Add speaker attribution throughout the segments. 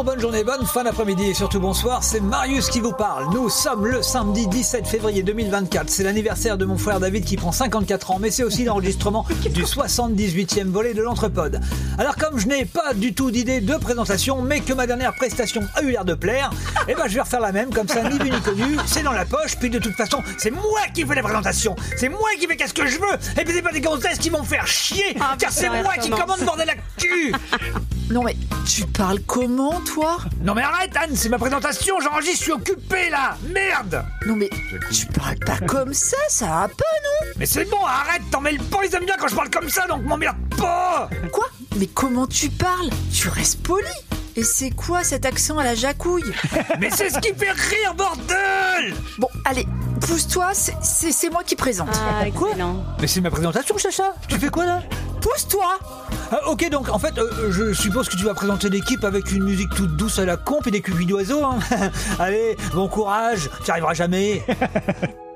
Speaker 1: bonjour, bonne journée, bonne fin d'après-midi et surtout bonsoir, c'est Marius qui vous parle. Nous sommes le samedi 17 février 2024. C'est l'anniversaire de mon frère David qui prend 54 ans, mais c'est aussi l'enregistrement du 78e volet de l'Entrepode. Alors comme je n'ai pas du tout d'idée de présentation, mais que ma dernière prestation a eu l'air de plaire, eh ben je vais refaire la même, comme ça ni vu ni connu, c'est dans la poche, puis de toute façon, c'est moi qui fais la présentation, c'est moi qui fais qu'est-ce que je veux, et puis c'est pas des gonzesses qui vont me faire chier,
Speaker 2: Ah,
Speaker 1: car c'est moi qui commande bordel actu
Speaker 2: Non mais tu parles comment toi?
Speaker 1: Non mais arrête Anne, c'est ma présentation, j'enregistre, je suis occupé là. Merde!
Speaker 2: Non mais tu parles pas comme ça, ça va pas non?
Speaker 1: Mais c'est bon, arrête, t'en mets le pas, ils aiment bien quand je parle comme ça, donc m'emmerde pas!
Speaker 2: Quoi? Mais comment tu parles? Tu restes poli. Et c'est quoi cet accent à la jacouille?
Speaker 1: Mais c'est ce qui fait rire, bordel!
Speaker 2: Bon allez, pousse-toi, c'est- moi qui présente.
Speaker 3: Ah, excellent.
Speaker 1: Mais c'est ma présentation, Chacha. Tu fais quoi là?
Speaker 2: Pousse-toi.
Speaker 1: Ah, Ok, donc en fait, euh, je suppose que tu vas présenter l'équipe avec une musique toute douce à la compe et des cuvis d'oiseaux, hein. Allez, bon courage, tu arriveras jamais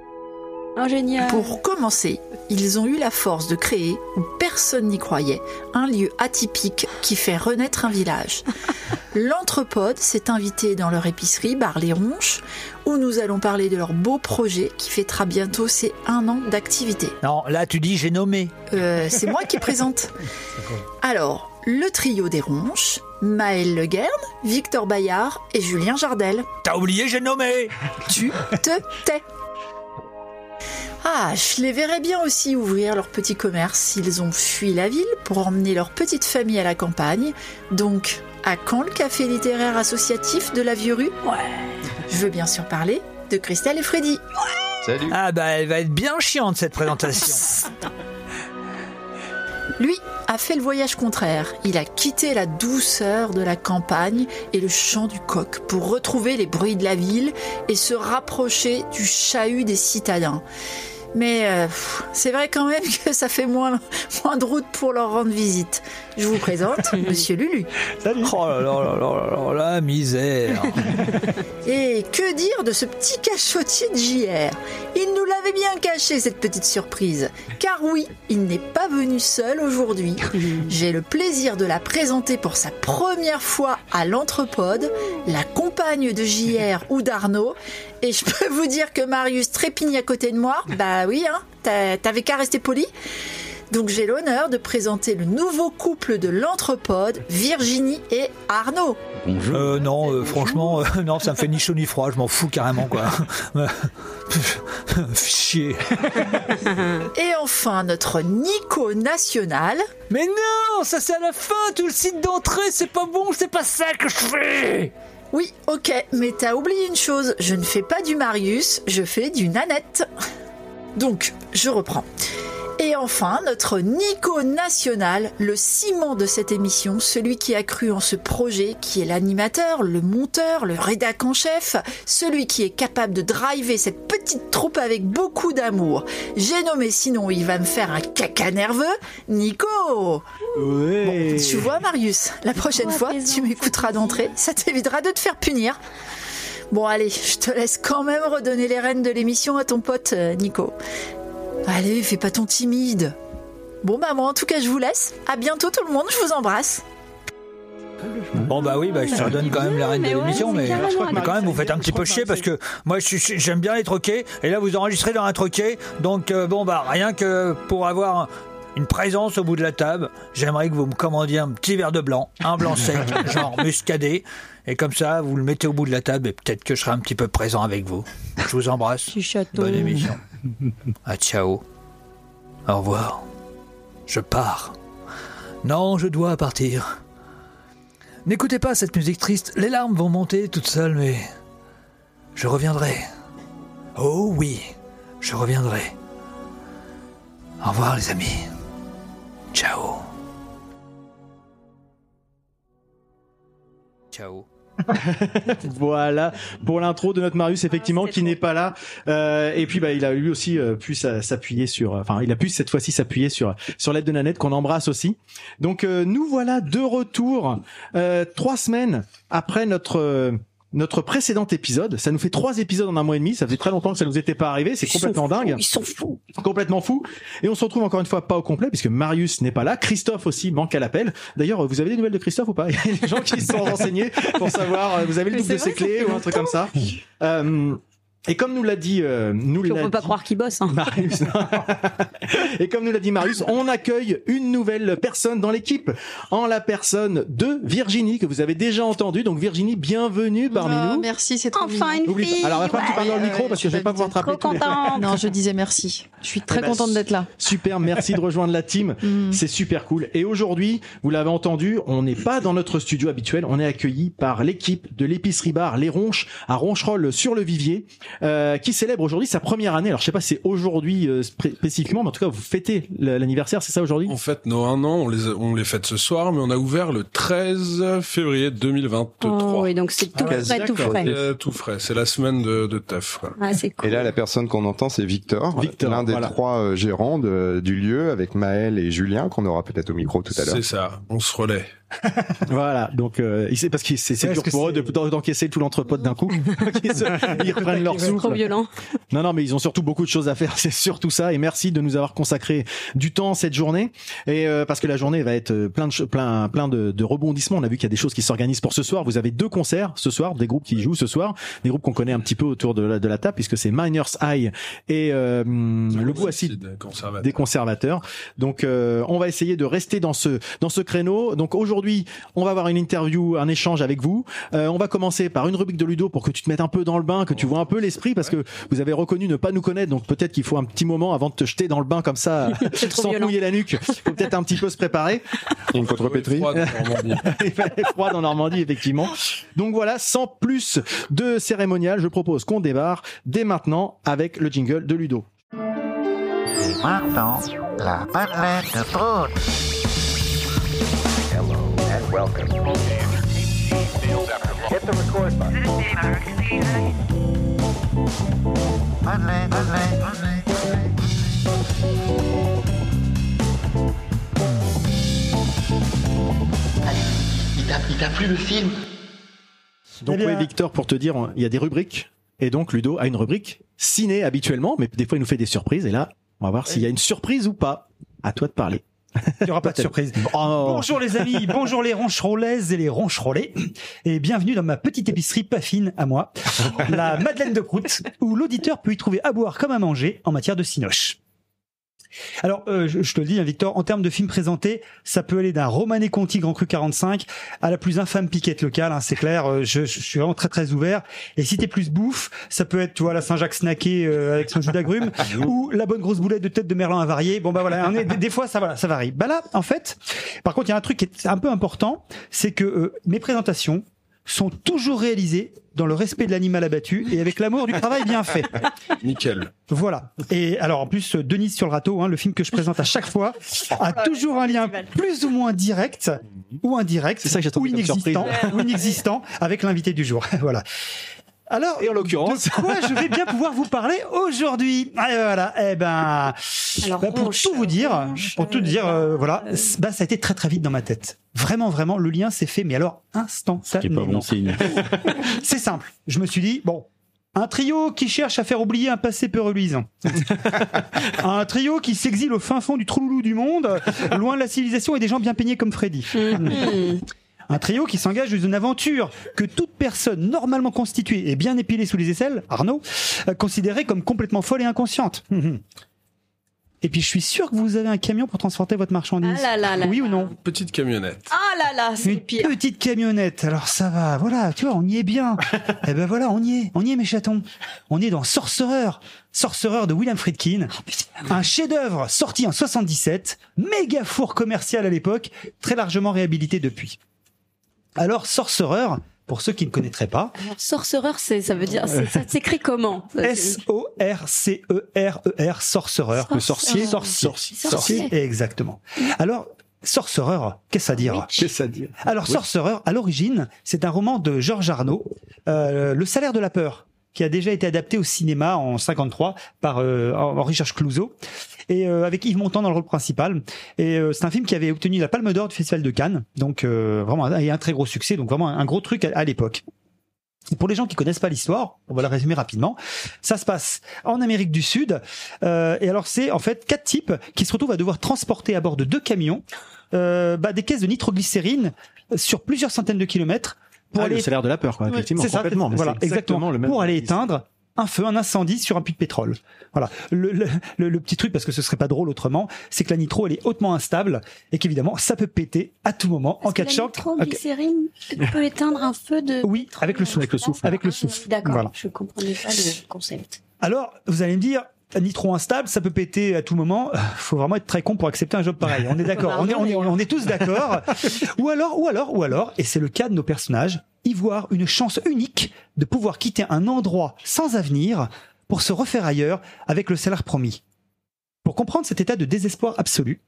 Speaker 2: Pour commencer, ils ont eu la force de créer, où personne n'y croyait, un lieu atypique qui fait renaître un village. L'Entrepode s'est invité dans leur épicerie Bar Les Ronches, où nous allons parler de leur beau projet qui fêtera bientôt ses un an d'activité.
Speaker 1: Non, là tu dis j'ai nommé.
Speaker 2: Euh, c'est moi qui présente. Alors, le trio des Ronches, Maël Le Guerne, Victor Bayard et Julien Jardel.
Speaker 1: T'as oublié, j'ai nommé
Speaker 2: Tu te tais. Ah, je les verrais bien aussi ouvrir leur petit commerce. Ils ont fui la ville pour emmener leur petite famille à la campagne. Donc, à quand le café littéraire associatif de la Vieux Rue? Ouais. Je veux bien sûr parler de Christelle et Freddy.
Speaker 4: Salut.
Speaker 1: Ah bah elle va être bien chiante cette présentation.
Speaker 2: Lui a fait le voyage contraire. Il a quitté la douceur de la campagne et le chant du coq pour retrouver les bruits de la ville et se rapprocher du chahut des citadins. Mais euh, c'est vrai quand même que ça fait moins, moins de route pour leur rendre visite. Je vous présente Monsieur Lulu.
Speaker 1: Oh là là là là là là, la misère
Speaker 2: Et que dire de ce petit cachotier de JR? Il nous l'avait bien caché cette petite surprise. Car oui, il n'est pas venu seul aujourd'hui. J'ai le plaisir de la présenter pour sa première fois à l'Entrepode, la compagne de JR ou d'Arnaud. Et je peux vous dire que Marius trépigne à côté de moi. Bah oui, hein, t'avais qu'à rester poli. Donc j'ai l'honneur de présenter le nouveau couple de l'Entrepode, Virginie et Arnaud.
Speaker 4: Bonjour.
Speaker 1: Euh, non, euh, franchement, euh, non, ça me fait ni chaud ni froid, je m'en fous carrément, quoi. Chier.
Speaker 2: Et enfin, notre Nico national.
Speaker 1: Mais non, ça c'est à la fin, tout le site d'entrée, c'est pas bon, c'est pas ça que je fais
Speaker 2: Oui, ok, mais t'as oublié une chose, je ne fais pas du Marius, je fais du Nanette. Donc, je reprends. Et enfin, notre Nico national, le ciment de cette émission, celui qui a cru en ce projet, qui est l'animateur, le monteur, le rédac en chef, celui qui est capable de driver cette petite troupe avec beaucoup d'amour. J'ai nommé, sinon il va me faire un caca nerveux, Nico
Speaker 1: Ouais.
Speaker 2: tu vois, Marius, la prochaine
Speaker 3: Ouais,
Speaker 2: fois, tu m'écouteras d'entrée, ça t'évitera de te faire punir. Bon, allez, je te laisse quand même redonner les rênes de l'émission à ton pote euh, Nico. Allez, fais pas ton timide. Bon, bah, moi, en tout cas, je vous laisse. À bientôt, tout le monde, je vous embrasse.
Speaker 1: Bon bah oui, bah, je te redonne quand même la reine de
Speaker 3: Mais ouais,
Speaker 1: l'émission, mais, quand même vous faites un petit peu chier parce que moi j'aime bien les troquets et là vous enregistrez dans un troquet, donc euh, bon bah rien que pour avoir une présence au bout de la table, j'aimerais que vous me commandiez un petit verre de blanc, un blanc sec, genre muscadet, et comme ça vous le mettez au bout de la table et peut-être que je serai un petit peu présent avec vous. Je vous embrasse.
Speaker 3: Château.
Speaker 1: Bonne émission. Ah ciao. Au revoir. Je pars. Non, je dois partir. N'écoutez pas cette musique triste, les larmes vont monter toutes seules, mais je reviendrai. Oh oui, je reviendrai. Au revoir les amis. Ciao. Ciao.
Speaker 5: Voilà. Pour l'intro de notre Marius effectivement qui n'est pas là. Euh, et puis bah il a lui aussi euh, pu s'a- s'appuyer sur enfin il a pu cette fois-ci s'appuyer sur sur l'aide de Nanette qu'on embrasse aussi. Donc euh, nous voilà de retour euh, trois semaines après notre euh, notre précédent épisode. Ça nous fait trois épisodes en un mois et demi. Ça fait très longtemps que ça nous était pas arrivé. C'est complètement dingue.
Speaker 6: Ils sont fous.
Speaker 5: Complètement fou. Et on se retrouve encore une fois pas au complet puisque Marius n'est pas là. Christophe aussi manque à l'appel. D'ailleurs, vous avez des nouvelles de Christophe ou pas? Il y a des gens qui se sont renseignés pour savoir, euh, vous avez le double de ses clés ou un truc comme ça. Euh, et comme nous l'a dit, euh, nous
Speaker 3: on peut pas
Speaker 5: dit-
Speaker 3: croire qu'il bosse. Hein.
Speaker 5: Marius. Et comme nous l'a dit Marius, on accueille une nouvelle personne dans l'équipe, en la personne de Virginie, que vous avez déjà entendu. Donc Virginie, bienvenue parmi
Speaker 4: Ah,
Speaker 5: nous.
Speaker 4: Merci, c'est trop
Speaker 3: Enfin
Speaker 4: mignon.
Speaker 3: une fille.
Speaker 5: pas. Alors, va falloir que tu parles dans le
Speaker 4: ouais,
Speaker 5: micro
Speaker 4: ouais,
Speaker 5: parce que je vais pas pouvoir te rappeler
Speaker 3: Trop
Speaker 5: les-
Speaker 3: contente.
Speaker 4: Non, je disais merci. Je suis très
Speaker 5: Eh ben,
Speaker 4: contente d'être là.
Speaker 5: Super, merci de rejoindre la team.
Speaker 4: Mm.
Speaker 5: C'est super cool. Et aujourd'hui, vous l'avez entendu, on n'est pas dans notre studio habituel. On est accueilli par l'équipe de l'épicerie bar Les Ronches à Roncherolles sur le Vivier, euh, qui célèbre aujourd'hui sa première année? Alors, je sais pas si c'est aujourd'hui euh, spé- spécifiquement, mais en tout cas, vous fêtez l'anniversaire, c'est ça aujourd'hui?
Speaker 7: En fait, nos un an, on les, on les fête ce soir, mais on a ouvert le 13 février 2023.
Speaker 3: Oh, oui, donc c'est tout
Speaker 8: Ah,
Speaker 3: frais, tout frais.
Speaker 7: Euh, tout frais. C'est la semaine de, de teuf. quoi.
Speaker 3: Ah, c'est cool.
Speaker 8: Et là, la personne qu'on entend, c'est Victor,
Speaker 5: Victor,
Speaker 8: l'un des
Speaker 5: voilà.
Speaker 8: trois euh, gérants de- du lieu, avec Maël et Julien, qu'on aura peut-être au micro tout à l'heure.
Speaker 7: C'est ça. On se relaie.
Speaker 5: Voilà, donc euh, il sait parce que c'est dur pour eux de- d'encaisser tout l'entrepôt d'un coup. ils, se- ils reprennent leur souffle.
Speaker 3: Trop violent.
Speaker 5: Non, non, mais ils ont surtout beaucoup de choses à faire. C'est surtout ça. Et merci de nous avoir consacré du temps cette journée. Et euh, parce que la journée va être euh, plein de plein plein de, de rebondissements. On a vu qu'il y a des choses qui s'organisent pour ce soir. Vous avez deux concerts ce soir, des groupes qui jouent ce soir, des groupes qu'on connaît un petit peu autour de la, de la table puisque c'est Miners High et euh, le goût acide
Speaker 7: conservateur.
Speaker 5: des conservateurs. Donc euh, on va essayer de rester dans ce dans ce créneau. Donc aujourd'hui, on va avoir une interview, un échange avec vous. Euh, on va commencer par une rubrique de Ludo pour que tu te mettes un peu dans le bain, que tu vois un peu l'esprit parce que vous avez reconnu ne pas nous connaître. Donc peut-être qu'il faut un petit moment avant de te jeter dans le bain comme ça sans mouiller la nuque. Faut peut-être un petit peu se préparer.
Speaker 8: Une contrepétrie
Speaker 7: Froid de Normandie.
Speaker 5: Il fait froid en Normandie effectivement. Donc voilà, sans plus de cérémonial, je propose qu'on démarre dès maintenant avec le jingle de Ludo.
Speaker 9: Et maintenant, la Madeleine, Madeleine, Madeleine.
Speaker 10: Il t'a, il t'a plu le film
Speaker 5: Donc oui, Victor, pour te dire, il y a des rubriques. Et donc Ludo a une rubrique ciné habituellement, mais des fois il nous fait des surprises. Et là, on va voir s'il y a une surprise ou pas. À toi de parler.
Speaker 11: Il n'y aura pas de surprise.
Speaker 5: Oh.
Speaker 11: Bonjour les amis, bonjour les roncherolaises et les roncherolais, et bienvenue dans ma petite épicerie pas fine à moi, la Madeleine de Prout, où l'auditeur peut y trouver à boire comme à manger en matière de cinoche. Alors, euh, je, je te le dis, hein, Victor, en termes de films présentés, ça peut aller d'un Romané Conti Grand Cru 45 à la plus infâme piquette locale, hein, c'est clair. euh, je, je suis vraiment très très ouvert. Et si t'es plus bouffe, ça peut être, tu vois, la Saint-Jacques snacké euh, avec son jus d'agrumes ou la bonne grosse boulette de tête de merlan avarié. Bon bah voilà, on est- des, des fois ça voilà, ça varie. Bah là, en fait, par contre, il y a un truc qui est un peu important, c'est que euh, mes présentations sont toujours réalisées dans le respect de l'animal abattu et avec l'amour du travail bien fait.
Speaker 7: Nickel.
Speaker 11: Voilà. Et alors en plus, Denise sur le râteau, hein, le film que je présente à chaque fois, a toujours un lien plus ou moins direct ou indirect
Speaker 5: C'est ça que
Speaker 11: ou inexistant ou inexistant avec l'invité du jour. voilà. Alors,
Speaker 5: Et en l'occurrence-
Speaker 11: de quoi je vais bien pouvoir vous parler aujourd'hui? Ah, Voilà. Eh ben,
Speaker 3: Alors,
Speaker 11: bah, pour
Speaker 3: ronche,
Speaker 11: tout vous dire,
Speaker 3: ronche,
Speaker 11: pour tout dire, euh, voilà,
Speaker 3: euh,
Speaker 11: bah ça a été très très vite dans ma tête. Vraiment, vraiment, le lien s'est fait, mais alors instantanément. C'est simple. Je me suis dit, bon, un trio qui cherche à faire oublier un passé peu reluisant. un trio qui s'exile au fin fond du trou du monde, loin de la civilisation et des gens bien peignés comme Freddy.
Speaker 3: Mhm.
Speaker 11: Un trio qui s'engage dans une aventure que toute personne normalement constituée et bien épilée sous les aisselles, Arnaud, euh, considérait comme complètement folle et inconsciente. Et puis je suis sûr que vous avez un camion pour transporter votre marchandise.
Speaker 3: Ah là là là
Speaker 11: oui ou non?
Speaker 7: Petite camionnette.
Speaker 3: Ah là là, c'est
Speaker 11: une
Speaker 3: pire.
Speaker 11: petite camionnette. Alors ça va, voilà, tu vois, on y est bien. eh ben voilà, on y est, on y est mes chatons. On est dans Sorcerer, Sorcerer de William Friedkin, un chef-d'œuvre sorti en 77, méga four commercial à l'époque, très largement réhabilité depuis. Alors Sorcerer, pour ceux qui ne connaîtraient pas,
Speaker 3: Alors, sorcereur, c'est, ça veut dire, c'est- ça s'écrit comment?
Speaker 11: S O R C E R E R Sorcerer, le sorcier,
Speaker 3: Sorcier.
Speaker 11: sorcier,
Speaker 3: Sorcier.
Speaker 11: exactement. Alors Sorcerer, qu'est-ce à dire?
Speaker 5: Qu'est-ce à dire?
Speaker 11: Alors, Sorcerer, à l'origine, c'est un roman de Georges Arnaud, euh, Le salaire de la peur, qui a déjà été adapté au cinéma en 53 par euh, Henri-Georges Clouzot, et euh, avec Yves Montand dans le rôle principal. Et euh, c'est un film qui avait obtenu la Palme d'Or du Festival de Cannes, donc euh, vraiment et un très gros succès, donc vraiment un gros truc à, à l'époque. Pour les gens qui connaissent pas l'histoire, on va la résumer rapidement. Ça se passe en Amérique du Sud, euh, et alors c'est en fait quatre types qui se retrouvent à devoir transporter à bord de deux camions euh, bah, des caisses de nitroglycérine sur plusieurs centaines de kilomètres pour
Speaker 5: Ah,
Speaker 11: aller
Speaker 5: le salaire de la peur, quoi, effectivement,
Speaker 11: c'est
Speaker 5: complètement.
Speaker 11: voilà,
Speaker 5: c'est
Speaker 11: exactement.
Speaker 5: le même
Speaker 11: Pour aller éteindre un feu, un incendie sur un puits de pétrole. Voilà. Le, le, le- le petit truc, parce que ce serait pas drôle autrement, c'est que la nitro, elle est hautement instable et qu'évidemment, ça peut péter à tout moment en cas de
Speaker 3: la
Speaker 11: choc. Ok.
Speaker 3: nitroglycérine peut éteindre un feu de
Speaker 11: Oui, avec le souffle.
Speaker 3: Avec le souffle.
Speaker 11: Avec le souffle.
Speaker 3: D'accord,
Speaker 11: Voilà.
Speaker 3: je comprenais pas le concept.
Speaker 11: Alors, vous allez me dire, nitro instable, ça peut péter à tout moment. Euh, Faut vraiment être très con pour accepter un job pareil. On est d'accord. On, est, on, est,
Speaker 3: d'ailleurs.
Speaker 11: on est tous d'accord. ou alors, ou alors, ou alors, et c'est le cas de nos personnages, y voir une chance unique de pouvoir quitter un endroit sans avenir pour se refaire ailleurs avec le salaire promis. Pour comprendre cet état de désespoir absolu,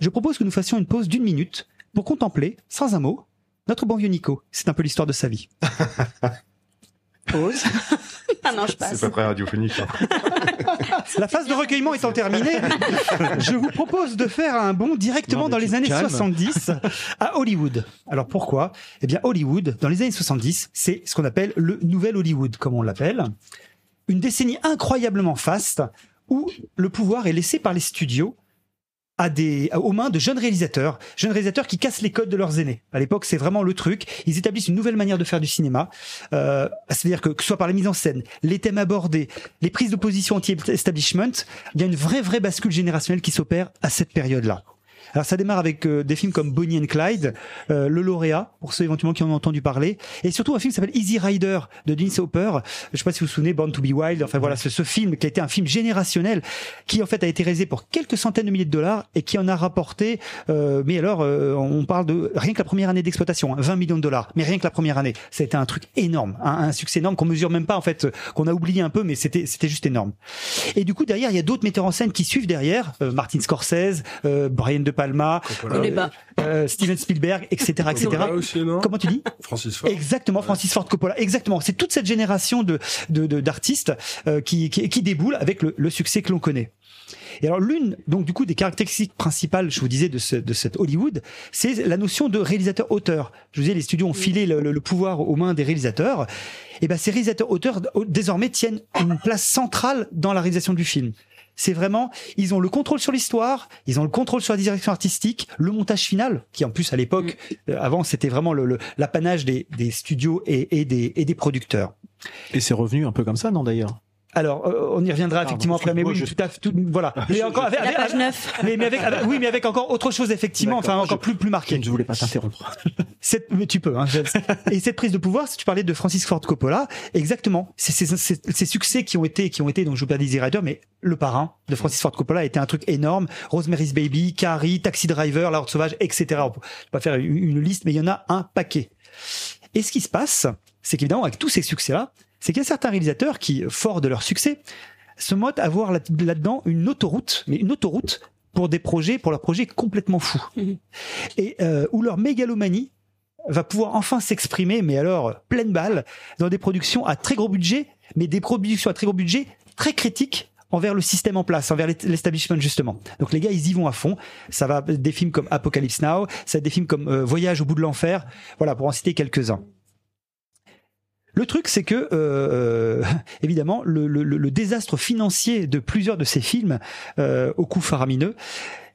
Speaker 11: je propose que nous fassions une pause d'une minute pour contempler, sans un mot, notre bon vieux Nico. C'est un peu l'histoire de sa vie. Pause.
Speaker 3: Ah non, je
Speaker 8: C'est
Speaker 3: passe.
Speaker 8: pas très radiophonique. hein.
Speaker 11: La phase de recueillement étant terminée, je vous propose de faire un bond directement
Speaker 5: Non,
Speaker 11: dans les années
Speaker 5: calmes.
Speaker 11: 70 à Hollywood. Alors pourquoi? Eh bien Hollywood, dans les années 70, c'est ce qu'on appelle le nouvel Hollywood, comme on l'appelle. Une décennie incroyablement faste où le pouvoir est laissé par les studios à des, aux mains de jeunes réalisateurs, jeunes réalisateurs qui cassent les codes de leurs aînés. À l'époque, c'est vraiment le truc. Ils établissent une nouvelle manière de faire du cinéma, euh, c'est-à-dire que, que ce soit par la mise en scène, les thèmes abordés, les prises de position anti-establishment, il y a une vraie, vraie bascule générationnelle qui s'opère à cette période-là. Alors ça démarre avec euh, des films comme Bonnie and Clyde, euh, Le Lauréat, pour ceux éventuellement qui en ont entendu parler, et surtout un film qui s'appelle Easy Rider de Dennis Hopper. Je sais pas si vous vous souvenez, Born to be Wild. Enfin voilà, ce, ce film qui a été un film générationnel, qui en fait a été réalisé pour quelques centaines de milliers de dollars et qui en a rapporté. euh, mais alors, euh, on parle de rien que la première année d'exploitation, hein, 20 millions de dollars. Mais rien que la première année, ça a été un truc énorme, un, un succès énorme qu'on mesure même pas en fait, qu'on a oublié un peu, mais c'était c'était juste énorme. Et du coup derrière, il y a d'autres metteurs en scène qui suivent derrière, euh, Martin Scorsese, euh, Brian De Palma,
Speaker 3: bas.
Speaker 11: euh, Steven Spielberg, etc., etc.
Speaker 7: Aussi,
Speaker 11: Comment tu dis
Speaker 7: Francis Ford.
Speaker 11: Exactement, Francis Ford Coppola. Exactement. C'est toute cette génération de de- de- d'artistes euh, qui, qui qui déboule avec le, le succès que l'on connaît. Et alors l'une, donc du coup, des caractéristiques principales, je vous disais, de, ce, de cette Hollywood, c'est la notion de réalisateur-auteur. Je vous disais, les studios ont filé le, le- le pouvoir aux mains des réalisateurs. Et ben ces réalisateurs-auteurs désormais tiennent une place centrale dans la réalisation du film. C'est vraiment, ils ont le contrôle sur l'histoire, ils ont le contrôle sur la direction artistique, le montage final, qui en plus à l'époque, euh, avant c'était vraiment le- le- l'apanage des, des studios et, et des, et des producteurs.
Speaker 5: Et c'est revenu un peu comme ça, non d'ailleurs?
Speaker 11: Alors, euh, on y reviendra effectivement après, mais oui,
Speaker 5: excuse-moi,
Speaker 11: tout à fait, tout- voilà. Mais encore avec,
Speaker 3: La
Speaker 11: avec-
Speaker 3: page 9.
Speaker 11: mais, mais avec, avec- oui, mais avec encore autre chose effectivement, enfin encore
Speaker 5: je-
Speaker 11: plus plus marqué.
Speaker 5: Je ne voulais pas t'interrompre.
Speaker 11: Mais tu peux. Hein, je- et cette prise de pouvoir, si tu parlais de Francis Ford Coppola, exactement. C'est ces, succès qui ont été, qui ont été, donc je vous parlais d'Easy Rider, mais le parrain de Francis Ford Coppola a été un truc énorme. Rosemary's Baby, Carrie, Taxi Driver, La Horde Sauvage, etc. On peut pas faire une, une liste, mais il y en a un paquet. Et ce qui se passe, c'est qu'évidemment, avec tous ces succès-là, c'est qu'il y a certains réalisateurs qui, forts de leur succès, se mettent à voir là- là-dedans une autoroute, mais une autoroute pour des projets, pour leurs projets complètement fous.
Speaker 3: Mhm.
Speaker 11: Et euh, où leur mégalomanie va pouvoir enfin s'exprimer, mais alors pleine balle, dans des productions à très gros budget, mais des productions à très gros budget très critiques envers le système en place, envers l'establishment justement. Donc les gars, ils y vont à fond. Ça va des films comme Apocalypse Now, ça va des films comme euh, Voyage au bout de l'enfer, voilà pour en citer quelques-uns. Le truc, c'est que euh, évidemment, le, le- le- le désastre financier de plusieurs de ces films euh, au coût faramineux,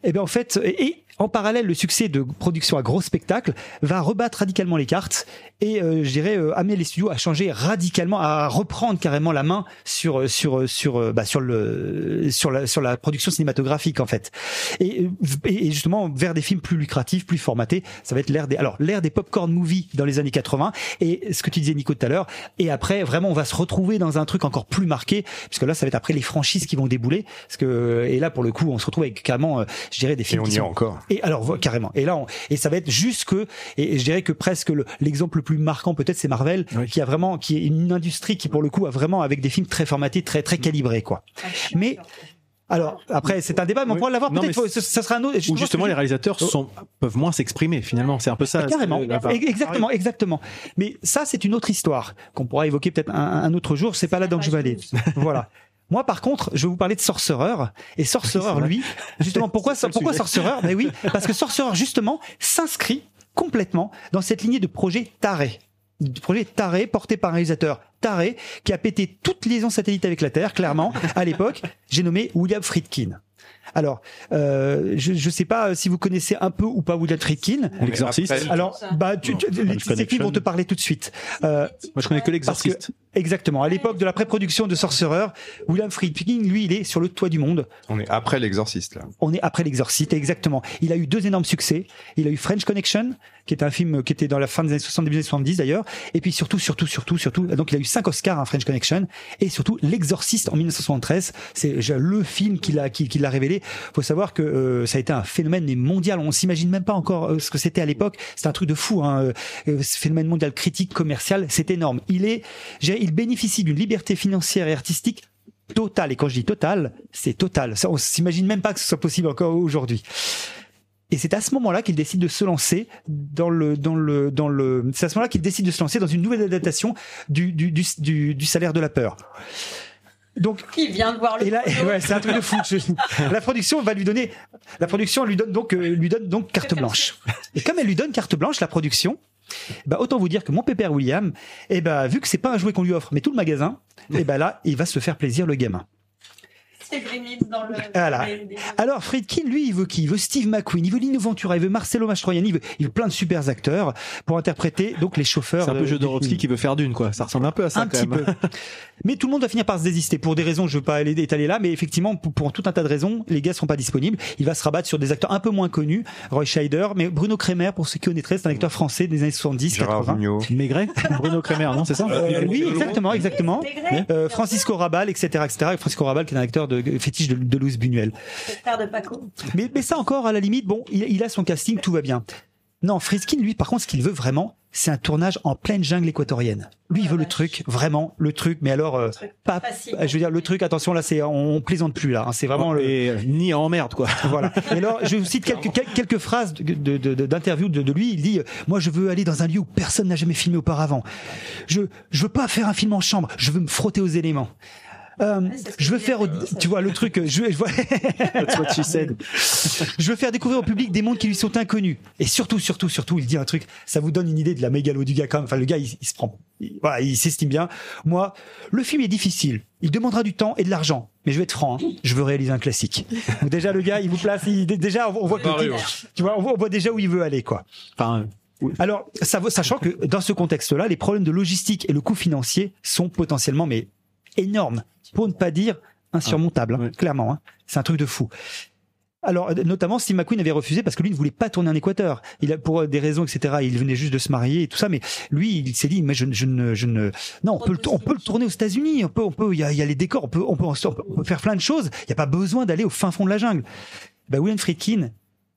Speaker 11: eh bien en fait, et, et en parallèle, le succès de production à gros spectacles va rebattre radicalement les cartes et, euh, je dirais, euh, amener les studios à changer radicalement, à reprendre carrément la main sur sur sur euh, bah, sur le sur la sur la production cinématographique en fait. Et, et et justement vers des films plus lucratifs, plus formatés. Ça va être l'ère des alors l'ère des popcorn movies dans les années 80 et ce que tu disais Nico tout à l'heure. Et après, vraiment, on va se retrouver dans un truc encore plus marqué puisque là, ça va être après les franchises qui vont débouler. Parce que et là, pour le coup, on se retrouve avec carrément, euh, je dirais, des
Speaker 8: Et
Speaker 11: films
Speaker 8: on
Speaker 11: qui
Speaker 8: y est
Speaker 11: sont
Speaker 8: encore.
Speaker 11: et alors carrément. Et là, on, et ça va être juste que, et, et je dirais que presque le- l'exemple le plus marquant peut-être, c'est Marvel,
Speaker 5: Oui.
Speaker 11: qui a vraiment, qui est une industrie qui pour le coup a vraiment avec des films très formatés, très très calibrés quoi. Mais alors après, c'est un débat, mais on
Speaker 5: Oui.
Speaker 11: pourra l'avoir peut-être. ça sera un autre.
Speaker 5: Ou justement, les réalisateurs sont, peuvent moins s'exprimer finalement. C'est un peu ça.
Speaker 11: Ah, carrément, exactement, exactement. Mais ça, c'est une autre histoire qu'on pourra évoquer peut-être un, un autre jour. C'est pas là-dedans que je vais aller. Voilà. Moi, par contre, je vais vous parler de Sorcerer. Et Sorcerer, lui, justement, pourquoi, pourquoi
Speaker 5: sujet.
Speaker 11: Sorcerer Mais oui, parce que Sorcerer, justement, s'inscrit complètement dans cette lignée de projet taré. du projet taré porté par un réalisateur taré qui a pété toute liaison satellite avec la Terre, clairement, à l'époque. J'ai nommé William Friedkin. Alors, euh, je ne sais pas si vous connaissez un peu ou pas William Friedkin.
Speaker 5: L'exorciste.
Speaker 11: Alors, bah, tu, tu- les- ces films vont te parler tout de suite. Euh,
Speaker 5: Moi, je connais que, l'exorciste.
Speaker 11: Exactement, à l'époque de la pré-production de Sorcerer, William Friedkin, lui, il est sur le toit du monde.
Speaker 8: On est après l'exorciste là.
Speaker 11: On est après l'exorciste, exactement. Il a eu deux énormes succès. Il a eu French Connection, qui était un film qui était dans la fin des années 60, début des années 70 d'ailleurs. Et puis surtout, surtout, surtout, surtout, donc il a eu cinq Oscars, un French Connection. Et surtout, L'exorciste en 1973. C'est le film qui l'a, qui, qui l'a révélé. Faut savoir que euh, ça a été un phénomène mondial. On s'imagine même pas encore euh, ce que c'était à l'époque. C'était un truc de fou, hein. Euh, ce phénomène mondial critique, commercial. C'est énorme. Il est, il bénéficie d'une liberté financière et artistique totale. Et quand je dis totale, c'est total. Ça, on s'imagine même pas que ce soit possible encore aujourd'hui. Et c'est à ce moment-là qu'il décide de se lancer dans le dans le dans le c'est à ce moment-là qu'il décide de se lancer dans une nouvelle adaptation du du du, du, du salaire de la peur. Donc
Speaker 3: Il vient de voir le
Speaker 11: et là, ouais, c'est un truc de fou. Je- La production va lui donner, la production lui donne donc, euh, lui donne donc carte blanche. Et comme elle lui donne carte blanche, la production, bah autant vous dire que mon pépère William, eh ben vu que c'est pas un jouet qu'on lui offre, mais tout le magasin, et ben là, il va se faire plaisir le gamin.
Speaker 3: C'est dans le.
Speaker 11: Voilà. Alors Friedkin, lui, il veut qui Il veut Steve McQueen, il veut Lino Ventura, il veut Marcelo Mastroianni, il veut, il veut plein de super acteurs pour interpréter donc les chauffeurs.
Speaker 5: C'est un peu
Speaker 11: film.
Speaker 5: qui veut faire d'une, quoi. Ça ressemble un peu à ça,
Speaker 11: un
Speaker 5: quand
Speaker 11: petit
Speaker 5: même.
Speaker 11: peu. Mais tout le monde va finir par se désister pour des raisons, je veux pas aller étaler là, mais effectivement, pour, pour tout un tas de raisons, les gars seront pas disponibles. Il va se rabattre sur des acteurs un peu moins connus, Roy Scheider, mais Bruno Kremer, pour ceux qui connaîtraient, c'est un acteur français des années 70,
Speaker 8: Gérard
Speaker 11: 80.
Speaker 8: Vugnot.
Speaker 5: Maigret Bruno Kremer, non, c'est ça
Speaker 11: Euh, oui, exactement, exactement. Euh, Francisco Rabal, etc., etc. Et Francisco Rabal, qui est un acteur de fétiche de, de Louis Buñuel.
Speaker 3: le frère de Paco.
Speaker 11: Mais, mais ça encore, à la limite, bon, il, il a son casting, tout va bien. Non, Friskin, lui, par contre, ce qu'il veut vraiment, c'est un tournage en pleine jungle équatorienne. Lui, il veut le truc, vraiment, le truc, mais alors, euh,
Speaker 3: truc
Speaker 11: pas,
Speaker 3: facile.
Speaker 11: je veux dire, le truc, attention, là, c'est, on plaisante plus, là, hein, c'est vraiment le,
Speaker 5: Et euh, ni en merde, quoi.
Speaker 11: voilà. Et alors, je vous cite quelques, quel- quelques phrases de- de- de- d'interview de, de lui. Il dit, euh, moi, je veux aller dans un lieu où personne n'a jamais filmé auparavant. Je, je veux pas faire un film en chambre. Je veux me frotter aux éléments. Euh,
Speaker 3: que
Speaker 11: je veux faire, tu vois, le truc, euh, je, veux- je vois- je veux faire découvrir au public des mondes qui lui sont inconnus. Et surtout, surtout, surtout, il dit un truc, ça vous donne une idée de la mégalo du gars quand même. Enfin, le gars, il, il se prend, il- voilà, il s'estime bien. Moi, le film est difficile. Il demandera du temps et de l'argent. Mais je vais être franc, hein, je veux réaliser un classique. Donc déjà, le gars, il vous place, il- déjà, on voit que, tu vois, on voit, on voit déjà où il veut aller, quoi.
Speaker 5: Enfin,
Speaker 11: Alors, ça, sachant que dans ce contexte-là, les problèmes de logistique et le coût financier sont potentiellement, mais énormes, pour ne pas dire insurmontables, hein,
Speaker 5: ouais.
Speaker 11: clairement. hein. C'est un truc de fou. Alors, euh, notamment, Steve McQueen avait refusé parce que lui ne voulait pas tourner en Équateur. Il a, pour des raisons, etc. Il venait juste de se marier et tout ça, mais lui, il s'est dit, mais je, ne- je ne, je ne, non, on peut, le, on peut le tourner aux États-Unis. On peut, on peut, il y a, il y a les décors, on peut, on peut, on peut faire plein de choses. Il n'y a pas besoin d'aller au fin fond de la jungle. Ben, William Friedkin,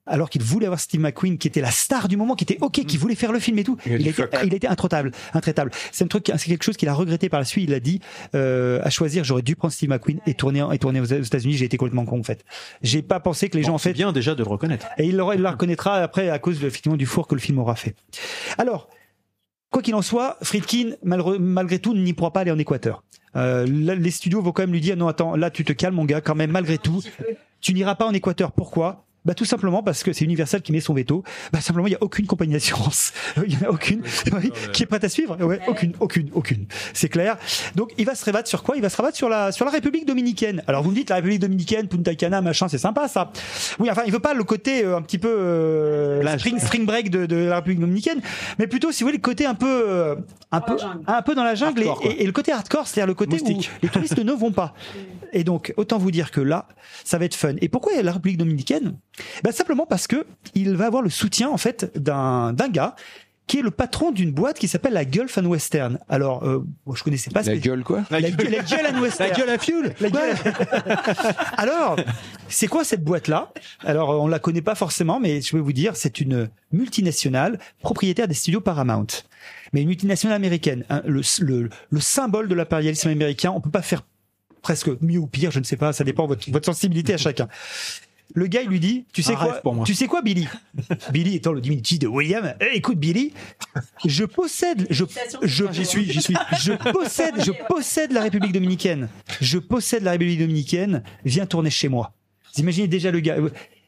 Speaker 11: alors qu'il voulait avoir Steve McQueen, qui était la star du moment, qui était ok, qui voulait faire le film et tout,
Speaker 8: Il a
Speaker 11: il, été intraitable, intraitable. C'est un truc, c'est quelque chose qu'il a regretté par la suite. Il a dit, euh, à choisir, j'aurais dû prendre Steve McQueen et tourner, et tourner aux États-Unis. J'ai été complètement con en fait. J'ai pas pensé que les gens en fait
Speaker 5: bien déjà de le reconnaître.
Speaker 11: et il, le- il la reconnaîtra après à cause de, effectivement du four que le film aura fait. Alors, quoi qu'il en soit, Friedkin, malre- malgré tout, n'y pourra pas aller en Équateur. Euh, là, les studios vont quand même lui dire non attends là tu te calmes mon gars quand même malgré tout tu n'iras pas en Équateur pourquoi? Bah tout simplement parce que c'est Universal qui met son veto. Bah simplement il y a aucune compagnie d'assurance, il y en a aucune oui, qui est prête à suivre. Ouais, aucune, aucune, aucune. C'est clair. Donc il va se rabattre sur quoi? Il va se rabattre sur la sur la République dominicaine. Alors vous me dites la République dominicaine, Punta Cana, machin, c'est sympa ça. Oui, enfin il veut pas le côté euh, un petit peu euh, spring spring break de, de la République dominicaine, mais plutôt si vous voulez le côté un peu euh, un
Speaker 3: Dans
Speaker 11: peu
Speaker 3: la jungle.
Speaker 11: un peu dans la jungle et-
Speaker 5: Hardcore, quoi.
Speaker 11: et, et le côté hardcore, c'est-à-dire le côté
Speaker 5: Moustique.
Speaker 11: où les touristes ne vont pas. Et donc, autant vous dire que là, ça va être fun. Et pourquoi la République dominicaine? Ben, Simplement parce que il va avoir le soutien en fait d'un d'un gars qui est le patron d'une boîte qui s'appelle la Gulf and Western. Alors, euh, moi, je connaissais pas
Speaker 8: La gueule quoi?
Speaker 11: La, gueule, la gueule and Western.
Speaker 5: La gueule à fuel
Speaker 11: La gueule. Alors, c'est quoi cette boîte-là? Alors, on la connaît pas forcément, mais je vais vous dire, c'est une multinationale propriétaire des studios Paramount. Mais une multinationale américaine, hein, le, le, le symbole de l'impérialisme américain. On peut pas faire presque mieux ou pire, je ne sais pas, ça dépend de votre, votre sensibilité à chacun. Le gars, il lui dit, tu sais
Speaker 5: Un
Speaker 11: quoi,
Speaker 5: pour moi.
Speaker 11: tu sais quoi, Billy? Billy étant le diminutif de William. Eh, écoute, Billy, je possède, je, je,
Speaker 5: J'y suis, j'y suis.
Speaker 11: je possède, je possède la République dominicaine. Je possède la République dominicaine. Viens tourner chez moi. Vous imaginez déjà le gars.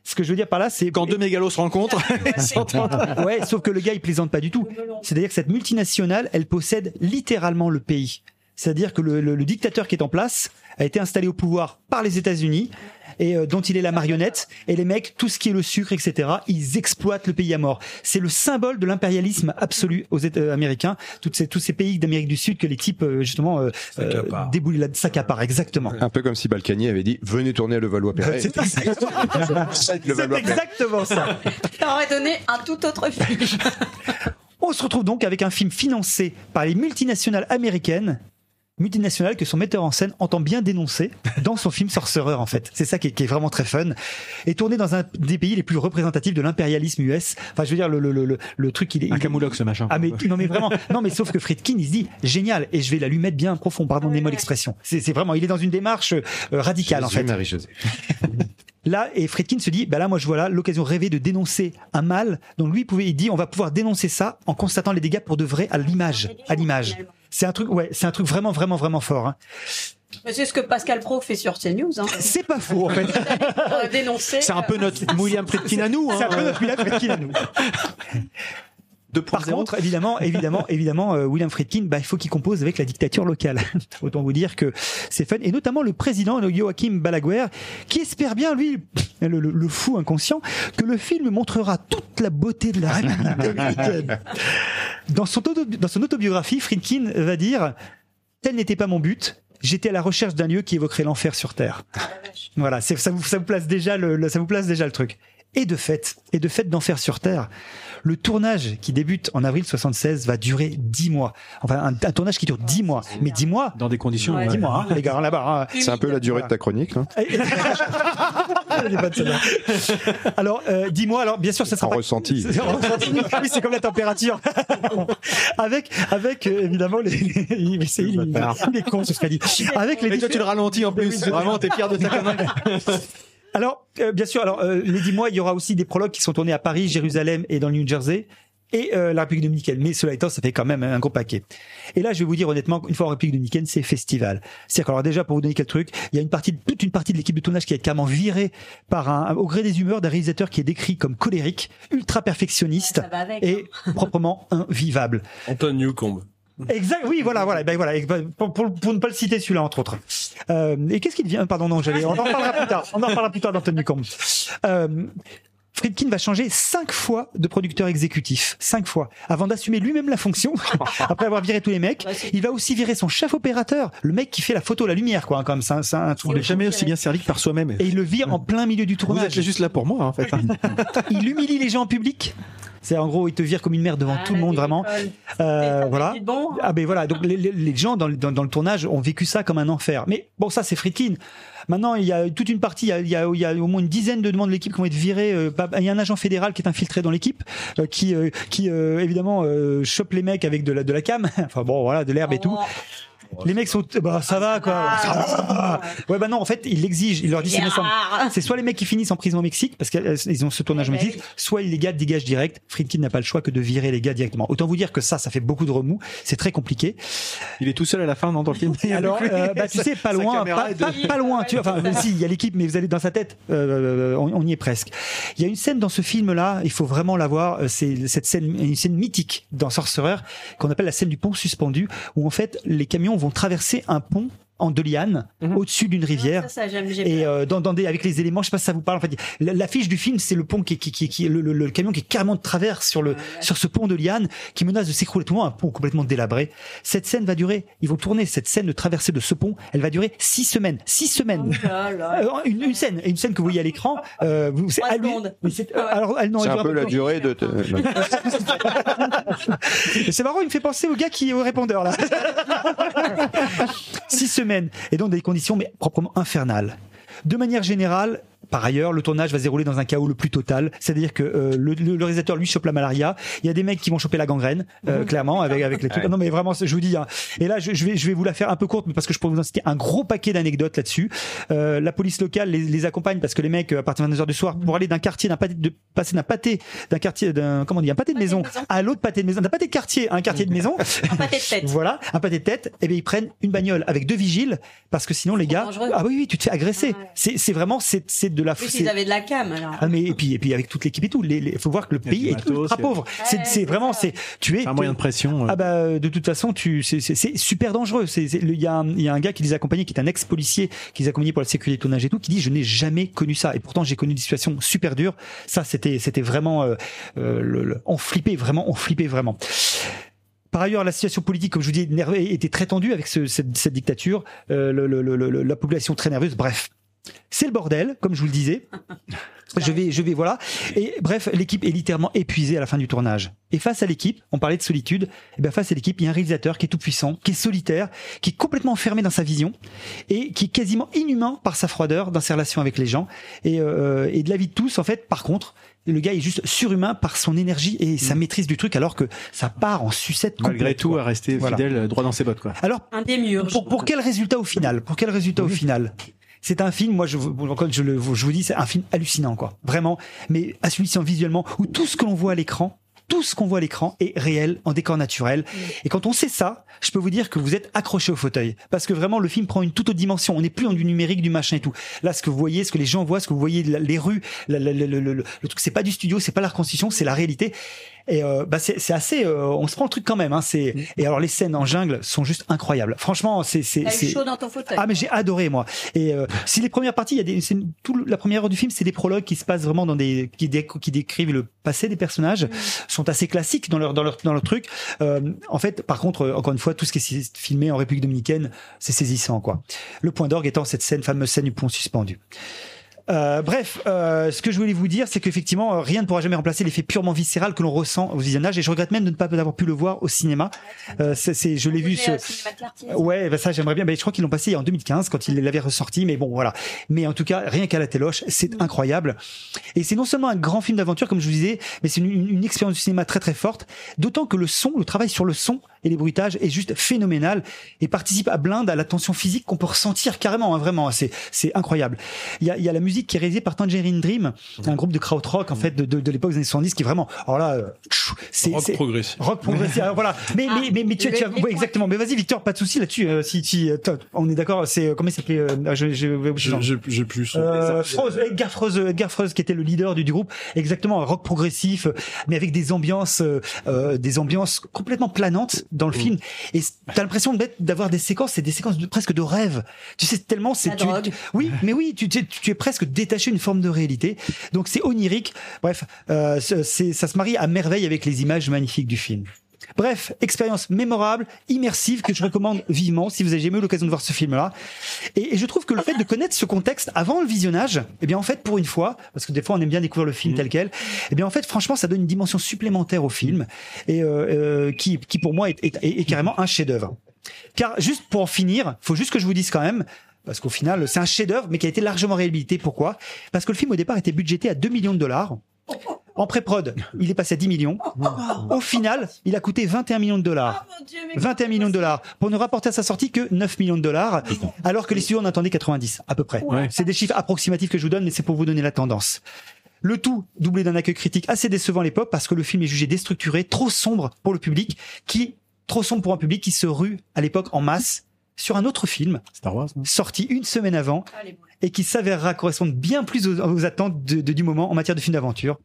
Speaker 11: Ce que je veux dire par là, c'est
Speaker 5: Quand deux mégalos se rencontrent.
Speaker 11: Ouais, sauf que le gars, il plaisante pas du tout. C'est-à-dire que cette multinationale, elle possède littéralement le pays. C'est-à-dire que le, le- le dictateur qui est en place a été installé au pouvoir par les États-Unis et euh, dont il est la marionnette. Et les mecs, tout ce qui est le sucre, etc., ils exploitent le pays à mort. C'est le symbole de l'impérialisme absolu aux États euh, américains. Toutes ces, tous ces pays d'Amérique du Sud que les types euh, justement euh, euh,
Speaker 7: S'accaparent.
Speaker 11: déboulent la s'accaparent exactement.
Speaker 8: Un peu comme si Balkany avait dit venez tourner à Levallois-Perret.
Speaker 11: C'est exactement,
Speaker 8: C'est
Speaker 11: c'est exactement ça.
Speaker 3: Ça aurait donné un tout autre film.
Speaker 11: On se retrouve donc avec un film financé par les multinationales américaines multinationales que son metteur en scène entend bien dénoncer dans son film Sorcerer en fait. C'est ça qui est, qui est vraiment très fun. Et tourné dans un des pays les plus représentatifs de l'impérialisme US. Enfin, je veux dire, le, le, le, le, le truc, il est...
Speaker 5: Un
Speaker 11: il-
Speaker 5: camoulox, ce machin.
Speaker 11: Ah mais non mais vraiment non mais sauf que Friedkin il se dit génial et je vais la lui mettre bien profond pardon des mots l'expression c'est c'est vraiment il est dans une démarche euh, radicale en fait
Speaker 8: Marie-Josée.
Speaker 11: Là, et Friedkin se dit, bah là, moi, je vois là l'occasion rêvée de dénoncer un mal. Donc lui, il pouvait, il dit, on va pouvoir dénoncer ça en constatant les dégâts pour de vrai à l'image, à l'image. C'est un truc, ouais, c'est un truc vraiment, vraiment, vraiment fort. hein.
Speaker 3: Mais C'est ce que Pascal Pro fait sur CNews. Hein.
Speaker 11: C'est pas faux, en fait.
Speaker 3: Dénoncer.
Speaker 5: C'est un peu notre William Friedkin à nous.
Speaker 11: C'est un peu
Speaker 5: Hein.
Speaker 11: notre William Friedkin à nous. Par
Speaker 5: 2.0.
Speaker 11: contre, évidemment, évidemment, évidemment, euh, William Friedkin, bah, il faut qu'il compose avec la dictature locale. Autant vous dire que c'est fun. Et notamment le président, Joachim Balaguer, qui espère bien, lui, le, le- le fou inconscient, que le film montrera toute la beauté de la République dominicaine. Dans son, auto- dans son autobiographie, Friedkin va dire, tel n'était pas mon but. J'étais à la recherche d'un lieu qui évoquerait l'enfer sur terre. Voilà, c'est- ça vous, ça vous place déjà le, le- ça vous place déjà le truc. Et de fait, et de fait d'enfer sur terre, le tournage qui débute en avril 76 va durer 10 mois. Enfin, un, un tournage qui dure 10 mois. Mais 10 mois,
Speaker 5: Dans des conditions.
Speaker 3: Ouais.
Speaker 11: 10 mois, hein, les gars, hein, là-bas. hein.
Speaker 8: C'est un peu la durée de ta chronique. hein.
Speaker 11: Alors, euh, 10 mois, alors bien sûr, ça sera
Speaker 8: En
Speaker 11: pas...
Speaker 8: ressenti.
Speaker 11: C'est en ressenti. Oui, c'est comme la température. avec, avec euh, évidemment les. les- c'est- il, il est con, ce dit. Avec les
Speaker 5: Et toi, tu le ralentis en plus. Vraiment, t'es fier de ta connerie.
Speaker 11: Alors, euh, bien sûr, alors euh, les 10 mois, il y aura aussi des prologues qui sont tournés à Paris, Jérusalem et dans le New Jersey et euh, la République dominicaine. Mais cela étant, ça fait quand même un gros paquet. Et là, je vais vous dire honnêtement, une fois en République dominicaine, c'est festival. C'est-à-dire alors déjà, pour vous donner quelques trucs, il y a une partie, toute une partie de l'équipe de tournage qui est carrément virée par un, au gré des humeurs d'un réalisateur qui est décrit comme colérique, ultra perfectionniste
Speaker 3: Ça va avec.
Speaker 11: et proprement invivable.
Speaker 7: Anton Newcomb.
Speaker 11: Exact, oui, voilà, voilà, ben voilà, pour, pour, pour ne pas le citer celui-là entre autres. Euh, et qu'est-ce qu'il devient? Pardon, non, j'allais, on en parlera plus tard. On en parlera plus tard d'Anthony Combe. Euh, Friedkin va changer cinq fois de producteur exécutif, cinq fois, avant d'assumer lui-même la fonction. après avoir viré tous les mecs,
Speaker 3: c'est-
Speaker 11: il va aussi virer son chef opérateur, le mec qui fait la photo, la lumière, quoi, comme ça, c'est un truc
Speaker 5: On
Speaker 11: de
Speaker 5: n'est jamais aussi bien servi que par soi-même.
Speaker 11: Et il le vire en plein milieu du
Speaker 5: Vous
Speaker 11: tournage.
Speaker 5: êtes juste là pour moi, en fait.
Speaker 11: Il humilie les gens en public. C'est en gros, il te vire comme une mère devant
Speaker 3: Ah,
Speaker 11: tout le monde, vraiment. Euh, voilà.
Speaker 3: Bon.
Speaker 11: Ah ben voilà, donc les, gens dans, le- dans, dans le tournage ont vécu ça comme un enfer. Mais bon, ça c'est Friedkin. Maintenant, il y a toute une partie, il y a, il y a- il y a au moins une dizaine de demandes de l'équipe qui vont être virées. euh, Il y a un agent fédéral qui est infiltré dans l'équipe, euh, qui, euh, qui évidemment chope les mecs avec de la, de la cam, enfin bon voilà, de l'herbe et tout. Les mecs sont, bah ça va quoi. Ça va. Ouais bah non, en fait, il l'exige, il leur dit c'est soit les mecs qui finissent en prison au Mexique parce qu'ils ont ce tournage au Mexique, soit les gars dégagent direct. Friedkin n'a pas le choix que de virer les gars directement. Autant vous dire que ça, ça fait beaucoup de remous. C'est très compliqué.
Speaker 5: Il est tout seul à la fin, non, dans le film?
Speaker 11: Alors, euh, bah, tu sais, pas loin, pas,
Speaker 5: de-
Speaker 11: pas- pas loin. Tu vois, enfin, si, il y a l'équipe, mais vous allez dans sa tête. euh, on, on y est presque. Il y a une scène dans ce film-là, il faut vraiment la voir. euh, C'est cette scène, une scène mythique dans Sorcerer qu'on appelle la scène du pont suspendu, où en fait les camions vont traverser un pont en de lianes
Speaker 5: Mhm.
Speaker 11: au-dessus d'une rivière.
Speaker 3: Ça, ça, j'aime, j'ai
Speaker 11: Et euh, dans, dans des, avec les éléments, je sais pas si ça vous parle. En fait, la- l'affiche du film, c'est le pont qui, qui, qui, qui le, le, le camion qui est carrément de travers sur le sur ce pont de liane qui menace de s'écrouler. Tout le monde, un pont complètement délabré. Cette scène va durer. Ils vont tourner cette scène de traversée de ce pont. Elle va durer six semaines. Six semaines.
Speaker 3: Oh là là.
Speaker 11: Euh, une, une scène, une scène que vous voyez à l'écran. Euh, vous- c'est euh, alors, elle- non,
Speaker 8: C'est
Speaker 11: elle
Speaker 8: un peu la durée de. te-
Speaker 11: C'est marrant, il me fait penser au gars qui est au répondeur là. Six semaines et dans des conditions mais proprement infernales. De manière générale, par ailleurs, le tournage va se dérouler dans un chaos le plus total. C'est-à-dire que euh, le, le- le réalisateur lui chope la malaria. Il y a des mecs qui vont choper la gangrène, euh, clairement, avec avec les trucs. Non, mais vraiment, je vous dis. hein. Et là, je, je vais je vais vous la faire un peu courte, mais parce que je pourrais vous en citer un gros paquet d'anecdotes là-dessus. Euh, la police locale les, les accompagne parce que les mecs, euh, à partir de 22 heures du soir, pour aller d'un quartier, d'un pâté, de passer d'un pâté, d'un quartier, d'un comment on dit, un pâté de maison,
Speaker 3: maison.
Speaker 11: à l'autre pâté de maison, d'un pâté de quartier à un quartier de maison.
Speaker 3: Un pâté de tête.
Speaker 11: Voilà, un pâté de tête. Et bien ils prennent une bagnole avec deux vigiles parce que sinon les gars,
Speaker 3: dangereux.
Speaker 11: ah oui oui, tu te fais agresser.
Speaker 3: Ah ouais.
Speaker 11: C'est c'est vraiment c'est c'est de la.
Speaker 3: Oui,
Speaker 11: c'est-
Speaker 3: ils avaient de la cam, alors.
Speaker 11: Ah mais et puis et puis avec toute l'équipe et tout, il faut voir que le
Speaker 5: Il y a
Speaker 11: pays est ultra pauvre. C'est vraiment c'est tu es
Speaker 5: un moyen de pression.
Speaker 11: ah bah de toute façon tu c'est c'est- c'est super dangereux. C'est il y a un, il y a un gars qui les accompagnait qui est un ex policier qui les accompagnait pour la sécurité de tournage et tout qui dit je n'ai jamais connu ça et pourtant j'ai connu des situations super dures. Ça c'était c'était vraiment euh, euh, le, le- on flippait vraiment on flippait vraiment. Par ailleurs, la situation politique, comme je vous dis, était très tendue avec ce- cette, cette dictature, euh, le- le- le- le- la population très nerveuse. Bref, c'est le bordel, comme je vous le disais. Je vais, je vais, voilà. Et bref, l'équipe est littéralement épuisée à la fin du tournage. Et face à l'équipe, on parlait de solitude. Et bien face à l'équipe, il y a un réalisateur qui est tout puissant, qui est solitaire, qui est complètement enfermé dans sa vision et qui est quasiment inhumain par sa froideur dans ses relations avec les gens et, euh, et de la vie de tous. En fait, par contre, le gars est juste surhumain par son énergie et sa maîtrise du truc, alors que ça part en sucette
Speaker 5: Malgré tout,
Speaker 11: quoi.
Speaker 5: à rester
Speaker 11: Voilà.
Speaker 5: fidèle, euh, droit dans ses bottes, quoi.
Speaker 11: Alors,
Speaker 3: Un des murs.
Speaker 11: pour, pour quel résultat au final? Pour quel résultat au final? C'est un film, moi je, vous- encore, je, le, je vous dis, c'est un film hallucinant, quoi. Vraiment, mais hallucinant visuellement, où tout ce que l'on voit à l'écran, tout ce qu'on voit à l'écran est réel, en décor naturel. Et quand on sait ça, je peux vous dire que vous êtes accroché au fauteuil. Parce que vraiment, le film prend une toute autre dimension. On n'est plus en du numérique, du machin et tout. Là, ce que vous voyez, ce que les gens voient, ce que vous voyez, les rues, le, le- le- le truc, c'est pas du studio, c'est pas la reconstitution, c'est la réalité. Et euh, bah c'est c'est assez, euh, on se prend le truc quand même. Hein, c'est et alors les scènes en jungle sont juste incroyables. Franchement, c'est c'est
Speaker 3: chaud dans ton fauteuil.
Speaker 11: ah mais j'ai adoré moi. Et euh, si les premières parties, il y a des, c'est tout la première heure du film, c'est des prologues qui se passent vraiment dans des qui, dé- qui décrivent le passé des personnages, sont assez classiques dans leur dans leur dans leur truc. Euh, en fait, par contre, encore une fois, tout ce qui est filmé en République dominicaine, c'est saisissant quoi. Le point d'orgue étant cette scène fameuse scène du pont suspendu. Euh, bref, euh, ce que je voulais vous dire, c'est qu'effectivement, euh, rien ne pourra jamais remplacer l'effet purement viscéral que l'on ressent au visionnage. Et je regrette même de ne pas avoir pu le voir au cinéma. Euh, c'est, je l'ai vu ce. Ouais, bah ça j'aimerais bien. Je crois qu'ils l'ont passé en 2015 quand il l'avait ressorti. Mais bon, voilà. Mais en tout cas, rien qu'à la téloche, c'est incroyable. Et c'est non seulement un grand film d'aventure, comme je vous disais, mais c'est une, une expérience du cinéma très très forte. D'autant que le son, le travail sur le son et les bruitages est juste phénoménal et participe à blinde à la tension physique qu'on peut ressentir carrément. hein, vraiment, c'est c'est incroyable. Il y a, il y a la musique qui est réalisée par Tangerine Dream, un groupe de krautrock en fait de, de, de l'époque des années 70 qui est vraiment. Alors là, euh, c'est
Speaker 7: Rock progressif.
Speaker 11: Rock progressif. Alors voilà. Mais,
Speaker 3: Ah,
Speaker 11: mais, mais, mais tu, tu as, ouais, exactement. Mais vas-y, Victor, pas de souci là-dessus. euh, si, si, euh, toi, on est d'accord. C'est euh, comment il s'appelait euh, ah, je, je, je-
Speaker 7: J'ai j'ai- j'ai plus son.
Speaker 11: euh, Froze, Edgar Froze, Edgar Froze, qui était le leader du, du groupe, exactement rock progressif, mais avec des ambiances, euh, euh, des ambiances complètement planantes dans
Speaker 3: Mm.
Speaker 11: le film. Et t'as l'impression d'être- d'avoir des séquences, c'est des séquences de, presque de rêve. Tu sais tellement c'est tu- oui, mais oui, tu, tu, tu es presque détaché d'une forme de réalité. Donc c'est onirique. Bref, euh, ça se marie à merveille avec les images magnifiques du film. Bref, expérience mémorable, immersive que je recommande vivement si vous avez jamais eu l'occasion de voir ce film-là. Et, et je trouve que le fait de connaître ce contexte avant le visionnage, eh bien en fait pour une fois, parce que des fois on aime bien découvrir le film tel quel, eh bien en fait franchement ça donne une dimension supplémentaire au film et euh, euh, qui, qui pour moi est, est- est- est carrément un chef-d'œuvre. Car juste pour en finir, faut juste que je vous dise quand même. Parce qu'au final, c'est un chef-d'œuvre, mais qui a été largement réhabilité. Pourquoi? Parce que le film au départ était budgété à 2 millions de dollars. En pré-prod, il est passé à 10 millions. Au final, il a coûté 21 millions de dollars.
Speaker 3: Oh mon Dieu, mais
Speaker 11: 21 millions de dollars pour ne rapporter à sa sortie que 9 millions de dollars, alors que les studios en attendaient 90 à peu près.
Speaker 5: Ouais.
Speaker 11: C'est des chiffres approximatifs que je vous donne, mais c'est pour vous donner la tendance. Le tout doublé d'un accueil critique assez décevant à l'époque parce que le film est jugé déstructuré, trop sombre pour le public, qui trop sombre pour un public qui se rue à l'époque en masse sur un autre film
Speaker 5: Star Wars. non?
Speaker 11: sorti une semaine avant
Speaker 3: Allez, bon.
Speaker 11: et qui s'avérera correspondre bien plus aux, aux attentes de- de- du moment en matière de film d'aventure.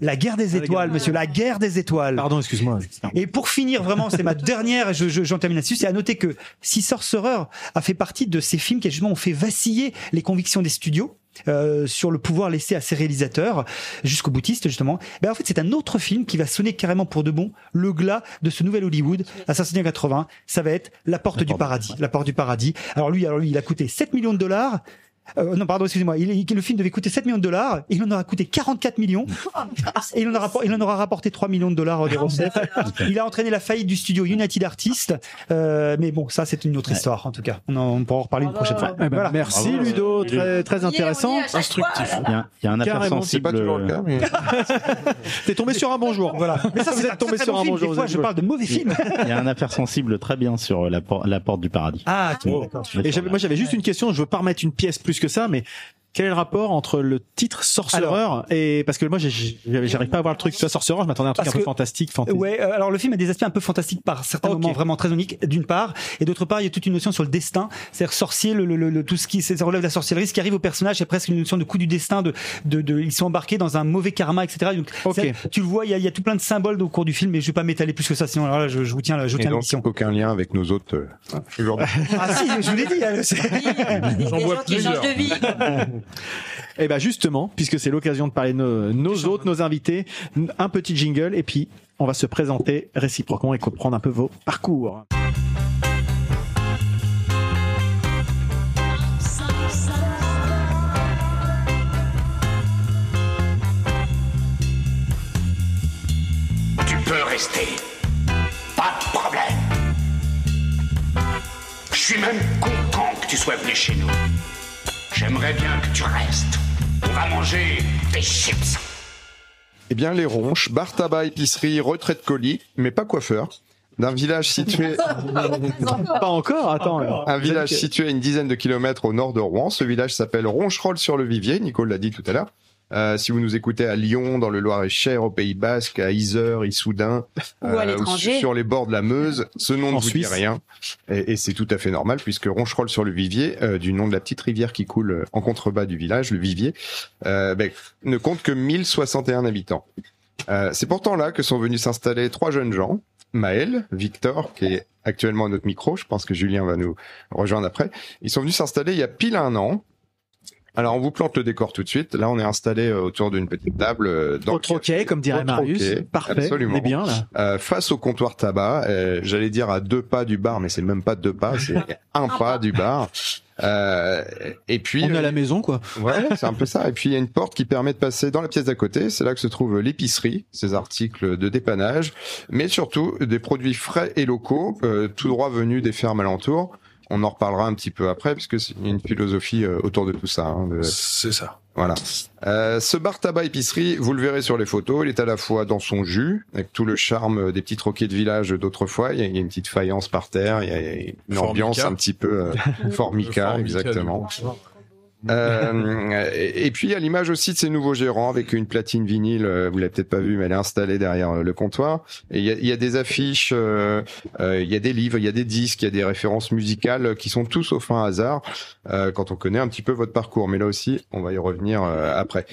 Speaker 11: La guerre des
Speaker 5: Ah,
Speaker 11: étoiles, monsieur, la guerre des étoiles.
Speaker 5: Pardon, excuse-moi.
Speaker 11: Et pour finir, vraiment, c'est ma dernière, je, je- j'en termine là-dessus, c'est à noter que Si Sorcerer a fait partie de ces films qui justement ont fait vaciller les convictions des studios. euh, sur le pouvoir laissé à ses réalisateurs jusqu'au boutiste justement ben en fait c'est un autre film qui va sonner carrément pour de bon le glas de ce nouvel Hollywood Assassinat 80 ça va être La Porte du Paradis La Porte du Paradis alors lui alors lui il a coûté 7 millions de dollars euh, non, pardon, excusez-moi. Il, il- le film devait coûter 7 millions de dollars. Il en aura coûté 44 millions. Et il en, aura, il en aura rapporté 3 millions de dollars de recettes. Il a entraîné la faillite du studio United Artists. Euh, mais bon, ça, c'est une autre histoire, en tout cas. On, en- on pourra en reparler une prochaine fois.
Speaker 5: Eh ben,
Speaker 11: Voilà.
Speaker 5: Merci
Speaker 12: Bravo.
Speaker 5: Ludo, très, très intéressant.
Speaker 3: là.
Speaker 12: Il y a, il y a un affaire
Speaker 5: Carrément,
Speaker 8: C'est pas
Speaker 12: sensible.
Speaker 8: toujours le cas, mais
Speaker 5: T'es tombé sur un bon jour.
Speaker 11: Voilà. Mais ça,
Speaker 5: Vous
Speaker 11: c'est
Speaker 5: êtes tombé sur un bon jour,
Speaker 11: Des je parle de mauvais films.
Speaker 12: Il y a un affaire sensible très bien sur la, por- la porte du paradis.
Speaker 11: Ah, vois, d'accord.
Speaker 5: Et j'avais- moi j'avais juste une question, je veux pas remettre une pièce plus que ça, mais quel est le rapport entre le titre Sorcereur et parce que moi j'arrive pas à voir le truc. Tu vois, Sorcereur, je m'attendais à un truc un peu
Speaker 11: que-
Speaker 5: fantastique, fantasy.
Speaker 11: Ouais, euh, alors le film a des aspects un peu fantastiques par certains moments vraiment très uniques d'une part, et d'autre part il y a toute une notion sur le destin, c'est-à-dire sorcier, le, le, le- le- tout ce qui ça relève de la sorcellerie, ce qui arrive au personnage, c'est presque une notion de coup du destin, de, de, de ils sont embarqués dans un mauvais karma, etc. Donc tu le vois, il y, a, il y a tout plein de symboles au cours du film, mais je vais pas m'étaler plus que ça, sinon alors là je, je vous tiens, je vous
Speaker 8: Et
Speaker 11: tiens
Speaker 8: donc,
Speaker 11: l'émission.
Speaker 8: aucun lien avec nos autres. euh.
Speaker 11: Ah si, je vous l'ai dit. hein,
Speaker 7: J'en vois plusieurs.
Speaker 3: changent de vie.
Speaker 5: Et ben justement, puisque c'est l'occasion de parler de nos, nos autres, nos invités, un petit jingle et puis on va se présenter réciproquement et comprendre un peu vos parcours.
Speaker 13: Tu peux rester. Pas de problème. Je suis même content que tu sois venu chez nous. J'aimerais bien que tu restes. On va manger des chips.
Speaker 8: Eh bien, les ronches, bar tabac, épicerie, retraite colis, mais pas coiffeur. D'un village situé,
Speaker 5: Pas encore, attends.
Speaker 8: un village situé à une dizaine de kilomètres au nord de Rouen. Ce village s'appelle Roncherolles-sur-le-Vivier. Nicole l'a dit tout à l'heure. Euh, si vous nous écoutez à Lyon, dans le Loir-et-Cher, au Pays Basque, à Isère, Issoudun,
Speaker 3: Ou à
Speaker 8: euh,
Speaker 3: l'étranger.
Speaker 8: sur les bords de la Meuse, ce nom ne vous
Speaker 5: Suisse.
Speaker 8: dit rien. Et, et c'est tout à fait normal puisque Roncherolles-sur-le-Vivier, euh, du nom de la petite rivière qui coule euh, en contrebas du village, le Vivier, euh, ben, ne compte que 1061 habitants. Euh, c'est pourtant là que sont venus s'installer trois jeunes gens, Maël, Victor, qui est actuellement à notre micro, je pense que Julien va nous rejoindre après. Ils sont venus s'installer il y a pile un an. Alors on vous plante le décor tout de suite. Là on est installé euh, autour d'une petite table euh, dans
Speaker 5: Au troquet, comme dirait Marius.
Speaker 8: troquet,
Speaker 5: Parfait.
Speaker 8: absolument.
Speaker 5: On est bien là.
Speaker 8: euh, face au comptoir tabac. euh, J'allais dire à deux pas du bar, mais c'est même pas deux pas, c'est un pas du bar. Euh, et puis
Speaker 5: On est à
Speaker 8: euh,
Speaker 5: la maison quoi.
Speaker 8: Ouais, c'est un peu ça. Et puis il y a une porte qui permet de passer dans la pièce d'à côté. C'est là que se trouve l'épicerie, ses articles de dépannage, mais surtout des produits frais et locaux, euh, tout droit venus des fermes alentours. On en reparlera un petit peu après, puisque c'est une philosophie euh, autour de tout ça. hein, de-
Speaker 7: C'est ça.
Speaker 8: voilà. Euh, ce bar tabac épicerie, vous le verrez sur les photos, il est à la fois dans son jus, avec tout le charme des petits troquets de village d'autrefois. Il y a- il y a une petite faïence par terre, il y a une
Speaker 7: Formica.
Speaker 8: ambiance un petit peu euh, formica,
Speaker 7: Formica,
Speaker 8: exactement.
Speaker 7: coup.
Speaker 8: Euh, et puis à l'image aussi de ces nouveaux gérants avec une platine vinyle, euh, vous l'avez peut-être pas vu, mais elle est installée derrière euh, le comptoir. Il y a, des affiches, il y a des livres, il y a des disques, il y a des références musicales qui sont tous au fin hasard quand on connaît un petit peu votre parcours. Mais là aussi, on va y revenir après.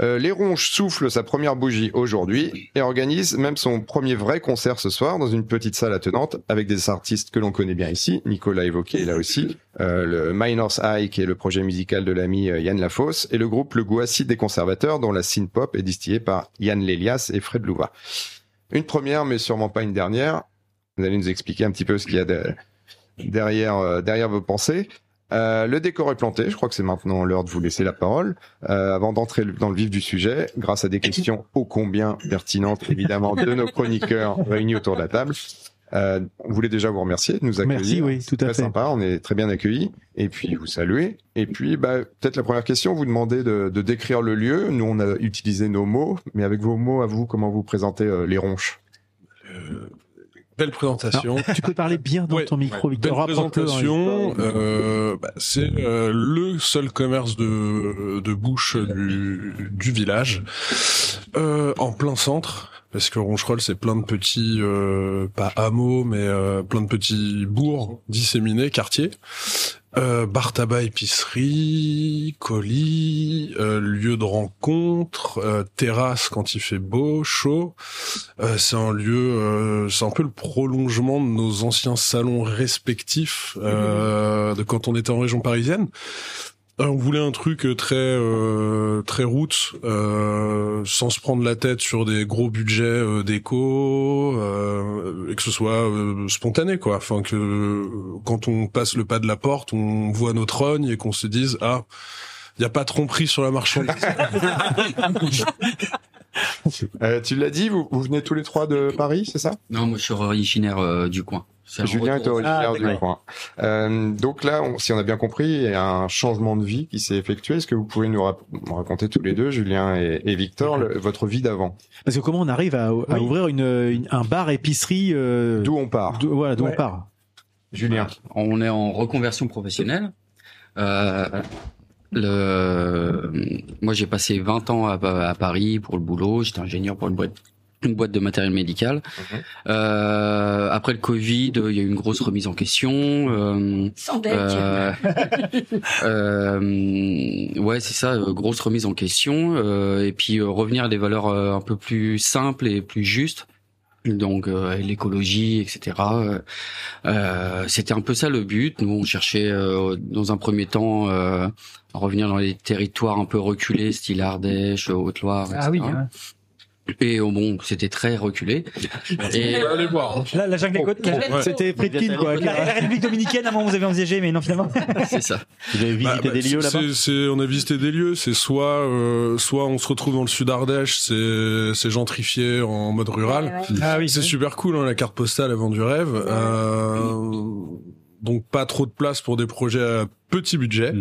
Speaker 8: Euh, les Ronches souffle sa première bougie aujourd'hui et organise même son premier vrai concert ce soir dans une petite salle attenante avec des artistes que l'on connaît bien ici. Nicolas évoqué là aussi euh, le Minors High qui est le projet musical de l'ami euh, Yann Lafosse et le groupe Le Acide des Conservateurs dont la synth-pop est distillée par Yann Lélias et Fred Louva. Une première mais sûrement pas une dernière. Vous allez nous expliquer un petit peu ce qu'il y a de- derrière, derrière vos pensées. Euh, le décor est planté, je crois que c'est maintenant l'heure de vous laisser la parole. Euh, avant d'entrer dans le vif du sujet, grâce à des questions ô combien pertinentes, évidemment, de nos chroniqueurs réunis autour de la table, euh, on voulait déjà vous remercier de nous accueillir.
Speaker 5: Merci, oui, tout à
Speaker 8: Très
Speaker 5: fait.
Speaker 8: sympa, on est très bien accueillis. Et puis vous saluer. Et puis, bah, peut-être la première question, vous demandez de, de décrire le lieu. Nous, on a utilisé nos mots, mais avec vos mots à vous, comment vous présentez euh, les ronches?
Speaker 7: Euh, belle présentation.
Speaker 5: Tu peux parler bien dans
Speaker 7: Ouais,
Speaker 5: ton micro,
Speaker 7: Belle
Speaker 5: Victor. Rapproche-le, hein,
Speaker 7: présentation. Euh, bah, c'est euh, le seul commerce de, de bouche du, du village, euh, en plein centre. Parce que Roncherolles, c'est plein de petits, euh, pas hameaux, mais euh, plein de petits bourgs disséminés, quartiers. Euh, bar tabac épicerie, colis, euh, lieu de rencontre, euh, terrasse quand il fait beau, chaud. Euh, c'est un lieu, euh, c'est un peu le prolongement de nos anciens salons respectifs euh, de quand on était en région parisienne. Euh, on voulait un truc très euh, très route, euh, sans se prendre la tête sur des gros budgets euh, déco, euh, et que ce soit euh, spontané quoi. Enfin que euh, quand on passe le pas de la porte, on voit notre rogne et qu'on se dise ah il y a pas tromperie sur la marchandise.
Speaker 8: Euh, Tu l'as dit, vous, vous venez tous les trois de Paris, c'est ça?
Speaker 14: Non, moi je suis originaire euh, du coin.
Speaker 8: Julien est originaire
Speaker 14: Ah,
Speaker 8: du coin. Euh, donc là, on- si on a bien compris, il y a un changement de vie qui s'est effectué. Est-ce que vous pouvez nous raconter tous les deux, Julien et, et Victor, le- votre vie d'avant?
Speaker 5: Parce que comment on arrive à, à
Speaker 8: Oui.
Speaker 5: ouvrir une, une- un bar épicerie euh,
Speaker 8: D'où on part
Speaker 5: Voilà, d'où
Speaker 14: Ouais.
Speaker 5: on part.
Speaker 8: Julien.
Speaker 14: On est en reconversion professionnelle. Euh, Le... Moi, j'ai passé 20 ans à, à Paris pour le boulot. J'étais ingénieur pour une boîte, une boîte de matériel médical. Euh, après le Covid, il y a eu une grosse remise en question. Euh,
Speaker 3: Sans dette.
Speaker 14: euh, euh, ouais, c'est ça, euh, grosse remise en question. euh, et puis euh, revenir à des valeurs euh, un peu plus simples et plus justes. Donc euh, l'écologie, etc. C'était un peu ça le but. Nous, on cherchait euh, dans un premier temps euh, à revenir dans les territoires un peu reculés, style Ardèche, Haute-Loire, etc.
Speaker 11: Ah oui. hein.
Speaker 14: Et oh, bon, c'était très reculé. Et
Speaker 7: Allez voir.
Speaker 11: La, la jungle des côtes.
Speaker 7: Ouais.
Speaker 5: C'était Fritkin, quoi.
Speaker 11: La, la République dominicaine, à un moment, vous avez envisagé, mais non, finalement.
Speaker 14: c'est ça.
Speaker 12: Vous avez visité
Speaker 7: Bah, bah,
Speaker 12: des lieux là-bas
Speaker 7: c'est- On a visité des lieux. C'est soit, euh, soit on se retrouve dans le sud Ardèche, c'est c'est gentrifié en mode rural.
Speaker 3: Ouais, ouais.
Speaker 11: Ah oui.
Speaker 7: C'est super cool, hein, la carte postale avant du rêve. Euh, donc pas trop de place pour des projets à petit budget.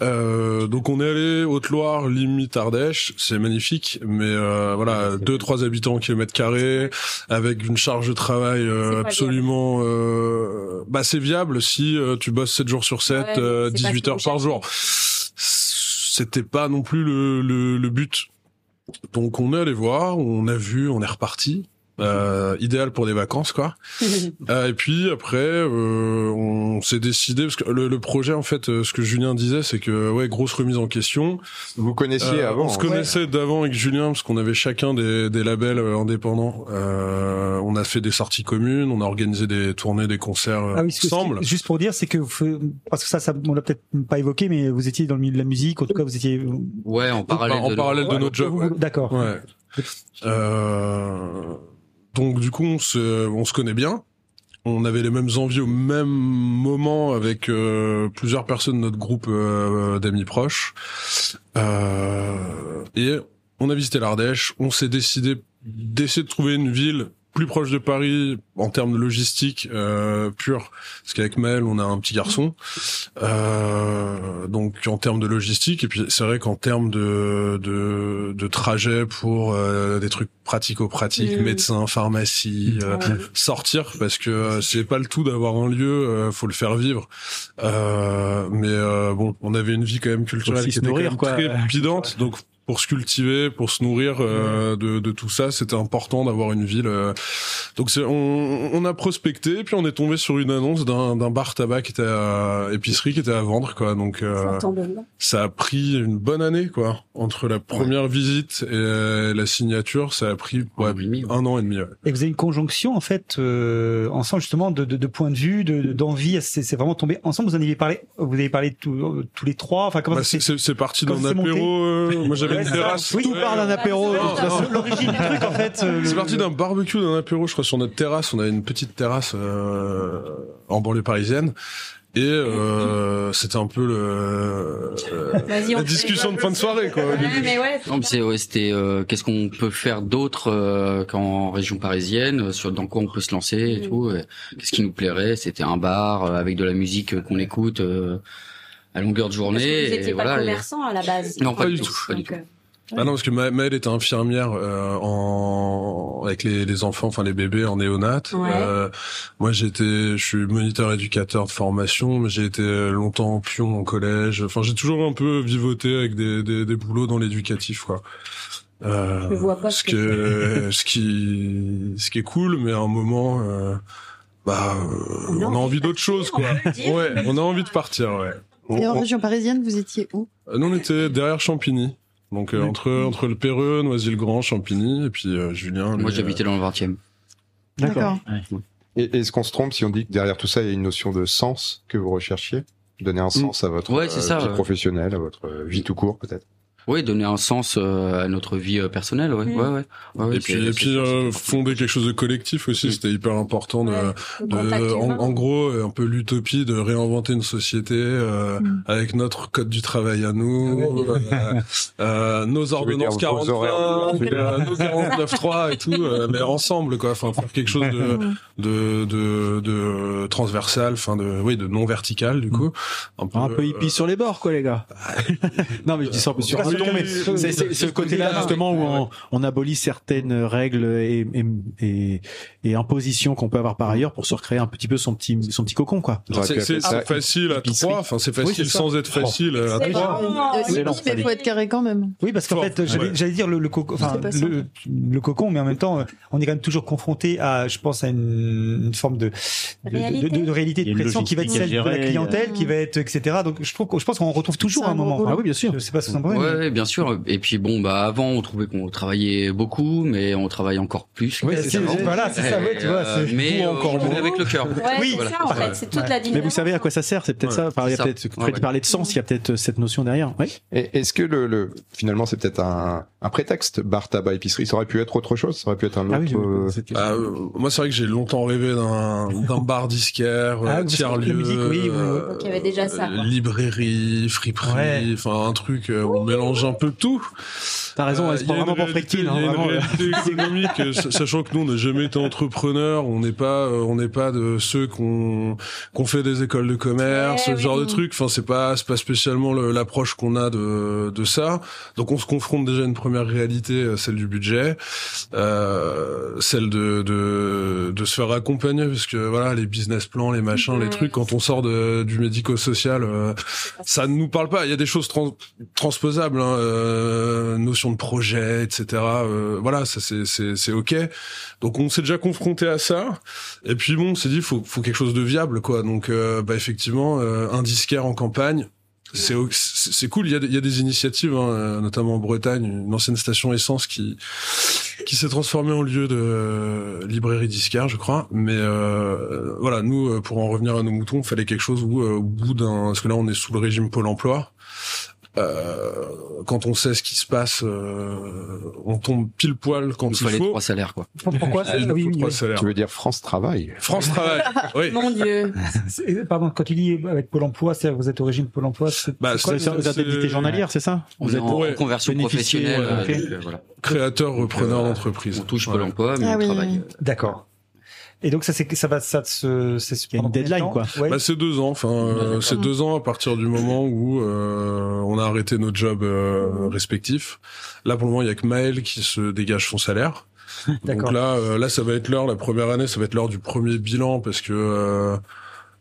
Speaker 7: Euh, donc on est allé Haute-Loire, limite Ardèche, c'est magnifique, mais euh, voilà, deux trois habitants au kilomètre carré, avec une charge de travail euh, absolument, euh, bah c'est viable si euh, tu bosses 7 jours sur 7,
Speaker 3: Ouais,
Speaker 7: euh,
Speaker 3: c'est pas
Speaker 7: 18
Speaker 3: ce qu'on
Speaker 7: heures par jour. C'était pas non plus le, le, le but. Donc on est allé voir, on a vu, on est reparti. Euh, idéal pour des vacances quoi. Euh, et puis après, euh, on s'est décidé parce que le, le projet en fait, euh, ce que Julien disait, c'est que ouais, grosse remise en question.
Speaker 8: Vous connaissiez
Speaker 7: Euh,
Speaker 8: avant.
Speaker 7: On se
Speaker 8: hein.
Speaker 7: connaissait d'avant avec Julien parce qu'on avait chacun des, des labels euh, indépendants. Euh, on a fait des sorties communes, on a organisé des tournées, des concerts euh,
Speaker 11: Ah oui, ce que-
Speaker 7: ensemble.
Speaker 11: juste pour dire, c'est que vous, parce que ça, ça, on l'a peut-être pas évoqué, mais vous étiez dans le milieu de la musique, en tout cas, vous étiez.
Speaker 14: Ouais, en parallèle.
Speaker 7: en
Speaker 14: de
Speaker 7: parallèle de notre job. ouais.
Speaker 11: D'accord.
Speaker 7: Ouais. Euh, donc du coup, on se, on se connaît bien. On avait les mêmes envies au même moment avec euh, plusieurs personnes de notre groupe euh, d'amis proches. Euh, et on a visité l'Ardèche. On s'est décidé d'essayer de trouver une ville plus proche de Paris en termes de logistique euh, pure. Parce qu'avec Mel, on a un petit garçon. Euh, donc en termes de logistique, et puis c'est vrai qu'en termes de, de, de trajet pour euh, des trucs pratico-pratiques,
Speaker 3: Mhm.
Speaker 7: médecin, pharmacie, euh,
Speaker 3: Ouais.
Speaker 7: sortir, parce que euh, c'est pas le tout d'avoir un lieu, euh, faut le faire vivre. Euh, mais euh, bon, on avait une vie quand même culturelle qui était quand
Speaker 5: nourrir,
Speaker 7: même
Speaker 5: quoi.
Speaker 7: très pedante, donc pour se cultiver, pour se nourrir euh, de, de tout ça, c'était important d'avoir une ville. euh. Donc c'est, on, on a prospecté, puis on est tombé sur une annonce d'un, d'un bar tabac qui était à épicerie qui était à vendre, quoi. Donc euh,
Speaker 3: Ça
Speaker 7: a pris une bonne année, quoi. Entre la première visite et la signature, ça a pris ouais,
Speaker 14: Un an et demi, ouais.
Speaker 7: un an et demi. ouais.
Speaker 11: Et vous avez une conjonction, en fait, euh, ensemble, justement, de, de, de points de vue, de, de- d'envie. C'est, c'est vraiment tombé ensemble. Vous en avez parlé, vous avez parlé tous, tous les trois. Enfin, comment
Speaker 7: Bah,
Speaker 11: ça
Speaker 7: c'est,
Speaker 11: s'est-
Speaker 7: c'est, c'est parti d'un apéro. euh, moi j'avais une terrasse.
Speaker 11: Oui,
Speaker 5: Tout
Speaker 7: Ouais,
Speaker 5: part d'un apéro.
Speaker 11: L'origine du truc, en fait. euh,
Speaker 7: C'est parti d'un barbecue, d'un apéro, je crois, sur notre terrasse. On avait une petite terrasse euh, en banlieue parisienne. Et euh, c'était un peu le, euh, la discussion de fin de soirée, quoi.
Speaker 3: Ouais, mais ouais.
Speaker 14: Non, mais c'est ouais, c'était euh, qu'est-ce qu'on peut faire d'autre euh, qu'en région parisienne, sur dans quoi on peut se lancer et
Speaker 3: Mm.
Speaker 14: tout. Qu'est-ce qui nous plairait? C'était un bar euh, avec de la musique euh, qu'on écoute euh, à longueur de
Speaker 3: Parce
Speaker 14: journée.
Speaker 3: que vous
Speaker 14: et
Speaker 3: étiez pas
Speaker 14: voilà, et-
Speaker 3: commerçant à la base.
Speaker 14: Non, pas,
Speaker 7: Pas
Speaker 14: du tout. Pas du tout.
Speaker 3: Donc,
Speaker 7: Ah non, parce que Ma- Maëlle était infirmière euh, en avec les, les enfants, enfin les bébés en néonat.
Speaker 3: Ouais.
Speaker 7: Euh, moi, j'étais, je suis moniteur éducateur de formation, mais j'ai été longtemps en pion en collège. Enfin, j'ai toujours un peu vivoté avec des, des, des boulots dans l'éducatif, quoi. Euh,
Speaker 3: Je vois pas
Speaker 7: ce
Speaker 3: que
Speaker 7: ce qui ce qui est cool, mais à un moment, euh, bah, euh, on, a envie d'autre chose, quoi.
Speaker 3: on.
Speaker 7: Ouais, on a envie de partir, ouais.
Speaker 4: Et en
Speaker 7: On-
Speaker 4: région parisienne, vous étiez où?
Speaker 7: Euh, Nous, on était derrière Champigny. Donc, euh, entre, entre le Perreux, Noisy-le-Grand, Champigny, et puis euh, Julien.
Speaker 14: Moi, j'habitais dans le 20e.
Speaker 11: D'accord.
Speaker 8: Et est-ce qu'on se trompe si on dit que derrière tout ça, il y a une notion de sens que vous recherchiez? Donner un sens à votre
Speaker 14: Ouais,
Speaker 8: euh,
Speaker 14: ça,
Speaker 8: vie
Speaker 14: ouais.
Speaker 8: professionnelle, à votre vie tout court, peut-être?
Speaker 14: Oui, donner un sens euh, à notre vie euh, personnelle, ouais,
Speaker 3: Mm.
Speaker 14: ouais, ouais. ouais, ouais,
Speaker 7: et puis, et puis euh, fonder quelque chose de collectif aussi,
Speaker 14: Mm.
Speaker 7: c'était hyper important de, de- en, en gros, un peu l'utopie de réinventer une société euh,
Speaker 4: Mm.
Speaker 7: avec notre code du travail à nous, euh, euh, nos ordonnances
Speaker 8: dire vos
Speaker 7: 45,
Speaker 8: horaires de-
Speaker 7: euh, nos 49.3 et tout, euh, mais ensemble, quoi. Enfin, faire quelque chose de, de, de, de transversal, enfin de, oui, de non vertical, du coup.
Speaker 5: Un peu hippie sur les bords, quoi, les gars. non, mais je dis ça un peu sur Pardon, mais c'est c'est ce côté-là justement où on, on abolit certaines règles et, et, et, et impositions qu'on peut avoir par ailleurs pour se recréer un petit peu son petit son petit cocon quoi.
Speaker 7: C'est c'est- c'est facile à trois, enfin c'est
Speaker 5: Oui,
Speaker 7: facile
Speaker 5: c'est ça.
Speaker 7: sans être facile à
Speaker 4: C'est
Speaker 7: trois.
Speaker 2: Euh,
Speaker 4: oui, mais faut être carré quand même.
Speaker 11: Oui, parce qu'en fait, j'allais dire le, le, coco, enfin, le, le cocon, mais en même temps, euh, on est quand même toujours confronté à, je pense, à une, une forme de,
Speaker 3: Réalité.
Speaker 11: de- réalité pression qui va être celle de la clientèle,
Speaker 3: euh.
Speaker 11: qui va être, etc. Donc, je trouve, je pense qu'on retrouve toujours un moment. Enfin,
Speaker 5: Ah oui, bien sûr.
Speaker 11: Je sais pas si c'est
Speaker 14: Ouais, bien sûr. Et puis bon, bah avant, on trouvait qu'on travaillait beaucoup, mais on travaille encore plus.
Speaker 11: Ouais, c'est- voilà, c'est ça, ouais, tu vois,
Speaker 14: Euh,
Speaker 11: c'est-
Speaker 14: mais euh,
Speaker 7: encore
Speaker 14: on avec le cœur.
Speaker 3: Ouais,
Speaker 11: Oui,
Speaker 3: c'est
Speaker 14: voilà.
Speaker 3: ça en fait, c'est toute la
Speaker 5: Mais
Speaker 3: dynamique.
Speaker 5: vous savez à quoi ça sert C'est peut-être
Speaker 14: Ouais,
Speaker 5: ça. Enfin, il y a peut-être
Speaker 14: ouais.
Speaker 5: parlais de sens, il y a peut-être cette notion derrière. Oui.
Speaker 8: Et Est-ce que le, le finalement c'est peut-être un, un prétexte bar tabac épicerie? Ça aurait pu être autre chose. Ça aurait pu être un autre.
Speaker 5: Ah oui,
Speaker 8: euh,
Speaker 7: Ah, euh, moi, c'est vrai que j'ai longtemps rêvé d'un d'un bar disquaire,
Speaker 11: Ah,
Speaker 7: euh, tiers lieu,
Speaker 11: musique, oui, oui, oui.
Speaker 7: euh,
Speaker 3: Donc, il y avait déjà ça, quoi.
Speaker 7: librairie, friperie, enfin un truc euh, où on mélange un peu tout.
Speaker 5: T'as raison,
Speaker 7: Euh,
Speaker 5: c'est pas
Speaker 7: a une
Speaker 5: vraiment pour
Speaker 7: a
Speaker 5: Hein,
Speaker 7: une
Speaker 5: vraiment, euh.
Speaker 7: réalité économique, euh, sa- sachant que nous, on n'a jamais été entrepreneurs, on n'est pas, euh, on n'est pas de ceux qu'on qu'on fait des écoles de commerce, ce genre de trucs. Enfin, c'est pas, c'est pas spécialement le- l'approche qu'on a de de ça. Donc, on se confronte déjà à une première réalité, euh, celle du budget, euh, celle de, de de se faire accompagner, parce que voilà, les business plans, les machins, les trucs, quand on sort de, du médico-social, euh, ça ne nous parle pas. Il y a des choses trans- transposables, hein, euh, notion de projet, etc. euh, voilà, ça c'est c'est c'est ok. Donc on s'est déjà confronté à ça. Et puis bon, on s'est dit faut faut quelque chose de viable quoi. Donc euh, bah effectivement, euh, un disquaire en campagne. C'est c'est cool. Il y a des, il y a des initiatives, hein, euh, notamment en Bretagne, une ancienne station essence qui qui s'est transformée en lieu de euh, librairie disquaire, je crois. Mais euh, voilà, nous, pour en revenir à nos moutons, il fallait quelque chose où, euh, au bout d'un, parce que là, on est sous le régime Pôle Emploi. Euh, quand on sait ce qui se passe, euh, on tombe pile poil quand
Speaker 14: Il
Speaker 7: il,
Speaker 14: fallait
Speaker 7: faut.
Speaker 14: trois salaires, quoi.
Speaker 11: Pourquoi Ah oui, oui,
Speaker 7: trois
Speaker 11: oui.
Speaker 7: salaires.
Speaker 8: Tu veux dire France Travail
Speaker 7: France Travail. Oui.
Speaker 3: Mon Dieu.
Speaker 11: Pardon, quand tu dis avec Pôle Emploi, c'est vous êtes au régime Pôle Emploi, c'est
Speaker 7: Bah,
Speaker 11: c'est quoi
Speaker 5: Vous êtes journalière, c'est ça Vous êtes
Speaker 14: en
Speaker 7: ouais,
Speaker 14: conversion professionnelle.
Speaker 5: ouais,
Speaker 14: euh,
Speaker 5: ok.
Speaker 14: donc, euh, voilà.
Speaker 7: Créateur, repreneur
Speaker 14: euh,
Speaker 7: d'entreprise.
Speaker 14: On touche. Pôle emploi, mais
Speaker 4: Ah
Speaker 14: on
Speaker 4: oui.
Speaker 14: travaille.
Speaker 11: D'accord. Et donc ça c'est ça va ça se c'est
Speaker 5: Il y a une deadline, quoi.
Speaker 11: Ouais.
Speaker 7: Bah, c'est deux ans. Enfin, euh, c'est deux ans à partir du moment où euh, on a arrêté nos jobs euh, respectifs. Là, pour le moment, il y a que Maël qui se dégage son salaire. Donc là, euh, là, ça va être l'heure. La première année, ça va être l'heure du premier bilan parce que euh,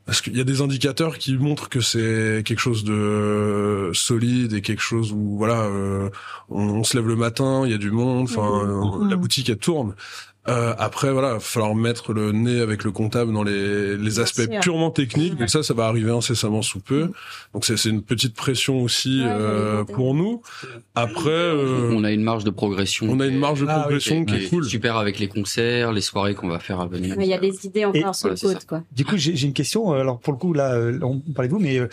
Speaker 7: parce qu'il y a des indicateurs qui montrent que c'est quelque chose de solide et quelque chose où voilà, euh, on, on se lève le matin, il y a du monde. Enfin, euh, la boutique elle tourne. Euh, après, voilà, il va falloir mettre le nez avec le comptable dans les, les aspects purement techniques. Donc ça, ça va arriver incessamment sous peu. Donc c'est c'est une petite pression aussi
Speaker 3: Ouais,
Speaker 7: euh, pour nous. Après, euh,
Speaker 14: On a une marge de progression.
Speaker 7: on a une marge de
Speaker 11: Ah oui,
Speaker 7: progression
Speaker 14: qui
Speaker 7: est cool.
Speaker 14: super avec les concerts, les soirées qu'on va faire à venir.
Speaker 3: Mais il y a des idées encore sur
Speaker 14: voilà,
Speaker 3: le code, quoi.
Speaker 11: Du coup, j'ai j'ai une question. euh, Alors pour le coup, là, euh, on parlait de vous, mais euh,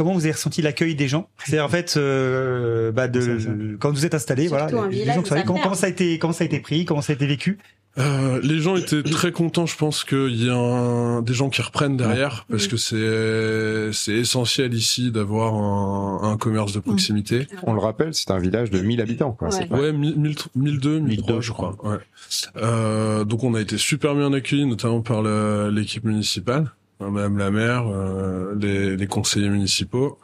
Speaker 11: comment vous avez ressenti l'accueil des gens? C'est en fait, euh, bah, de quand vous êtes installé, voilà, les gens qui sont allés,
Speaker 3: ça
Speaker 11: comment, comment ça a été, comment ça a été pris, comment ça a été vécu?
Speaker 7: Euh, les gens étaient très contents. Je pense qu'il y a un- des gens qui reprennent derrière parce que c'est c'est essentiel ici d'avoir un, un commerce de proximité.
Speaker 8: On le rappelle, c'est un village de 1000 habitants. Quoi.
Speaker 3: Ouais.
Speaker 8: C'est pas-
Speaker 7: Ouais, 1000, 1002, 1003,
Speaker 5: 1002,
Speaker 7: je crois. Ouais. Euh, donc on a été super bien accueillis, notamment par l'équipe municipale, Madame la maire, euh, les, les conseillers municipaux.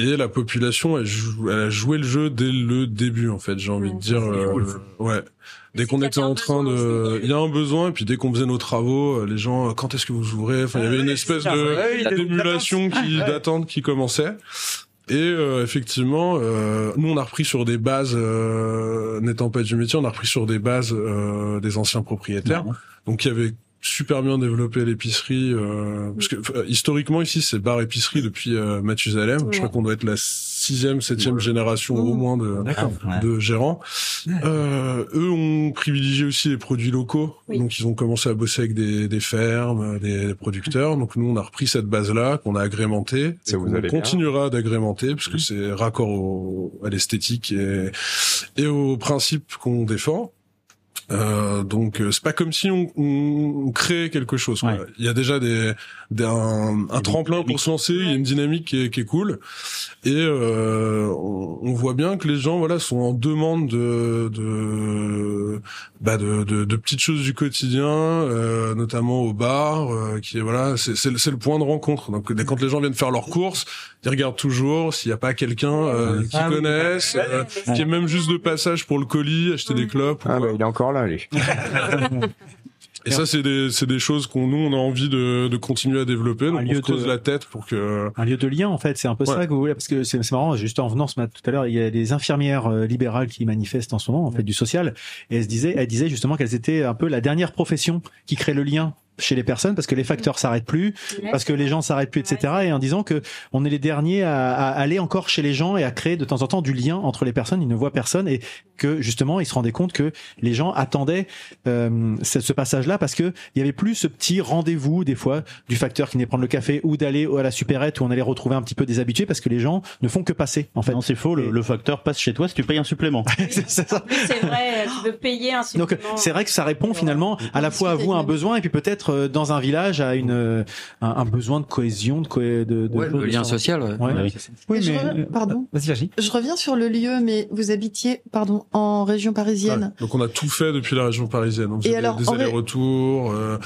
Speaker 7: Et la population, elle, joue- elle a joué le jeu dès le début, en fait, j'ai envie de dire. euh, ouais. Dès qu'on
Speaker 3: y
Speaker 7: était
Speaker 3: avait
Speaker 7: en train de, il y a un besoin, et puis dès qu'on faisait nos travaux, euh, les gens, euh, quand est-ce que vous ouvrez? Enfin, il y avait une espèce de d'émulation qui
Speaker 11: Ouais.
Speaker 7: d'attente qui commençait. Et euh, effectivement, euh, nous on a repris sur des bases, euh, n'étant pas du métier, on a repris sur des bases euh, des anciens propriétaires, donc qui avaient super bien développé l'épicerie. Euh, parce que euh, historiquement ici c'est bar épicerie depuis euh, Mathusalem. Je
Speaker 3: Ouais.
Speaker 7: crois qu'on doit être la sixième, septième génération au
Speaker 3: Mmh.
Speaker 7: moins de, de gérants. Euh, eux ont privilégié aussi les produits locaux,
Speaker 3: Oui.
Speaker 7: donc ils ont commencé à bosser avec des, des fermes, des, producteurs. Donc nous on a repris cette base-là qu'on a agrémentée,
Speaker 8: Ça
Speaker 7: et
Speaker 8: vous
Speaker 7: qu'on continuera d'agrémenter parce que c'est raccord au, à l'esthétique et, et aux principes qu'on défend. Euh, donc euh, c'est pas comme si on, on, on crée quelque chose.
Speaker 5: Ouais.
Speaker 7: Il y a déjà des, des- un, tremplin pour se lancer, il y a une dynamique qui est, qui est cool et euh, on, on voit bien que les gens voilà sont en demande de de bah de, de, de petites choses du quotidien, euh, notamment au bar, euh, qui est voilà c'est c'est le- point de rencontre. Donc dès- quand les gens viennent faire leurs courses, ils regardent toujours s'il n'y a pas quelqu'un euh,
Speaker 8: Ah oui.
Speaker 7: connaissent, euh, qui est même juste de passage pour le colis, acheter des clopes.
Speaker 8: Ah bah il est encore là, lui.
Speaker 7: Et ça, c'est des, c'est des choses qu'on nous on a envie de, de continuer à développer. Donc on se creuse
Speaker 5: de-
Speaker 7: la tête pour que.
Speaker 5: Un lieu de lien, en fait, c'est un peu
Speaker 7: Ouais.
Speaker 5: ça que vous voulez, parce que c'est c'est marrant, juste en venant ce matin tout à l'heure, il y a des infirmières euh, libérales qui manifestent en ce moment, en fait, du social, et elles se disaient, elles disaient justement qu'elles étaient un peu la dernière profession qui crée le lien chez les personnes parce que les facteurs s'arrêtent plus, parce que les gens s'arrêtent plus, etc. Et en disant que on est les derniers à, à aller encore chez les gens et à créer de temps en temps du lien entre les personnes. Ils ne voient personne et que justement ils se rendaient compte que les gens attendaient euh, ce, ce passage-là parce que il y avait plus ce petit rendez-vous des fois du facteur qui venait prendre le café ou d'aller à la supérette où on allait retrouver un petit peu des habitués parce que les gens ne font que passer en fait.
Speaker 12: Non, c'est faux. Le, le facteur passe chez toi si tu payes un supplément.
Speaker 5: c'est
Speaker 3: vrai, tu veux payer un
Speaker 5: Donc
Speaker 3: supplément.
Speaker 5: c'est vrai que ça répond finalement à la fois à vous un besoin et puis peut-être euh, dans un village à une euh, un, un besoin de cohésion, de, cohé- de, de,
Speaker 14: Ouais, le
Speaker 5: de-
Speaker 14: lien social, ouais.
Speaker 5: Ouais,
Speaker 14: Oui.
Speaker 11: Oui,
Speaker 4: Je
Speaker 11: mais
Speaker 4: re- Pardon.
Speaker 11: Vas-y, Virginie.
Speaker 4: Je reviens sur le lieu, mais vous habitiez, pardon, en région parisienne.
Speaker 7: Donc on a tout fait depuis la région parisienne. On
Speaker 4: Et
Speaker 7: faisait
Speaker 4: alors,
Speaker 7: des
Speaker 4: ré-
Speaker 7: allers-retours. euh,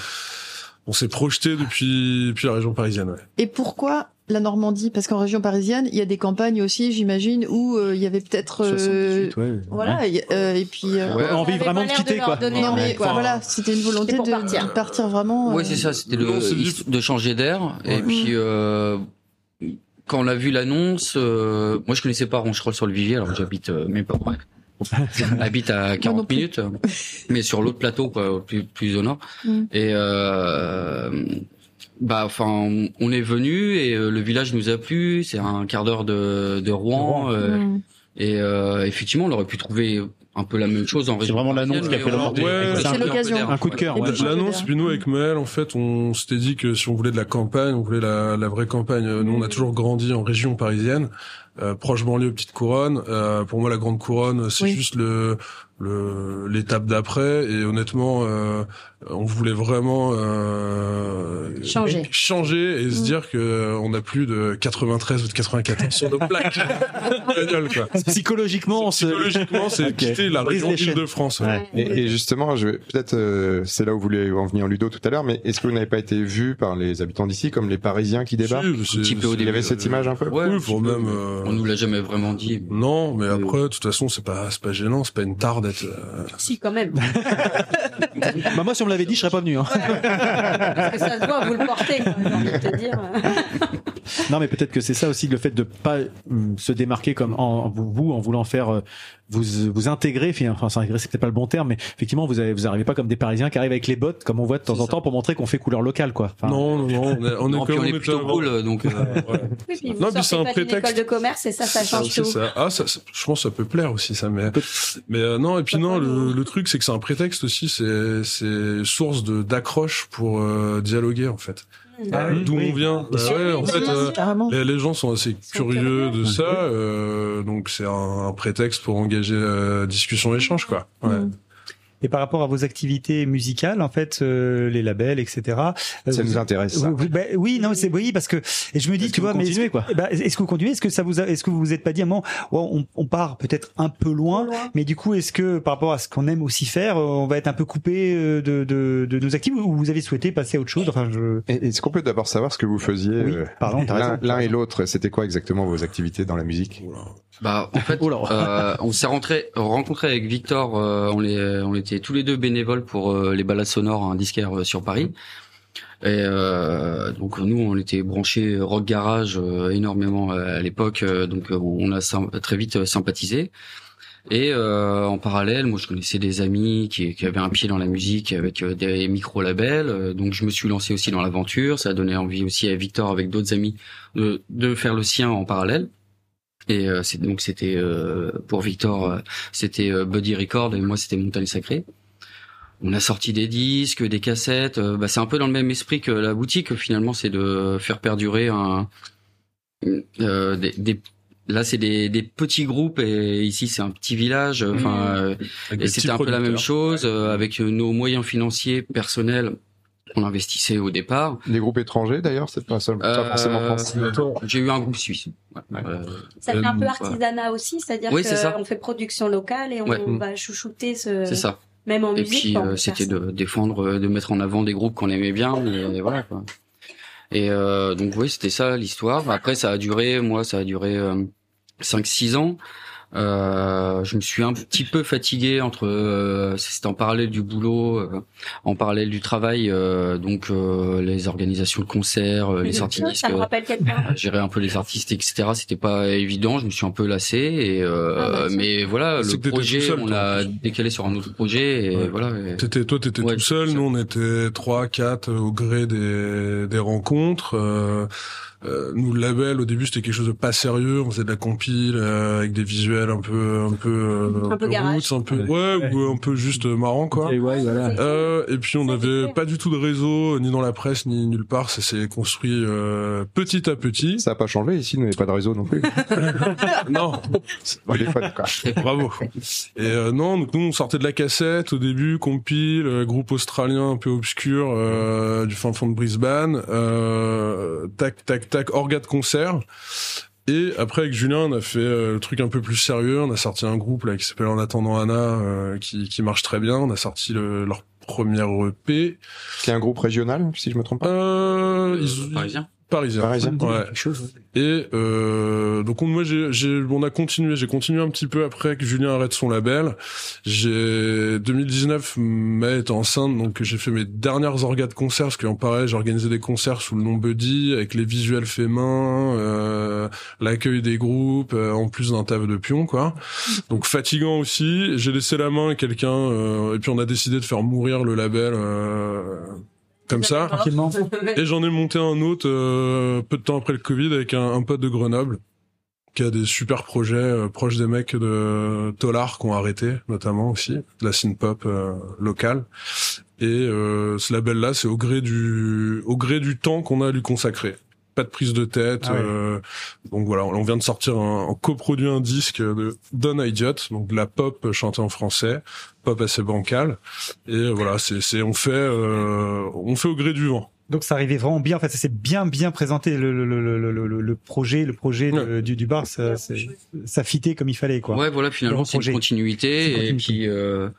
Speaker 7: on s'est projeté depuis depuis la région parisienne. Ouais.
Speaker 4: Et pourquoi la Normandie Parce qu'en région parisienne, il y a des campagnes aussi, j'imagine, où euh, il y avait peut-être. euh,
Speaker 5: 78, ouais.
Speaker 4: Voilà, et, euh, et puis. euh,
Speaker 14: Ouais.
Speaker 5: Envie vraiment de quitter
Speaker 3: leur
Speaker 5: quoi.
Speaker 4: Non mais
Speaker 3: quoi.
Speaker 4: voilà, c'était une volonté de
Speaker 3: partir.
Speaker 4: de partir vraiment.
Speaker 14: Ouais,
Speaker 4: euh,
Speaker 14: c'est ça, c'était de changer d'air. Et puis euh, quand on a vu l'annonce, euh, moi je connaissais pas Roncherolles sur le Vivier, alors j'habite euh, même pas ouais. J'habite à 40
Speaker 4: plus.
Speaker 14: minutes, mais sur l'autre plateau, quoi, plus, plus au nord.
Speaker 4: Mm.
Speaker 14: Et euh, bah, enfin, on, est venu et euh, le village nous a plu. C'est un quart d'heure de, de Rouen. euh,
Speaker 4: mm.
Speaker 14: et euh, effectivement, on aurait pu trouver un peu la même chose en
Speaker 12: C'est vraiment l'annonce qui a fait montée.
Speaker 7: Ouais, c'est
Speaker 4: l'occasion.
Speaker 5: Un coup de cœur, ouais.
Speaker 7: L'annonce, puis nous avec Maël, en fait, on s'était dit que si on voulait de la campagne, on voulait la, la vraie campagne. Euh, Nous, on a toujours grandi en région parisienne, euh, proche banlieue, petite couronne. Euh, pour moi, la grande couronne, c'est
Speaker 4: Oui.
Speaker 7: juste le le l'étape d'après. Et honnêtement, euh, on voulait vraiment euh,
Speaker 3: Changer.
Speaker 7: changer et se
Speaker 4: Mm.
Speaker 7: dire que euh, on a plus de 93 ou de 94 sur nos plaques. Bagnole, quoi.
Speaker 5: Psychologiquement, on se
Speaker 7: Psychologiquement, c'est quitter la
Speaker 5: Brise
Speaker 7: région. Île-de-France.
Speaker 5: Ouais.
Speaker 8: Et, et justement, je vais peut-être, euh, c'est là où vous voulez en venir Ludo tout à l'heure, mais est-ce que vous n'avez pas été vu par les habitants d'ici comme les Parisiens qui débarquent
Speaker 7: Si, c'est-
Speaker 14: Un petit peu au
Speaker 7: c'est-
Speaker 8: Il y avait cette image un peu.
Speaker 14: Ouais,
Speaker 7: Oui, même, euh,
Speaker 14: On nous l'a jamais vraiment dit.
Speaker 7: Non, mais
Speaker 14: Euh,
Speaker 7: après, de toute façon, c'est pas, c'est pas gênant, c'est pas une tare d'être. euh,
Speaker 3: Si, quand même.
Speaker 5: Bah moi si on me l'avait dit, je serais pas venu. Hein.
Speaker 3: Parce que ça se voit, vous le portez, quoi, j'ai envie de te dire.
Speaker 5: Non, mais peut-être que c'est ça aussi le fait de pas hum, se démarquer comme en vous, en voulant faire euh, vous vous intégrer. fi- Enfin, s'intégrer, c'est peut-être pas le bon terme, mais effectivement, vous avez, vous arrivez pas comme des Parisiens qui arrivent avec les bottes, comme on voit de temps en temps, pour montrer qu'on fait couleur locale, quoi. Enfin,
Speaker 7: Non, non, non, on est, on est
Speaker 14: Non, puis on est plutôt cool, donc. euh,
Speaker 7: Ouais.
Speaker 3: Oui, puis vous
Speaker 7: Non, puis c'est un prétexte.
Speaker 3: école de commerce et ça, ça change
Speaker 7: C'est
Speaker 3: tout.
Speaker 7: ça. Ah, ça, ça- je pense que ça peut plaire aussi, ça. Mais, mais euh, non, et puis non, le, le truc, c'est que c'est un prétexte aussi. C'est, c'est source de d'accroche pour euh, dialoguer en fait.
Speaker 5: Ah oui,
Speaker 7: D'où
Speaker 5: oui.
Speaker 7: on vient. Bah
Speaker 3: sûr.
Speaker 7: ouais, en fait, euh, les, les gens sont assez curieux de ça, euh, donc c'est un, un prétexte pour engager euh, discussion échange quoi. Ouais.
Speaker 4: Mm.
Speaker 11: Et par rapport à vos activités musicales, en fait, euh, les labels, etc. euh,
Speaker 8: Ça
Speaker 11: vous-
Speaker 8: nous intéresse. Ça.
Speaker 11: vous- ben oui, non, c'est oui parce que et je me dis, tu vois, mais
Speaker 5: continuez,
Speaker 11: est-ce-
Speaker 5: quoi
Speaker 11: est-ce que vous continuez? Est-ce que ça vous, a- est-ce que vous vous êtes pas dit, à un moment, ouais, on, on part peut-être un peu loin,
Speaker 3: Loin.
Speaker 11: mais du coup, est-ce que par rapport à ce qu'on aime aussi faire, euh, on va être un peu coupé euh, de, de, de nos activités ou vous avez souhaité passer à autre chose? Enfin, je.
Speaker 8: Et- Est-ce qu'on peut d'abord savoir ce que vous faisiez
Speaker 11: Oui,
Speaker 8: euh, l'un et l'autre C'était quoi exactement vos activités dans la musique?
Speaker 7: Oula.
Speaker 14: Bah, en fait, euh, on s'est rentré, rencontré avec Victor. euh, on, les, on était tous les deux bénévoles pour euh, les balades sonores, un disquaire euh, sur Paris. Et euh, donc nous, on était branchés rock garage énormément à l'époque. donc on a très vite sympathisé. Et en parallèle, moi je connaissais des amis qui, avaient un pied dans la musique avec des micro-labels. euh, donc je me suis lancé aussi dans l'aventure. Ça a donné envie aussi à Victor avec d'autres amis de faire le sien en parallèle. Et euh, c'est donc c'était euh, pour Victor, euh, c'était euh, Buddy Record et moi c'était Montagne Sacrée. On a sorti des disques, des cassettes. euh, bah, c'est un peu dans le même esprit que la boutique. Finalement, c'est de faire perdurer un euh, des, des- là c'est des, des petits groupes et ici c'est un petit village. Enfin, euh, et c'était un peu la même chose euh, avec nos moyens financiers personnels. On investissait au départ.
Speaker 8: Des groupes étrangers d'ailleurs, c'est pas, seul- pas forcément
Speaker 14: Euh,
Speaker 8: français.
Speaker 14: J'ai eu un groupe suisse. Ouais. Euh,
Speaker 3: Ça fait un peu artisanat aussi, c'est-à-dire
Speaker 14: Oui, c'est ça.
Speaker 3: qu'on fait production locale et on
Speaker 14: Ouais.
Speaker 3: va chouchouter ce.
Speaker 14: C'est ça.
Speaker 3: Même en
Speaker 14: Et
Speaker 3: musique.
Speaker 14: puis
Speaker 3: quoi, on
Speaker 14: euh, c'était de défendre, de mettre en avant des groupes qu'on aimait bien, et voilà quoi. Et euh, donc oui, c'était ça l'histoire. Après, ça a duré, moi, ça a duré euh, 5-6 ans. Euh, je me suis un petit peu fatigué entre euh, c'était en parallèle du boulot, euh, en parallèle du travail, euh, donc euh, les organisations de concerts, euh, les sorties
Speaker 3: Ça,
Speaker 14: disques,
Speaker 3: Ça me rappelle quelqu'un.
Speaker 14: euh, gérer un peu les artistes, etc. C'était pas évident. Je me suis un peu lassé. Et euh,
Speaker 3: Ah, bah,
Speaker 14: mais voilà,
Speaker 7: C'est
Speaker 14: le projet,
Speaker 7: seul,
Speaker 14: on
Speaker 7: toi,
Speaker 14: l'a décalé sur un autre projet. Et
Speaker 7: Ouais.
Speaker 14: voilà. et-
Speaker 7: T'étais, toi, t'étais
Speaker 14: Ouais,
Speaker 7: tout seul. Nous, on était trois, quatre au gré des, des rencontres. Euh, nous, le label, au début, c'était quelque chose de pas sérieux. On faisait de la compile euh, avec des visuels un peu, un peu, euh,
Speaker 3: Un peu
Speaker 7: roots, un peu, ouais, ou un peu juste marrant, quoi.
Speaker 5: Et ouais, voilà.
Speaker 7: Euh, et puis on n'avait pas du tout de réseau, ni dans la presse, ni nulle part. Ça s'est construit euh, petit à petit.
Speaker 8: Ça a pas changé ici, nous n'avons pas de réseau non plus.
Speaker 7: Non,
Speaker 8: Téléphone, quoi.
Speaker 7: Bravo. Et euh, non, donc nous on sortait de la cassette au début, compile, euh, groupe australien un peu obscur euh, du fin fond de Brisbane, euh, tac tac tac, orga de concert. Et après avec Julien, on a fait euh, le truc un peu plus sérieux. On a sorti un groupe là qui s'appelle En attendant Anna, euh, qui qui marche très bien. On a sorti le- leur première EP.
Speaker 8: Qui est un groupe régional, si je me trompe pas.
Speaker 7: Euh, ils-
Speaker 14: Parisien.
Speaker 7: Parisien.
Speaker 8: Parisien.
Speaker 7: Ouais. Et euh, donc on- moi j'ai, j'ai on a continué, j'ai continué un petit peu après que Julien arrête son label. J'ai 2019 mai était enceinte donc j'ai fait mes dernières orgas de concerts parce qu'en pareil j'ai organisé des concerts sous le nom Buddy avec les visuels faits main, euh, l'accueil des groupes euh, en plus d'un taf de pion quoi. Donc fatigant aussi. J'ai laissé la main à quelqu'un euh, et puis on a décidé de faire mourir le label. Comme ça.
Speaker 11: Tranquillement.
Speaker 7: Et j'en ai monté un autre euh, peu de temps après le Covid avec un, un pote de Grenoble qui a des super projets euh, proches des mecs de Tolar qui ont arrêté notamment aussi, de la synth-pop euh, locale. Et euh, ce label-là, c'est au gré du au gré du temps qu'on a à lui consacrer. Pas de prise de tête.
Speaker 11: Ah ouais.
Speaker 7: euh, donc voilà, on vient de sortir un, en coproduit un disque de Don Idiot, donc de la pop chantée en français, pop assez bancale. Et voilà, c'est c'est on fait euh, on fait au gré du vent.
Speaker 11: Donc ça arrivait vraiment bien. En fait, ça s'est bien bien présenté le, le, le, le, le, le projet, le projet de- du, du bar, ça, ça fitait comme il fallait quoi.
Speaker 14: Ouais, voilà, finalement,
Speaker 11: Le
Speaker 14: c'est une continuité.
Speaker 11: C'est une
Speaker 14: Et
Speaker 11: continuité.
Speaker 14: puis, euh,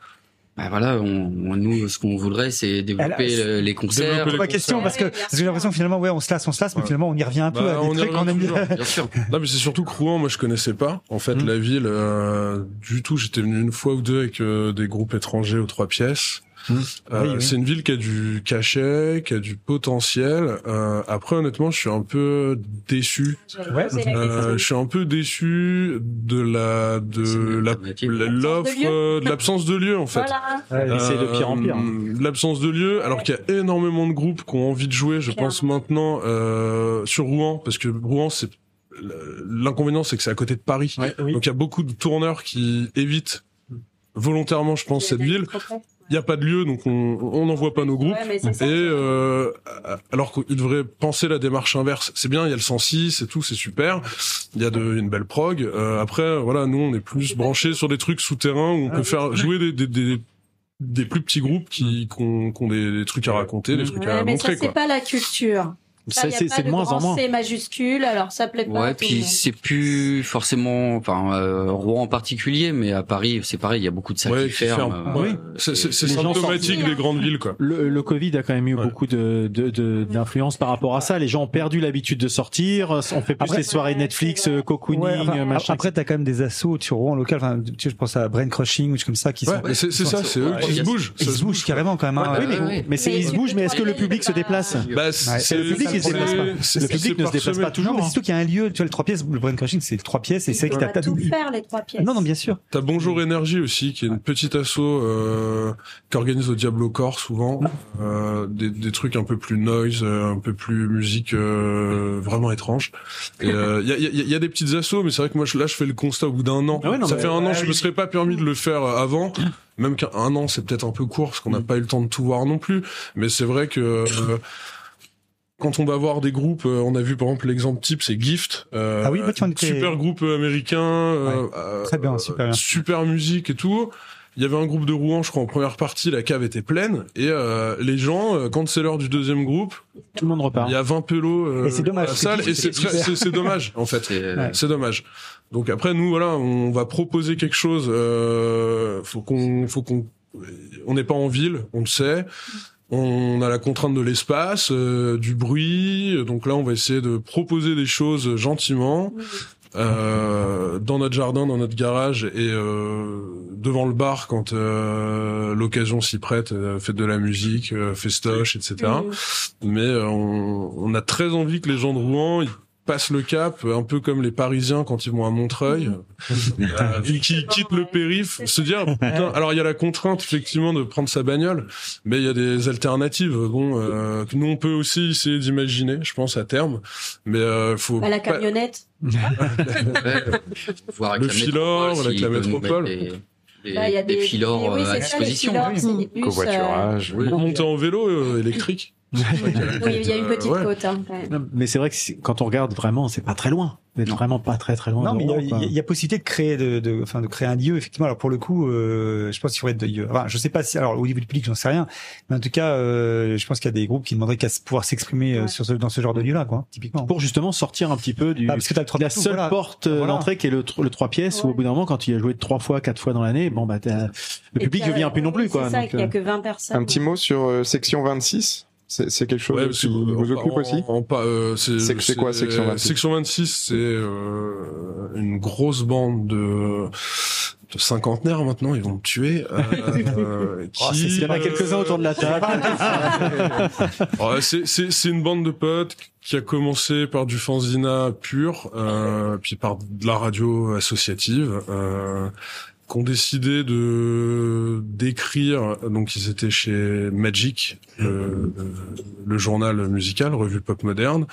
Speaker 14: bah voilà, on, on- nous, ce qu'on voudrait, c'est développer le- les concerts.
Speaker 11: C'est pas question parce que, parce que j'ai l'impression finalement ouais on se lasse on se lasse mais finalement on y revient un peu
Speaker 7: Bah,
Speaker 11: à des
Speaker 7: on y
Speaker 11: trucs qu'on aime bien.
Speaker 7: toujours.
Speaker 14: Bien sûr.
Speaker 7: Non, mais c'est surtout que Rouen, moi, je connaissais pas. En fait,
Speaker 11: Mm.
Speaker 7: la ville, euh, du tout. J'étais venu une fois ou deux avec euh, des groupes étrangers aux trois pièces. Euh,
Speaker 11: Oui, oui.
Speaker 7: C'est une ville qui a du cachet, qui a du potentiel. Euh, après, honnêtement, je suis un peu déçu.
Speaker 11: Ouais.
Speaker 7: Euh, je suis un peu déçu de la de la l'offre
Speaker 3: lieu.
Speaker 7: euh, de l'absence de lieu en fait.
Speaker 3: Voilà.
Speaker 5: Ouais, c'est de pire en pire.
Speaker 7: Euh, L'absence de lieu, alors qu'il y a énormément de groupes qui ont envie de jouer, je pense maintenant euh, sur Rouen, parce que Rouen c'est l'inconvénient c'est que c'est à côté de Paris,
Speaker 5: Ouais, oui.
Speaker 7: donc il y a beaucoup de tourneurs qui évitent volontairement, je pense, cette ville. Il n'y a pas de lieu, donc on on n'envoie pas nos groupes.
Speaker 3: Ouais, mais c'est.
Speaker 7: Et euh, alors qu'ils devraient penser la démarche inverse. C'est bien, il y a le 106 et tout, c'est super. Il y a de, une belle prog. Euh, après, voilà, nous on est plus branchés sur des trucs souterrains où on peut faire jouer des, des, des, des plus petits groupes qui, qui ont, qui ont des, trucs à raconter, des trucs à
Speaker 3: mais ça,
Speaker 7: montrer.
Speaker 3: c'est
Speaker 7: Quoi.
Speaker 3: pas la culture.
Speaker 5: C'est c'est de moins en moins.
Speaker 3: C majuscule, alors ça plaît pas.
Speaker 14: Ouais, puis c'est plus forcément, enfin euh, Rouen en particulier, mais à Paris c'est pareil, il y a beaucoup de salles
Speaker 7: Ouais,
Speaker 14: qui ferment. euh,
Speaker 7: Ouais. C'est c'est- c'est symptomatique des grandes villes, quoi.
Speaker 5: Le, le Covid a quand même eu
Speaker 7: Ouais.
Speaker 5: beaucoup de de- de- d'influence par rapport à ça. Les gens ont perdu l'habitude de sortir. On fait plus
Speaker 11: Après-
Speaker 5: les soirées Netflix, euh, cocooning,
Speaker 11: Ouais, enfin,
Speaker 5: machin.
Speaker 11: après, t'as quand même des assauts sur Rouen local. Enfin, tu sais, je pense à Brain Crushing ou comme ça qui
Speaker 7: Ouais,
Speaker 11: sont.
Speaker 7: mais c'est c'est ça, c'est eux qui se bougent.
Speaker 11: Ils se bougent
Speaker 7: bouge.
Speaker 11: carrément quand même. hein.
Speaker 5: oui, mais, c'est ils se bougent, mais est-ce que le public se déplace?
Speaker 7: Bah, c'est
Speaker 11: c'est le public qui se
Speaker 5: déplace pas.
Speaker 7: c'est-
Speaker 5: Le public ne se déplace pas toujours.
Speaker 11: C'est surtout qu'il y a un lieu. Tu vois, le trois pièces, le Brain Crushing, c'est trois pièces et c'est que
Speaker 3: On
Speaker 11: t'as.
Speaker 3: tout faire les trois pièces.
Speaker 11: Non, non, bien sûr.
Speaker 7: T'as Bonjour Énergie aussi, qui est une petite asso euh, qui organise au Diablo Corps souvent euh, des, des trucs un peu plus noise, euh, un peu plus musique euh, vraiment étrange. Et euh, il y, a, y a- y a des petites assos, mais c'est vrai que moi je- là je fais le constat au bout d'un an.
Speaker 5: Ah ouais, non,
Speaker 7: Ça fait un an,
Speaker 11: Ah
Speaker 7: je me serais pas permis de le faire avant. Même qu'un un an, c'est peut-être un peu court parce qu'on n'a pas eu le temps de tout voir non plus. Mais c'est vrai que euh, quand on va voir des groupes, euh, on a vu par exemple l'exemple type, c'est Gift. euh,
Speaker 11: Ah oui, bah, tu en étais-
Speaker 7: super groupe américain, euh, euh,
Speaker 11: Très bien, super bien.
Speaker 7: super musique et tout. il y avait un groupe de Rouen, je crois en première partie, la cave était pleine et euh, les gens, euh, quand c'est l'heure du deuxième groupe,
Speaker 5: tout le monde repart.
Speaker 7: Il y a 20 pélos euh,
Speaker 11: Et c'est dommage,
Speaker 7: à la
Speaker 11: c'est
Speaker 7: salle et
Speaker 11: c'est
Speaker 7: c'est très-
Speaker 11: super.
Speaker 7: c'est c'est dommage en fait.
Speaker 14: Ouais.
Speaker 7: C'est dommage. Donc après nous voilà, on va proposer quelque chose. Euh, faut qu'on, faut qu'on, on n'est pas en ville, on le sait. On a la contrainte de l'espace, euh, du bruit. Donc là, on va essayer de proposer des choses gentiment. euh, dans notre jardin, dans notre garage et euh, devant le bar quand euh, l'occasion s'y prête, euh, faites de la musique, euh, festoche, etc. Mais euh, on, on a très envie que les gens de Rouen ils passent le cap, un peu comme les Parisiens quand ils vont à Montreuil, euh, qui quittent le périph, se dire putain, alors il y a la contrainte effectivement de prendre sa bagnole, mais il y a des alternatives. Bon, euh, que nous on peut aussi essayer d'imaginer, je pense à terme, mais euh, faut
Speaker 3: Bah, la camionnette.
Speaker 14: Voir
Speaker 7: Le
Speaker 14: la
Speaker 7: Filor,
Speaker 14: métropole,
Speaker 7: avec la métropole.
Speaker 14: Des, des,
Speaker 3: Bah, il y a
Speaker 14: des
Speaker 3: des-
Speaker 14: filors
Speaker 3: oui,
Speaker 14: euh, à disposition.
Speaker 3: filors, c'est des bus,
Speaker 8: Covoiturage.
Speaker 7: Peut monter en vélo euh, électrique.
Speaker 3: Oui, il y a une petite
Speaker 7: Ouais.
Speaker 3: côte. Hein.
Speaker 5: Non, mais c'est vrai que quand on regarde vraiment, c'est pas très loin. C'est vraiment pas très très loin.
Speaker 11: Non, mais il y a-
Speaker 5: Rouen,
Speaker 11: il y, a- il y a possibilité de créer, de, de, enfin, de créer un lieu, effectivement. Alors pour le coup, euh, je pense qu'il faudrait, de, enfin, je sais pas si, alors au niveau du public, j'en sais rien, mais en tout cas, euh, je pense qu'il y a des groupes qui demanderaient qu'à pouvoir s'exprimer euh, sur ce, dans ce genre de lieu-là, quoi, typiquement.
Speaker 5: Pour justement sortir un petit peu du.
Speaker 11: Ah, parce que t'as le trois
Speaker 5: la
Speaker 11: tout,
Speaker 5: seule
Speaker 11: voilà.
Speaker 5: porte euh,
Speaker 11: Voilà.
Speaker 5: d'entrée qui est le, le trois pièces où au bout d'un moment quand il a joué trois fois quatre fois dans l'année bon bah t'as- le public ne vient plus non plus quoi
Speaker 3: C'est ça,
Speaker 5: donc,
Speaker 3: qu'il y a
Speaker 5: euh,
Speaker 3: que 20 personnes.
Speaker 8: Un petit mot sur euh, section 26 c'est c'est quelque chose
Speaker 7: Ouais,
Speaker 8: qui
Speaker 7: que,
Speaker 8: vous
Speaker 7: euh,
Speaker 8: occupe
Speaker 7: en-
Speaker 8: aussi
Speaker 7: euh, c'est
Speaker 8: quoi, section 26?
Speaker 7: Section 26, c'est euh, une grosse bande de, de cinquantenaires maintenant, ils vont me tuer. euh, euh,
Speaker 5: Oh, c'est- il y en a quelques-uns autour de la table.
Speaker 7: Ouais, c'est- c'est c'est une bande de potes qui a commencé par du fanzina pur, euh, puis par de la radio associative. Euh, qui ont décidé de d'écrire donc ils étaient chez Magic le, le journal musical revue pop moderne.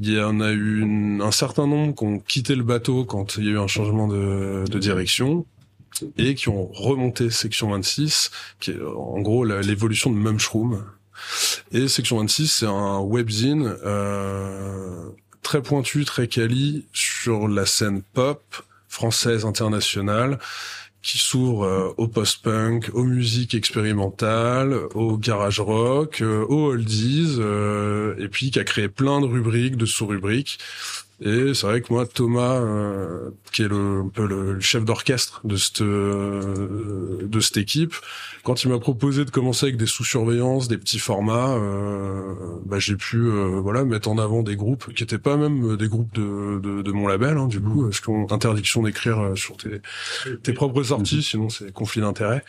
Speaker 7: Il y en a eu une- un certain nombre qui ont quitté le bateau quand il y a eu un changement de, de direction et qui ont remonté section 26 qui est en gros l'évolution de Mumshroom. Et section 26 c'est un webzine euh, très pointu très quali sur la scène pop française internationale qui s'ouvre euh, au post-punk, aux musiques expérimentales, au garage rock, euh, aux oldies, euh, et puis qui a créé plein de rubriques, de sous-rubriques. Et c'est vrai que moi, Thomas, euh, qui est le, un peu le, le chef d'orchestre de cette euh, de cette équipe, quand il m'a proposé de commencer avec des sous-surveillances, des petits formats, euh, bah, j'ai pu euh, voilà mettre en avant des groupes qui étaient pas même des groupes de, de, de mon label, hein, du coup, parce qu'on interdiction d'écrire euh, sur tes, tes propres sorties, sinon c'est conflit d'intérêt.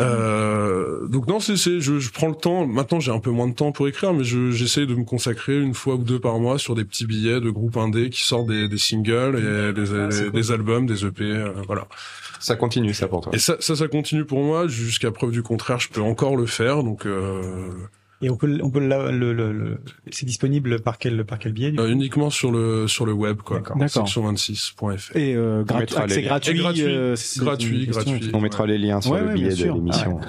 Speaker 7: Euh, donc non, c'est, c'est je, je prends le temps. Maintenant, j'ai un peu moins de temps pour écrire, mais je, j'essaye de me consacrer une fois ou deux par mois sur des petits billets de groupes indés qui sortent des, des singles et des, des, des albums, des EP, euh, voilà.
Speaker 8: Ça continue ça pour toi
Speaker 7: Et ça, ça, ça continue pour moi jusqu'à preuve du contraire. Je peux encore le faire, donc. Euh,
Speaker 11: Et on peut, on peut le, le, le- c'est disponible par quel, par quel biais
Speaker 7: euh, uniquement sur le sur le web, quoi.
Speaker 11: D'accord.
Speaker 5: D'accord.
Speaker 7: Section26.fr.
Speaker 5: et euh,
Speaker 8: On
Speaker 5: gratu-
Speaker 8: mettra les
Speaker 5: c'est
Speaker 8: liens.
Speaker 5: gratuit
Speaker 7: Et gratuit,
Speaker 5: euh, c'est
Speaker 7: gratuit, gratuit.
Speaker 8: on mettra les liens sur
Speaker 5: Ouais,
Speaker 8: le
Speaker 5: ouais,
Speaker 8: billet de l'émission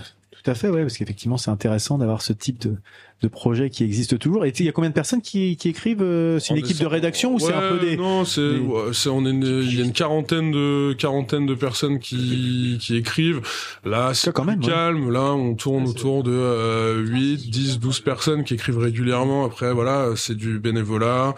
Speaker 5: tout à fait ouais parce qu'effectivement c'est intéressant d'avoir ce type de de projet qui existe toujours. Et tu sais, il y a combien de personnes qui, qui écrivent euh, c'est une
Speaker 7: On est
Speaker 5: équipe de rédaction ou c'est un peu des
Speaker 7: non c'est
Speaker 5: des-
Speaker 7: ouais, c'est on est une- il y a une quarantaine de quarantaine de personnes qui qui écrivent. Là c'est
Speaker 5: quand même,
Speaker 7: plus
Speaker 5: ouais.
Speaker 7: calme. Là on tourne autour de euh, 8 10 12 personnes qui écrivent régulièrement. Après voilà c'est du bénévolat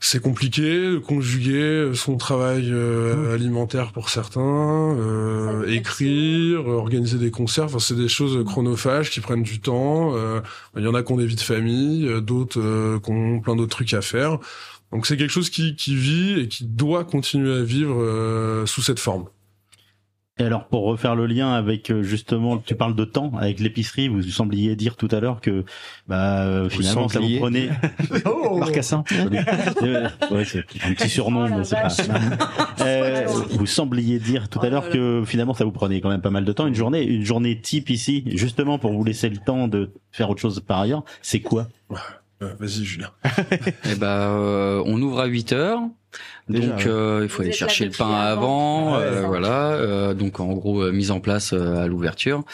Speaker 7: c'est compliqué de conjuguer son travail euh, alimentaire pour certains, euh, écrire, euh, organiser des concerts. Enfin, c'est des choses chronophages qui prennent du temps. Euh, Il y en a qui ont des vies de famille, euh, d'autres euh, qui ont plein d'autres trucs à faire. Donc c'est quelque chose qui, qui vit et qui doit continuer à vivre euh, sous cette forme.
Speaker 12: Et alors, pour refaire le lien avec euh, justement, tu parles de temps avec l'épicerie, vous sembliez dire tout à l'heure que bah euh, finalement ça vous prenait.
Speaker 5: Marcassin
Speaker 12: ouais, c'est un petit surnom,
Speaker 3: Oh
Speaker 12: mais c'est pas. Euh, vous sembliez dire tout à l'heure que finalement ça vous prenait quand même pas mal de temps. Une journée, une journée type ici, justement pour vous laisser le temps de faire autre chose par ailleurs. C'est quoi?
Speaker 7: Euh, Vas-y Julien.
Speaker 14: Eh ben, euh, on ouvre à 8 heures.
Speaker 5: Déjà,
Speaker 14: donc
Speaker 5: ouais.
Speaker 14: euh, il faut aller chercher le pain avant,
Speaker 3: avant.
Speaker 14: euh,
Speaker 3: Ouais.
Speaker 14: voilà. euh, donc en gros euh, mise en place euh, à l'ouverture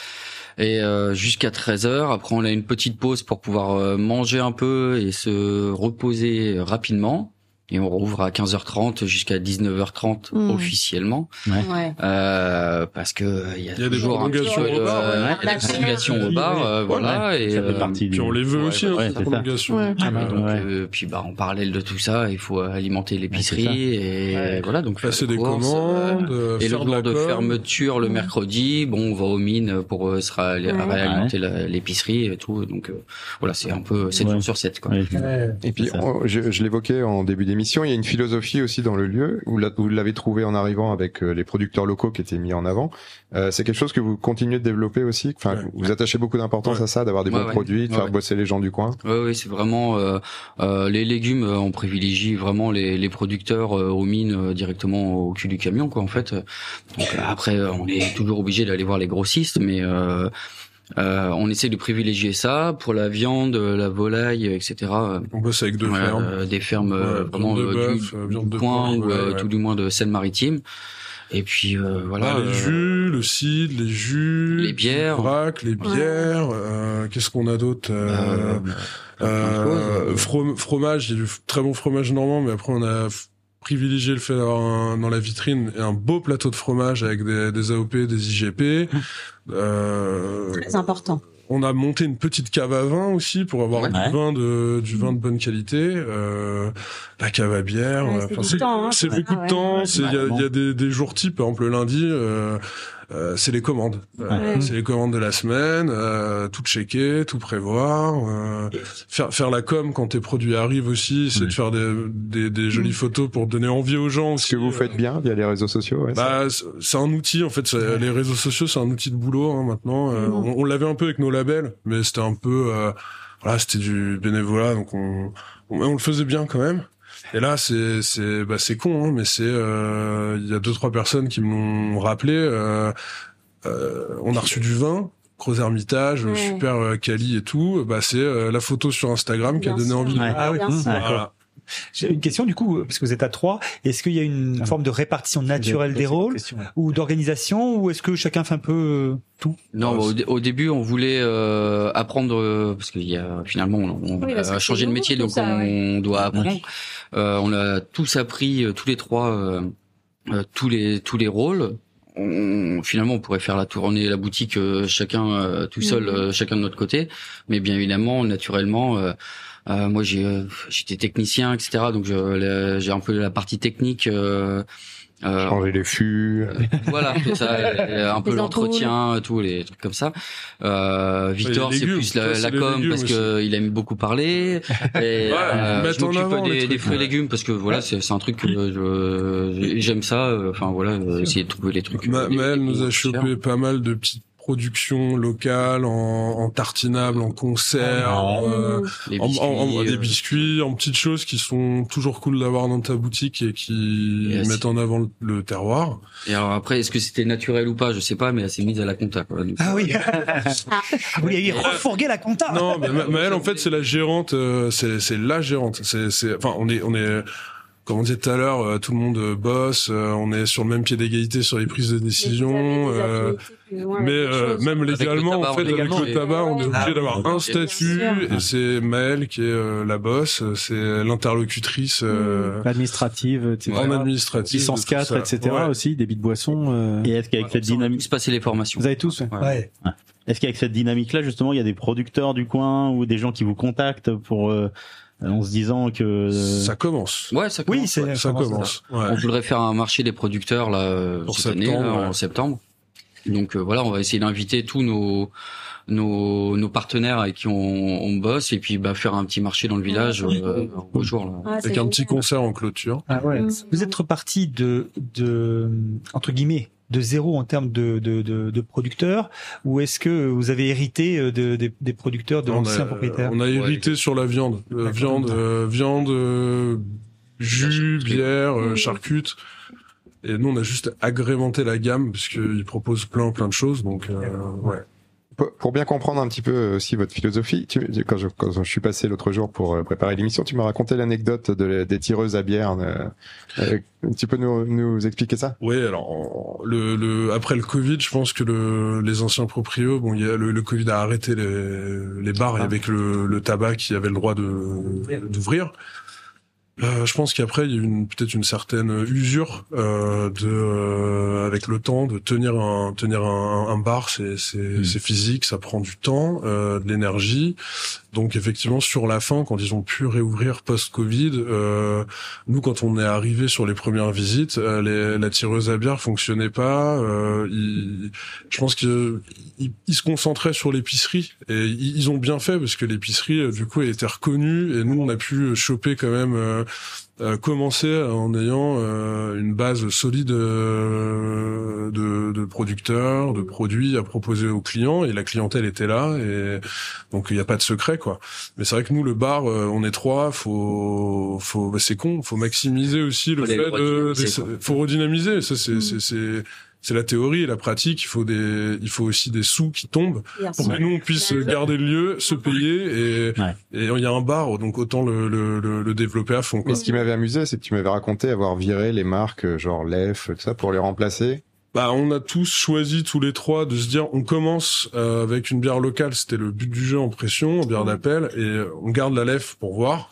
Speaker 14: et euh, jusqu'à 13 heures. Après on a une petite pause pour pouvoir euh, manger un peu et se reposer rapidement. Et on rouvre à 15h30 jusqu'à 19h30
Speaker 3: Mm.
Speaker 14: officiellement
Speaker 3: Ouais.
Speaker 14: euh, parce que il y a,
Speaker 7: Il y a des prolongations
Speaker 14: peu
Speaker 7: au
Speaker 14: de
Speaker 7: bar, ouais.
Speaker 14: ouais, il y a des prolongations au bar euh, voilà et
Speaker 12: ça fait
Speaker 14: euh,
Speaker 12: partie
Speaker 7: Puis on les veut
Speaker 14: Ouais,
Speaker 7: aussi, hein,
Speaker 12: c'est ça.
Speaker 7: prolongations.
Speaker 12: Ah bah,
Speaker 14: et donc euh, puis bah en parallèle de tout ça il faut alimenter l'épicerie
Speaker 12: Ouais,
Speaker 14: et
Speaker 11: Ouais.
Speaker 14: voilà donc
Speaker 7: Passer des
Speaker 14: courses, euh,
Speaker 7: commandes, euh,
Speaker 14: et le jour de fermeture le mercredi, bon, on va aux mines pour euh, se réalimenter l'épicerie et tout. Donc euh, voilà, c'est un peu 7
Speaker 12: Ouais.
Speaker 14: jours sur 7 quoi.
Speaker 8: Et puis, je l'évoquais en début d'émission, il y a une philosophie aussi dans le lieu. Vous l'a- vous l'avez trouvé en arrivant avec euh, les producteurs locaux qui étaient mis en avant. Euh, c'est quelque chose que vous continuez de développer aussi? Enfin,
Speaker 7: Ouais.
Speaker 8: vous attachez beaucoup d'importance
Speaker 7: Ouais.
Speaker 8: à ça, d'avoir des
Speaker 14: Ouais,
Speaker 8: bons produits, de faire bosser les gens du coin?
Speaker 14: Oui, oui, c'est vraiment euh, euh, les légumes. euh, On privilégie vraiment les, les producteurs euh, aux mines directement au cul du camion, quoi. En fait. Donc après, on est toujours obligé d'aller voir les grossistes, mais euh, euh, on essaie de privilégier ça pour la viande, la volaille, etc. euh,
Speaker 7: On bosse avec deux
Speaker 14: Ouais,
Speaker 7: fermes.
Speaker 14: euh, des fermes euh,
Speaker 7: Ouais,
Speaker 14: vraiment
Speaker 7: viande de
Speaker 14: euh,
Speaker 7: bœuf,
Speaker 14: du,
Speaker 7: euh,
Speaker 14: du coin ou euh,
Speaker 7: ouais, ouais.
Speaker 14: tout du moins de Seine-Maritime. Et puis euh, voilà.
Speaker 7: Bah, les
Speaker 14: euh,
Speaker 7: jus, le cidre, les jus,
Speaker 14: les bières.
Speaker 7: le vrac, les bières. euh, Qu'est-ce qu'on a d'autre euh,
Speaker 14: euh,
Speaker 7: euh, from- Fromage, il y a du très bon fromage normand, mais après on a privilégié le fait d'avoir un- dans la vitrine un beau plateau de fromage avec des, des AOP, des IGP. Euh,
Speaker 3: Très important.
Speaker 7: on a monté une petite cave à vin aussi pour avoir
Speaker 14: Ouais.
Speaker 7: du vin de du vin de bonne qualité. Euh, la cave à bière.
Speaker 3: Ouais,
Speaker 7: euh,
Speaker 3: c'est
Speaker 7: enfin,
Speaker 3: du
Speaker 7: c'est
Speaker 3: temps, hein,
Speaker 7: c'est beaucoup de temps. C'est il y a, il y a des, des jours types. Par exemple le lundi, euh, euh, c'est les commandes. Euh,
Speaker 3: Ouais.
Speaker 7: C'est les commandes de la semaine. Euh, tout checker, tout prévoir. Euh, faire faire la com quand tes produits arrivent aussi. C'est de faire des, des des jolies photos pour donner envie aux gens.
Speaker 8: Ce que vous faites bien via les réseaux sociaux. Ouais,
Speaker 7: bah, c'est- un outil en fait. Les réseaux sociaux, c'est un outil de boulot hein, maintenant. Euh,
Speaker 3: Mhm.
Speaker 7: on on l'avait un peu avec nos labels, mais c'était un peu, euh, voilà, c'était du bénévolat, donc on, on, on le faisait bien quand même. Et là, c'est c'est bah c'est con, hein, mais c'est euh, il y a deux trois personnes qui m'ont rappelé. Euh, euh, on a reçu du vin. Gros Hermitage,
Speaker 3: Ouais.
Speaker 7: super euh, quali et tout. Bah c'est euh, la photo sur Instagram qui a donné
Speaker 3: sûr.
Speaker 7: envie.
Speaker 12: Ouais.
Speaker 11: Ah oui.
Speaker 3: Bien sûr.
Speaker 7: Voilà.
Speaker 11: J'ai une question du coup, parce que vous êtes à trois. Est-ce qu'il y a une
Speaker 5: Ah.
Speaker 11: forme de répartition naturelle des rôles ou d'organisation, ou est-ce que chacun fait un peu euh, tout?
Speaker 14: Non, bah, au, dé- au début, on voulait euh, apprendre euh, parce qu'il y a finalement on,
Speaker 3: Oui,
Speaker 14: a changé de métier, donc
Speaker 3: ça,
Speaker 14: on doit apprendre. Euh, on a tous appris, euh, tous les trois, euh, tous les tous les rôles. On, finalement, on pourrait faire la tournée, la boutique, euh, chacun euh, tout seul,
Speaker 3: Mhm.
Speaker 14: euh, chacun de notre côté. Mais bien évidemment, naturellement, euh, euh, moi j'ai euh, j'étais technicien, etc. Donc j'ai un peu la partie technique. Euh, euh,
Speaker 8: Changer les fûts.
Speaker 14: voilà, ça, euh, un peu l'entretien, tout les trucs comme ça. Euh, Victor, c'est plus la, la com
Speaker 7: légumes
Speaker 14: parce
Speaker 7: aussi.
Speaker 14: que il aime beaucoup parler. Et, euh,
Speaker 7: mettre
Speaker 14: je m'occupe des, des fruits et
Speaker 7: ouais.
Speaker 14: légumes parce que voilà, c'est c'est un truc que je j'aime ça. euh, Enfin voilà, euh, essayer de trouver les trucs.
Speaker 7: Ma-
Speaker 14: euh, les-
Speaker 7: Maël
Speaker 14: les-
Speaker 7: nous a chopé pas mal de petites productions locales en, en tartinables, en conserve, euh,
Speaker 14: les
Speaker 7: en, en- en-
Speaker 14: biscuits,
Speaker 7: des
Speaker 14: euh,
Speaker 7: biscuits, en petites choses qui sont toujours cool d'avoir dans ta boutique et qui mettent en avant le, le terroir.
Speaker 14: Et alors après, est-ce que c'était naturel ou pas? Je sais pas, mais elle s'est mise à la compta. Quoi,
Speaker 11: Ah oui. vous lui avez refourgué la compta.
Speaker 7: Non, mais Ma- Maëlle, en fait, c'est la gérante, euh, c'est c'est la gérante. C'est c'est enfin on est on est comme on disait tout à l'heure, euh, tout le monde euh, bosse, euh, on est sur le même pied d'égalité sur les prises de décision. euh, mais euh, même légalement, en fait, avec le tabac, on est
Speaker 14: Ah,
Speaker 7: obligé d'avoir
Speaker 14: oui,
Speaker 7: un statut, et c'est Maëlle qui est euh, la boss, c'est l'interlocutrice euh,
Speaker 5: Administrative, etc.
Speaker 7: en administratif.
Speaker 5: Licence
Speaker 7: de tout
Speaker 5: 4,
Speaker 7: ça.
Speaker 5: etc.
Speaker 7: Ouais.
Speaker 5: aussi, débit de boisson. euh,
Speaker 12: Et est-ce qu'avec cette dynamique,
Speaker 14: tous passer les formations.
Speaker 5: Vous avez tous ouais.
Speaker 11: Ouais.
Speaker 12: est-ce qu'avec cette dynamique-là, justement, il y a des producteurs du coin ou des gens qui vous contactent pour, euh, en se disant que
Speaker 7: Ça commence.
Speaker 14: Ouais, ça
Speaker 11: Oui,
Speaker 14: commence.
Speaker 11: c'est
Speaker 14: ouais.
Speaker 7: Ça commence. Ouais.
Speaker 14: On voudrait faire un marché des producteurs là euh,
Speaker 7: Pour
Speaker 14: cette année,
Speaker 7: septembre,
Speaker 14: là,
Speaker 7: ouais.
Speaker 14: en septembre. Donc euh, voilà, on va essayer d'inviter tous nos nos, nos partenaires avec qui on, on bosse et puis bah faire un petit marché dans le village euh, au jour là.
Speaker 3: Ah,
Speaker 7: Avec un petit concert en clôture.
Speaker 11: Ah ouais.
Speaker 3: Mm.
Speaker 11: Vous êtes reparti de, de entre guillemets de zéro en termes de, de, de, de producteurs ou est-ce que vous avez hérité euh, de, des- des producteurs de l'ancien propriétaire?
Speaker 7: on a hérité sur la viande. Euh, viande, euh, viande, euh, jus, bière, euh, charcute. Et nous, on a juste agrémenté la gamme parce qu'ils proposent plein, plein de choses. Donc, euh, ouais.
Speaker 8: Pour bien comprendre un petit peu euh, aussi votre philosophie, tu, quand, je, quand je suis passé l'autre jour pour euh, préparer l'émission, tu m'as raconté l'anecdote de, la- des tireuses à bière. euh, euh, tu peux nous, nous expliquer ça?
Speaker 7: Oui, alors en- le, le après le Covid, je pense que le, les anciens proprios, bon, y a le, le Covid a arrêté les, les bars et avec le, le tabac qui avait le droit de d'ouvrir. Euh, je pense qu'après il y a une peut-être une certaine usure euh, de euh, avec le temps de tenir un tenir un, un bar c'est c'est c'est physique ça prend du temps euh, de l'énergie. Donc effectivement sur la fin quand ils ont pu réouvrir post Covid euh, nous quand on est arrivé sur les premières visites euh, les, la tireuse à bière fonctionnait pas euh, ils- je pense que ils, ils se concentraient sur l'épicerie et ils, ils ont bien fait parce que l'épicerie euh, du coup elle était reconnue et nous on a pu choper quand même euh, euh, commencer en ayant euh, une base solide euh, de, de producteurs, de produits à proposer aux clients et la clientèle était là et donc il n'y a pas de secret quoi. Mais c'est vrai que nous le bar euh, on est trois, faut faut bah, c'est con, faut maximiser aussi le
Speaker 14: Faut
Speaker 7: fait de, faut redynamiser, ça c'est c'est c'est c'est la théorie et la pratique, il faut des il faut aussi des sous qui tombent
Speaker 3: Bien
Speaker 7: pour
Speaker 3: sûr.
Speaker 7: que nous on puisse garder le lieu, se payer et et il y a un bar donc autant le le, le, le développer à fond quoi.
Speaker 8: Mais ce qui m'avait amusé, c'est que tu m'avais raconté avoir viré les marques euh, genre Lef, tout ça, pour les remplacer.
Speaker 7: Bah, on a tous choisi tous les trois de se dire on commence euh, avec une bière locale, c'était le but du jeu en pression, en bière d'appel, et euh, on garde la lef pour voir.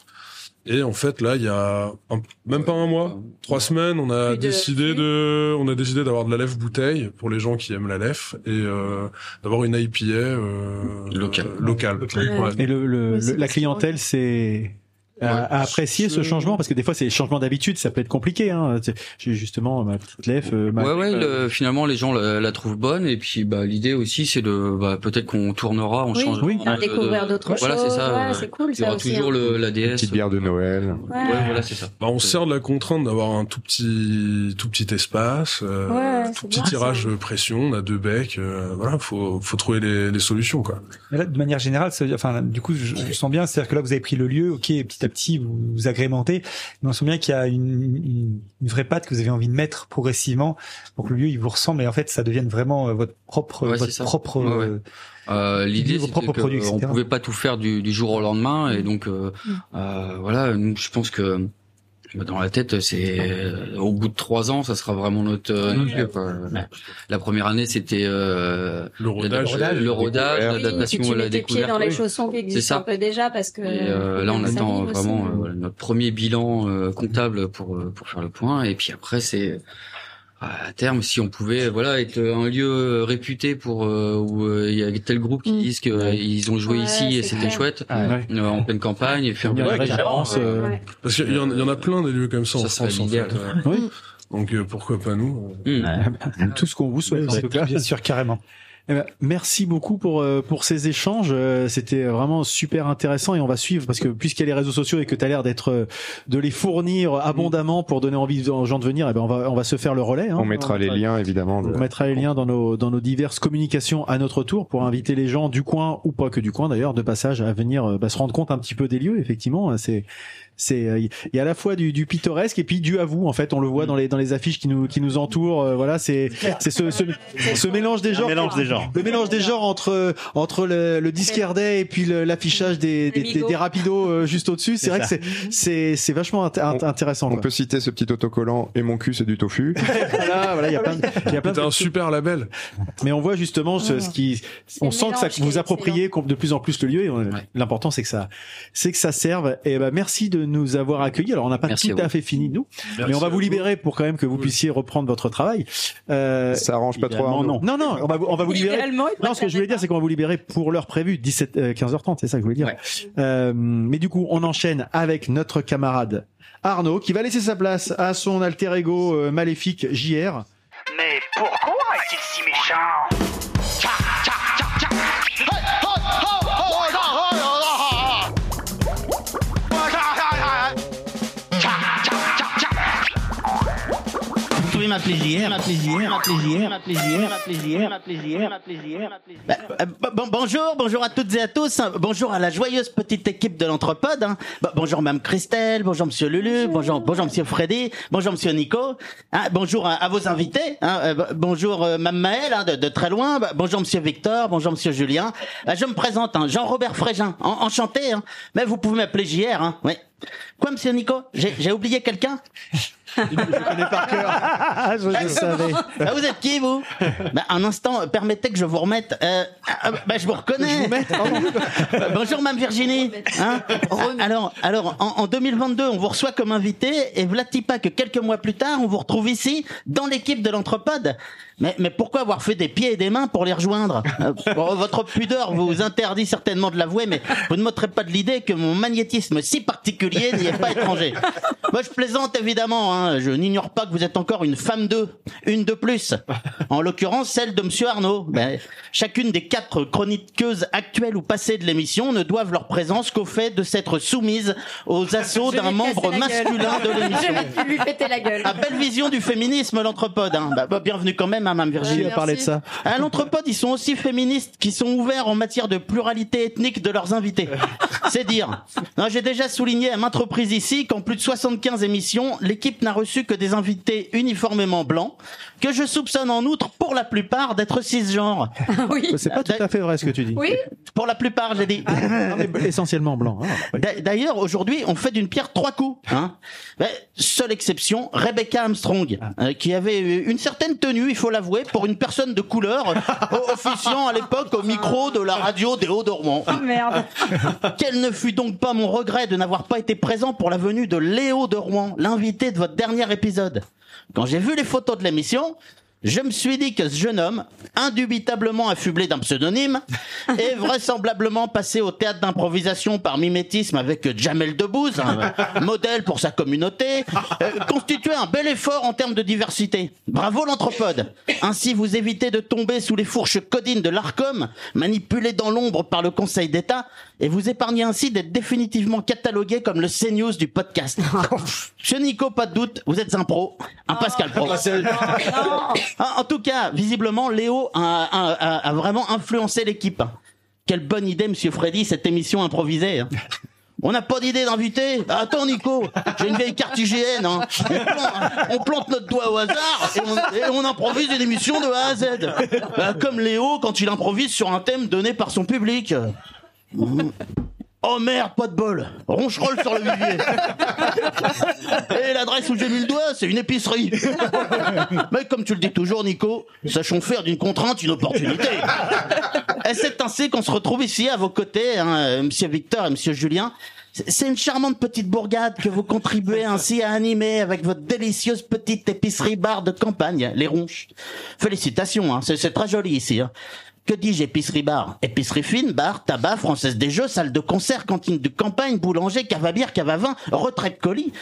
Speaker 7: Et en fait là, il y a un- même pas un mois, trois semaines, on a décidé de, on a décidé d'avoir de la lef bouteille pour les gens qui aiment la lef et euh, d'avoir une IPA euh,
Speaker 14: Locale.
Speaker 7: locale. Ouais.
Speaker 5: Et le, le- le- la clientèle, c'est à, à apprécier ce changement parce que des fois c'est changement d'habitude, ça peut être compliqué. Hein. C'est- J'ai justement ma petite lèvre. euh, ma-
Speaker 14: Ouais, ouais, le- finalement, les gens la, la trouvent bonne. Et puis, bah, l'idée aussi, c'est de, bah, peut-être qu'on tournera, on
Speaker 3: Oui,
Speaker 14: change.
Speaker 3: faire découvrir d'autres
Speaker 14: Voilà, c'est
Speaker 3: choses.
Speaker 14: ça.
Speaker 3: Ouais,
Speaker 14: euh,
Speaker 3: c'est cool,
Speaker 14: Il y aura
Speaker 3: ça aussi,
Speaker 14: toujours
Speaker 3: hein.
Speaker 14: le, la DS.
Speaker 8: Petite bière de Noël.
Speaker 3: Ouais.
Speaker 14: Ouais, voilà, c'est ça.
Speaker 7: Bah, on se sert de la contrainte d'avoir un tout petit, tout petit espace, euh,
Speaker 3: Ouais,
Speaker 7: tout
Speaker 3: c'est
Speaker 7: petit
Speaker 3: bien,
Speaker 7: tirage de pression, on a deux becs, euh, voilà, faut, faut trouver les, les solutions, quoi.
Speaker 11: Mais là, de manière générale, ça veut dire- enfin, du coup, je, je sens bien, c'est-à-dire que là, vous avez pris le lieu, ok, petit à petit, vous, vous agrémentez, mais on sent bien qu'il y a une, une, une vraie patte que vous avez envie de mettre progressivement pour que le lieu, il vous ressemble et en fait, ça devienne vraiment euh, votre propre,
Speaker 14: Ouais, c'est
Speaker 11: votre propre.
Speaker 14: Ouais, ouais.
Speaker 11: euh,
Speaker 14: Euh, L'idée,
Speaker 11: produits,
Speaker 14: qu'on
Speaker 11: etc.
Speaker 14: pouvait pas tout faire du, du jour au lendemain, et donc euh, euh, voilà. Nous, je pense que dans la tête, c'est euh, au bout de trois ans, ça sera vraiment notre, euh, notre lieu, quoi. La première année, c'était euh,
Speaker 7: le rodage,
Speaker 14: le rodage, la
Speaker 3: tes pieds
Speaker 14: découverte.
Speaker 3: dans les chaussons qui
Speaker 14: C'est
Speaker 3: existent
Speaker 14: ça.
Speaker 3: un peu déjà parce que.
Speaker 14: Et euh, là, on attend vraiment euh, voilà, notre premier bilan euh, comptable pour euh, pour faire le point. Et puis après, c'est à terme, si on pouvait, voilà, être un lieu euh, réputé pour euh, où euh, il y a tel groupe qui disent qu'ils ont joué
Speaker 3: Ouais,
Speaker 14: ici et c'était chouette
Speaker 5: Ouais.
Speaker 14: euh, en pleine campagne et faire
Speaker 5: une référence, euh.
Speaker 7: Parce qu'il y, en- il y en a plein des lieux comme ça,
Speaker 14: Ça
Speaker 7: en France, en fait. euh.
Speaker 5: Oui.
Speaker 7: Donc, euh, pourquoi pas nous euh.
Speaker 14: Hum.
Speaker 5: Tout ce qu'on vous souhaite. en tout cas.
Speaker 11: bien sûr, carrément.
Speaker 5: Eh ben, merci beaucoup pour euh, pour ces échanges. Euh, C'était vraiment super intéressant et on va suivre parce que puisqu'il y a les réseaux sociaux et que tu as l'air d'être euh, de les fournir abondamment pour donner envie aux gens de venir, eh ben on va on va se faire le relais. hein.
Speaker 8: On mettra les liens, évidemment. de-
Speaker 5: On mettra les liens dans nos dans nos diverses communications à notre tour pour inviter les gens du coin ou pas que du coin d'ailleurs de passage à venir bah, se rendre compte un petit peu des lieux. Effectivement, c'est c'est euh, il y a à la fois du, du pittoresque et puis du à vous en fait on le voit dans les dans les affiches qui nous qui nous entourent euh, voilà c'est c'est ce, ce ce mélange des genres
Speaker 12: mélange des genres.
Speaker 5: le mélange des genres entre entre le, le disquaire day et puis l'affichage des des, des, des rapidos euh, juste au dessus c'est vrai que
Speaker 12: ça.
Speaker 5: c'est c'est c'est vachement int- int- intéressant
Speaker 8: On
Speaker 5: quoi.
Speaker 8: peut citer ce petit autocollant et mon cul c'est du tofu.
Speaker 5: voilà voilà il y a plein il y a plein de
Speaker 7: un super label.
Speaker 5: mais on voit justement ce, ce qui, on sent que ça vous appropriez de plus en plus le lieu. Et on- l'important c'est que ça, c'est que ça serve. Et ben merci de nous avoir accueillis. Alors on n'a pas
Speaker 14: Merci
Speaker 5: tout
Speaker 14: à
Speaker 5: fait fini nous,
Speaker 7: Merci
Speaker 5: mais on va vous
Speaker 7: vous.
Speaker 5: libérer pour quand même que vous puissiez reprendre votre travail. Euh,
Speaker 8: Ça arrange pas trop.
Speaker 12: Non.
Speaker 5: non non, on va vous, on va vous libérer. Non, ce que je voulais dire, c'est qu'on va vous libérer pour l'heure prévue, 17, euh, 15h30, c'est ça que je voulais dire.
Speaker 14: Ouais.
Speaker 5: Euh, mais du coup, on enchaîne avec notre camarade Arnaud, qui va laisser sa place à son alter ego euh, maléfique JR.
Speaker 15: Bah, euh, bonjour, bonjour à toutes et à tous. hein. Bonjour à la joyeuse petite équipe de l'Anthropode. hein. Bah, bonjour Mme Christelle, bonjour Monsieur Lulu, bonjour, bonjour Monsieur Freddy, bonjour Monsieur Nico. hein. bonjour à, à vos invités. hein. Euh, bonjour euh, Mme Maëlle hein, de, de très loin. Bah, bonjour Monsieur Victor, bonjour Monsieur Julien. Bah, je me présente, hein, Jean-Robert Frégin. En- enchanté. hein. Mais vous pouvez m'appeler JR. Hein. Oui. Quoi, Monsieur Nico? J'ai oublié quelqu'un?
Speaker 5: Je connais par cœur. je le savais.
Speaker 15: Ah, vous êtes qui, vous? Bah, Un instant, permettez que je vous remette. Euh, ah, bah, je vous reconnais. Euh, Bonjour, Mme Virginie. Hein? Alors, alors en, en 2022, on vous reçoit comme invité et vlati pas que quelques mois plus tard, on vous retrouve ici, dans l'équipe de l'Anthropode. Mais, mais pourquoi avoir fait des pieds et des mains pour les rejoindre? Euh, bon, Votre pudeur vous interdit certainement de l'avouer, mais vous ne m'ôterez pas de l'idée que mon magnétisme si particulier n'y est pas étranger. Moi, je plaisante évidemment. Hein. Je n'ignore pas que vous êtes encore une femme d'eux, une de plus. En l'occurrence, celle de Monsieur Arnaud. Ben, chacune des quatre chroniqueuses actuelles ou passées de l'émission ne doivent leur présence qu'au fait de s'être soumise aux assauts d'un membre masculin de l'émission.
Speaker 3: Je vais lui péter la gueule.
Speaker 15: Ah, belle vision du féminisme, l'anthropode. Hein. Bah, bah, bienvenue quand même, hein, Mme Virginie.
Speaker 5: Qui a parlé de ça
Speaker 15: À l'anthropode, ils sont aussi féministes qui sont ouverts en matière de pluralité ethnique de leurs invités. C'est dire. Non, J'ai déjà souligné à maintes reprises ici qu'en plus de 75 émissions, l'équipe n'a reçu que des invités uniformément blancs, que je soupçonne en outre, pour la plupart, d'être cisgenres.
Speaker 3: oui.
Speaker 5: C'est pas tout à fait vrai ce que tu dis.
Speaker 3: Oui.
Speaker 15: Pour la plupart, j'ai dit.
Speaker 5: Non, mais essentiellement blanc. Ah,
Speaker 15: D'a- D'ailleurs, aujourd'hui, on fait d'une pierre trois coups. Hein. Seule exception, Rebecca Armstrong, euh, qui avait une certaine tenue, il faut l'avouer, pour une personne de couleur, euh, officiant à l'époque au micro de la radio des Hauts-de-Rouen.
Speaker 3: Oh merde.
Speaker 15: Quel ne fut donc pas mon regret de n'avoir pas été présent pour la venue de Léo de Rouen, l'invité de votre dernier épisode. Quand j'ai vu les photos de l'émission, je me suis dit que ce jeune homme, indubitablement affublé d'un pseudonyme, et vraisemblablement passé au théâtre d'improvisation par mimétisme avec Jamel Debbouze, un modèle pour sa communauté, euh, constituait un bel effort en termes de diversité. Bravo l'anthropode. Ainsi vous évitez de tomber sous les fourches codines de l'ARCOM, manipulé dans l'ombre par le Conseil d'État, et vous épargnez ainsi d'être définitivement catalogué comme le CNews du podcast. Monsieur Nico, pas de doute, vous êtes un pro, un Pascal Pro. Ah, en tout cas, visiblement, Léo a, vraiment influencé l'équipe. Quelle bonne idée, Monsieur Freddy, cette émission improvisée. hein. On n'a pas d'idée d'invité Ah, Attends, Nico, j'ai une vieille carte IGN. hein. On, plante, notre doigt au hasard et on, et on improvise une émission de A à Z. Bah, comme Léo quand il improvise sur un thème donné par son public. Oh merde, pas de bol. Roncherolle sur le vivier. Et l'adresse où j'ai mis le doigt, c'est une épicerie. Mais comme tu le dis toujours, Nico, sachons faire d'une contrainte une opportunité. Et c'est ainsi qu'on se retrouve ici à vos côtés, hein, Monsieur Victor et Monsieur Julien. C'est- une charmante petite bourgade que vous contribuez ainsi à animer avec votre délicieuse petite épicerie bar de campagne, les Ronches. Félicitations, hein, c'est c'est très joli ici. hein. Que dis-je épicerie bar? Épicerie fine, bar, tabac, française des jeux, salle de concert, cantine de campagne, boulanger, cave à bière, cave à vin, retraite colis.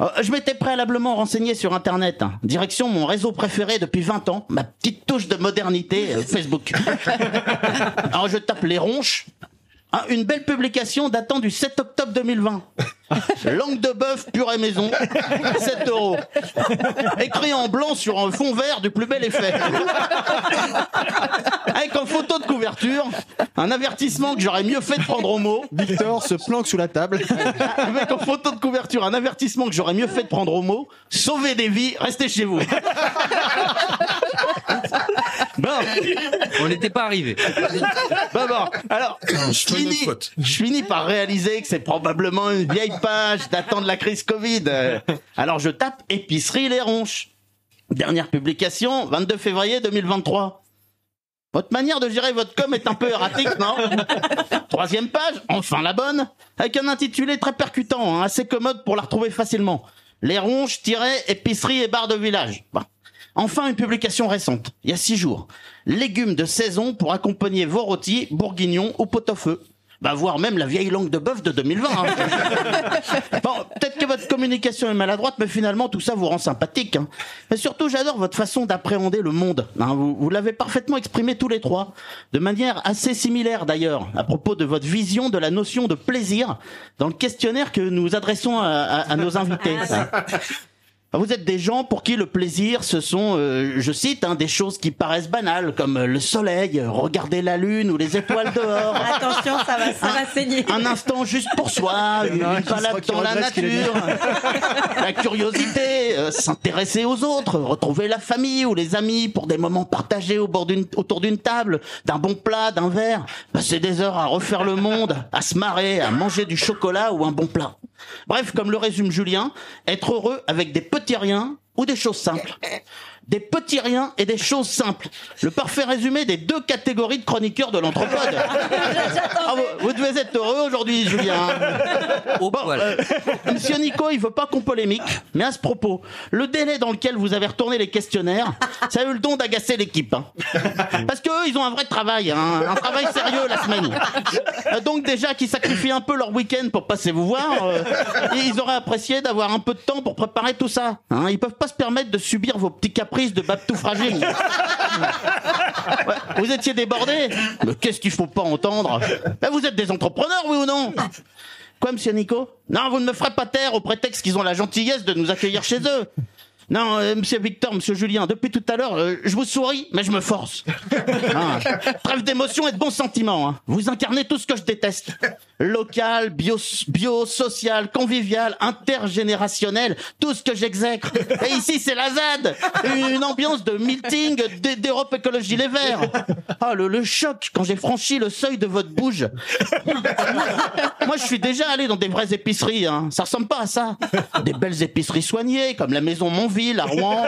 Speaker 15: Euh, Je m'étais préalablement renseigné sur Internet. Direction mon réseau préféré depuis 20 ans, ma petite touche de modernité, euh, Facebook. Alors je tape les ronches. Ah, une belle publication datant du 7 octobre 2020. Langue de bœuf pure et maison, 7 euros. Écrit en blanc sur un fond vert du plus bel effet. Avec en photo de couverture, un avertissement que j'aurais mieux fait de prendre au mot.
Speaker 5: Victor se planque sous la table.
Speaker 15: Avec en photo de couverture, un avertissement que j'aurais mieux fait de prendre au mot. Sauvez des vies, restez chez vous. Bon.
Speaker 14: On n'était pas arrivé.
Speaker 15: Bon, bon. Alors, je finis, je finis par réaliser que c'est probablement une vieille page datant de la crise Covid. Alors, je tape épicerie les ronches. Dernière publication, 22 février 2023. Votre manière de gérer votre com est un peu erratique, non? Troisième page, enfin la bonne, avec un intitulé très percutant, hein, assez commode pour la retrouver facilement. Les ronches, épicerie et bar de village. Bon. Enfin, une publication récente, il y a six jours. Légumes de saison pour accompagner vos rôtis, bourguignons ou pot-au-feu. Bah, voire même la vieille langue de bœuf de 2020. hein. bon, peut-être que votre communication est maladroite, mais finalement, tout ça vous rend sympathique. hein. Mais surtout, j'adore votre façon d'appréhender le monde. hein. Vous, vous l'avez parfaitement exprimé tous les trois, de manière assez similaire d'ailleurs, à propos de votre vision de la notion de plaisir dans le questionnaire que nous adressons à, à- à nos invités. hein. Vous êtes des gens pour qui le plaisir, ce sont, euh, je cite, hein, des choses qui paraissent banales, comme euh, le soleil, euh, regarder la lune ou les étoiles dehors.
Speaker 3: Attention, ça va, ça va saigner.
Speaker 15: Un instant juste pour soi, une, balade dans la nature, la curiosité, euh, s'intéresser aux autres, retrouver la famille ou les amis pour des moments partagés au bord d'une, autour d'une table, d'un bon plat, d'un verre, passer des heures à refaire le monde, à se marrer, à manger du chocolat ou un bon plat. Bref, comme le résume Julien, être heureux avec des petits riens ou des choses simples. Des petits riens et des choses simples. Le parfait résumé des deux catégories de chroniqueurs de l'anthropode. Ah, vous, vous devez être heureux aujourd'hui, Julien. Bon, euh, Monsieur Nico, il veut pas qu'on polémique, mais à ce propos, le délai dans lequel vous avez retourné les questionnaires, ça a eu le don d'agacer l'équipe. hein. Parce que eux, ils ont un vrai travail, hein, un travail sérieux la semaine. Euh, Donc déjà, qu'ils sacrifient un peu leur week-end pour passer vous voir, euh, ils auraient apprécié d'avoir un peu de temps pour préparer tout ça. Hein. Ils peuvent pas se permettre de subir vos petits caprices de babtou fragile. Ouais, vous étiez débordés Mais qu'est-ce qu'il faut pas entendre? Ben, Vous êtes des entrepreneurs, oui ou non? Quoi, monsieur Nico? Non, vous ne me ferez pas taire au prétexte qu'ils ont la gentillesse de nous accueillir chez eux. Non, euh, monsieur Victor, monsieur Julien, depuis tout à l'heure, euh, je vous souris, mais je me force. Ah, trêve d'émotion et de bons sentiments. hein. Vous incarnez tout ce que je déteste. Local, bio, bio, social, convivial, intergénérationnel, tout ce que j'exècre. Et ici, c'est la ZAD Une ambiance de meeting d'Europe Écologie Les Verts. Ah, le, le choc quand j'ai franchi le seuil de votre bouge. Moi, je suis déjà allé dans des vraies épiceries. Hein. Ça ressemble pas à ça. Des belles épiceries soignées, comme la Maison Montville à Rouen.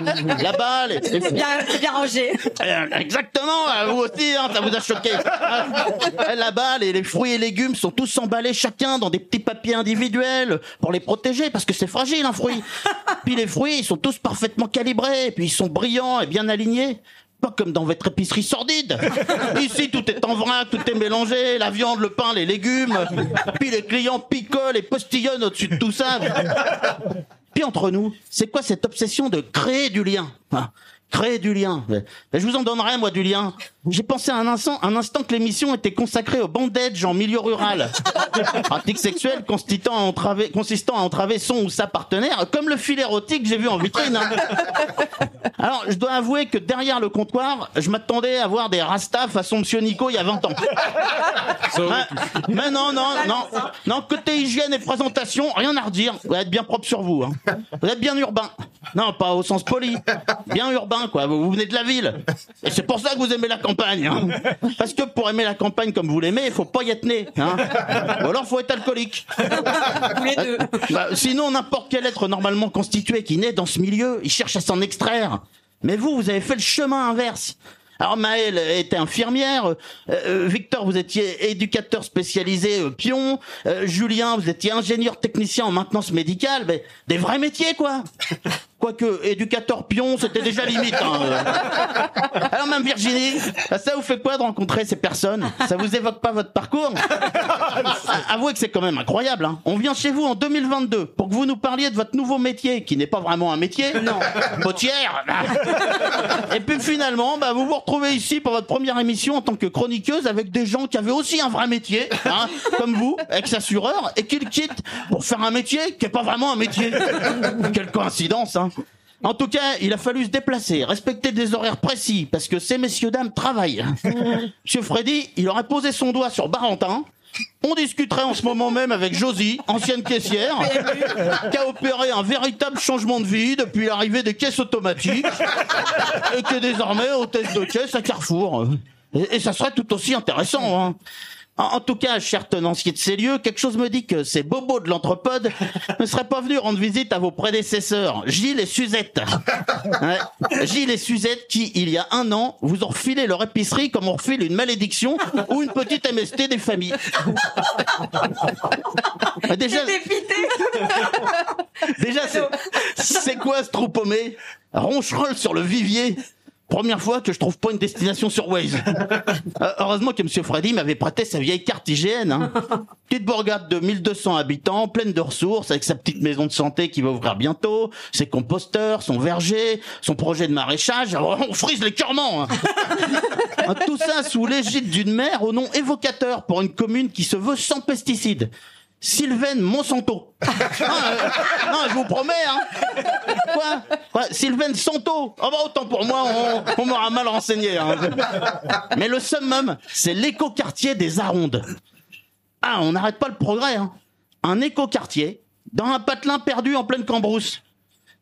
Speaker 15: Là-bas, les,
Speaker 3: C'est bien, rangé.
Speaker 15: euh, Exactement, vous aussi, hein, ça vous a choqué. Là-bas, les, les fruits et légumes sont tous emballés chacun dans des petits papiers individuels pour les protéger parce que c'est fragile un fruit. Puis les fruits, ils sont tous parfaitement calibrés, puis ils sont brillants et bien alignés. Pas comme dans votre épicerie sordide. Ici, tout est en vrac, tout est mélangé, la viande, le pain, les légumes. Puis les clients picolent et postillonnent au-dessus de tout ça. Entre nous, c'est quoi cette obsession de créer du lien hein? Créer du lien. Mais- mais je vous en donnerai, moi, du lien. J'ai pensé un instant, un instant que l'émission était consacrée au bondage en milieu rural. Pratique sexuelle consistant à, entraver, consistant à entraver son ou sa partenaire, comme le fil érotique que j'ai vu en vitrine. hein. Alors, je dois avouer que derrière le comptoir, je m'attendais à voir des rastas façon Monsieur Nico il y a 20 ans. Mais, mais non, non, non, non, côté hygiène et présentation, rien à redire. Vous êtes bien propre sur vous. Hein. Vous êtes bien urbain. Non, pas au sens poli. Bien urbain, quoi. Vous, vous venez de la ville. Et c'est pour ça que vous aimez la campagne. hein. Parce que pour aimer la campagne comme vous l'aimez, il faut pas y être né. Hein. Ou alors, faut être alcoolique. Bah, sinon, n'importe quel être normalement constitué qui naît dans ce milieu, il cherche à s'en extraire. Mais vous, vous avez fait le chemin inverse. Alors Maëlle était infirmière, euh, euh, Victor vous étiez éducateur spécialisé euh, pion, euh, Julien vous étiez ingénieur technicien en maintenance médicale, mais des vrais métiers quoi. Quoique éducateur pion c'était déjà limite. hein. Alors même Virginie, ça vous fait quoi de rencontrer ces personnes? Ça vous évoque pas votre parcours? Avouez que c'est quand même incroyable. Hein. On vient chez vous en 2022 pour que vous nous parliez de votre nouveau métier, qui n'est pas vraiment un métier. Non. Potière. Et puis finalement, bah, vous vous retrouvez ici pour votre première émission en tant que chroniqueuse avec des gens qui avaient aussi un vrai métier, hein, comme vous, ex-assureur, et qui le quittent pour faire un métier qui n'est pas vraiment un métier. Quelle coïncidence, hein. En tout cas, il a fallu se déplacer, respecter des horaires précis, parce que ces messieurs dames travaillent. Monsieur Freddy, il aurait posé son doigt sur Barentin. On discuterait en ce moment même avec Josie, ancienne caissière, qui a opéré un véritable changement de vie depuis l'arrivée des caisses automatiques, et qui est désormais hôtesse de caisse à Carrefour. Et, et ça serait tout aussi intéressant. Hein. En, en tout cas, cher tenancier de ces lieux, quelque chose me dit que ces bobos de l'anthropode ne seraient pas venus rendre visite à vos prédécesseurs, Gilles et Suzette. Ouais. Gilles et Suzette qui, il y a un an, vous ont refilé leur épicerie comme on refile une malédiction ou une petite MST des familles. Mais Déjà, déjà c'est- quoi ce trou paumé Roncherolle sur le vivier Première fois que je trouve pas une destination sur Waze. Euh, heureusement que Monsieur Freddy m'avait prêté sa vieille carte IGN. Hein. Petite bourgade de 1200 habitants, pleine de ressources, avec sa petite maison de santé qui va ouvrir bientôt, ses composteurs, son verger, son projet de maraîchage. Alors, on frise les cœurements. hein. Tout ça sous l'égide d'une mère au nom évocateur pour une commune qui se veut sans pesticides. Sylvaine Monsanto. Non, euh, je vous promets, hein. Sylvaine Santo. Ah bah autant pour moi, on, on m'aura mal renseigné. hein. Mais le summum, c'est l'écoquartier des Arondes. Ah, on n'arrête pas le progrès. Hein. Un écoquartier dans un patelin perdu en pleine cambrousse.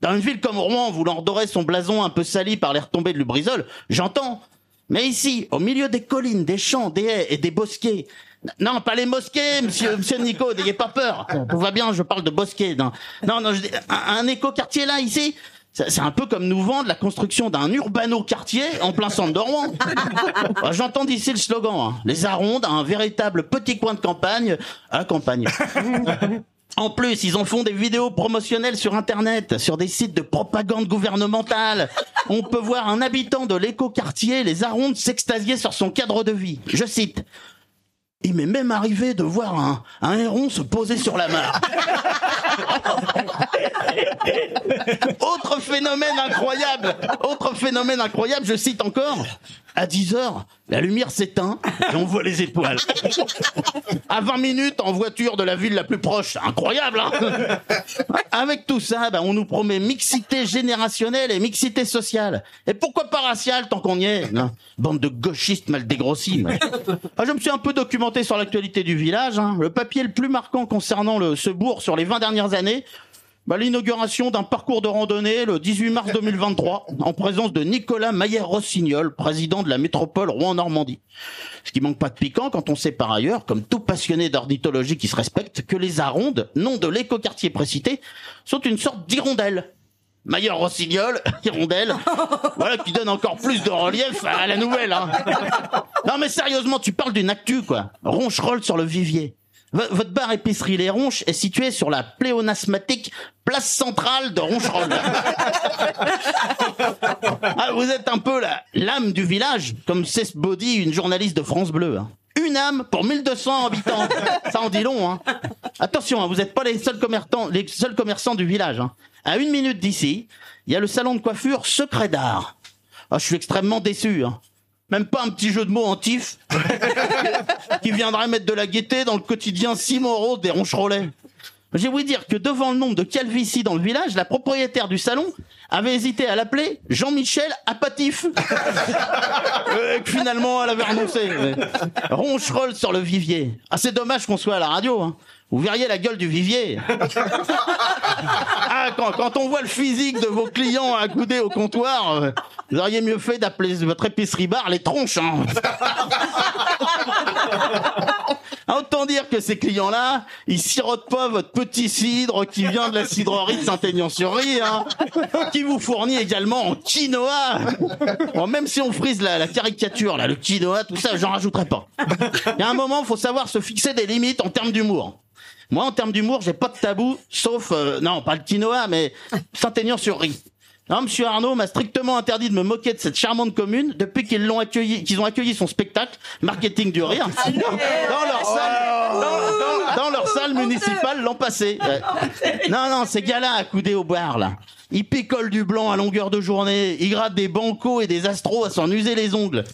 Speaker 15: Dans une ville comme Rouen, voulant redorer son blason un peu sali par les retombées de Lubrizol, j'entends. Mais ici, au milieu des collines, des champs, des haies et des bosquets, Non, pas les mosquées, monsieur, monsieur Nico, n'ayez pas peur. Tout va bien, je parle de bosquets. Non, non, non je dis- un, un éco-quartier là, ici, c'est un peu comme nous vendre la construction d'un urbano-quartier en plein centre de Rouen. Ah, J'entends d'ici le slogan, hein. les Arondes, un véritable petit coin de campagne à campagne. En plus, ils en font des vidéos promotionnelles sur Internet, sur des sites de propagande gouvernementale. On peut voir un habitant de l'éco-quartier, les Arondes, s'extasier sur son cadre de vie. Je cite. Il m'est même arrivé de voir un, un héron se poser sur la mare. Autre phénomène incroyable, autre phénomène incroyable, je cite encore. À 10 heures, la lumière s'éteint et on voit les étoiles. À 20 minutes en voiture de la ville la plus proche, incroyable. Hein? Avec tout ça, ben, on nous promet mixité générationnelle et mixité sociale. Et pourquoi pas raciale tant qu'on y est hein? Bande de gauchistes mal dégrossis. Ah, je me suis un peu documenté sur l'actualité du village. hein. Le papier le plus marquant concernant ce bourg sur les 20 dernières années, bah, l'inauguration d'un parcours de randonnée le 18 mars 2023 en présence de Nicolas Maillère-Rossignol, président de la métropole Rouen-Normandie. Ce qui manque pas de piquant quand on sait par ailleurs, comme tout passionné d'ornithologie qui se respecte, que les arondes, nom de l'écoquartier précité, sont une sorte d'hirondelle. Maillard Rossignol, hirondelle, voilà qui donne encore plus de relief à la nouvelle. Hein. Non mais sérieusement, tu parles d'une actu quoi. Roncherolle sur le vivier. V- votre bar épicerie Les Ronches est situé sur la pléonasmatique place centrale de Roncherolle. Ah, vous êtes un peu la- l'âme du village, comme Cess Body, une journaliste de France Bleu. hein. Une âme pour 1200 habitants. Ça en dit long. Hein. Attention, hein, vous n'êtes pas les seuls commerçants, les seuls commerçants du village. hein. À une minute d'ici, il y a le salon de coiffure Secret d'Art. Ah, je suis extrêmement déçu. hein. Même pas un petit jeu de mots en tif qui viendrait mettre de la gaieté dans le quotidien si morose des roncherolais. J'ai voulu dire que devant le nombre de calvities dans le village, la propriétaire du salon avait hésité à l'appeler Jean-Michel Apatif. Euh, que finalement, elle avait renoncé. Ouais. Roncherolle sur le vivier. Ah, c'est dommage qu'on soit à la radio. Hein. Vous verriez la gueule du vivier. Ah, quand, quand on voit le physique de vos clients accoudés au comptoir, euh, vous auriez mieux fait d'appeler votre épicerie bar les tronches. Hein. Autant dire que ces clients-là, ils sirotent pas votre petit cidre qui vient de la cidrerie de Saint-Aignan-sur-Rie, hein, qui vous fournit également en quinoa. Bon, même si on frise la, la caricature, là, le quinoa, tout ça, j'en rajouterai pas. Il y a un moment, faut savoir se fixer des limites en termes d'humour. Moi, en termes d'humour, j'ai pas de tabou, sauf, euh, non, pas le quinoa, mais Saint-Aignan-sur-Rie. Non, Monsieur Arnaud m'a strictement interdit de me moquer de cette charmante commune depuis qu'ils l'ont accueilli, qu'ils ont accueilli son spectacle Marketing du rire dans leur salle, dans, dans- dans leur salle municipale l'an passé. Non, non, ces gars-là accoudés au bar là, ils picolent du blanc à longueur de journée, ils grattent des bancos et des astros à s'en user les ongles.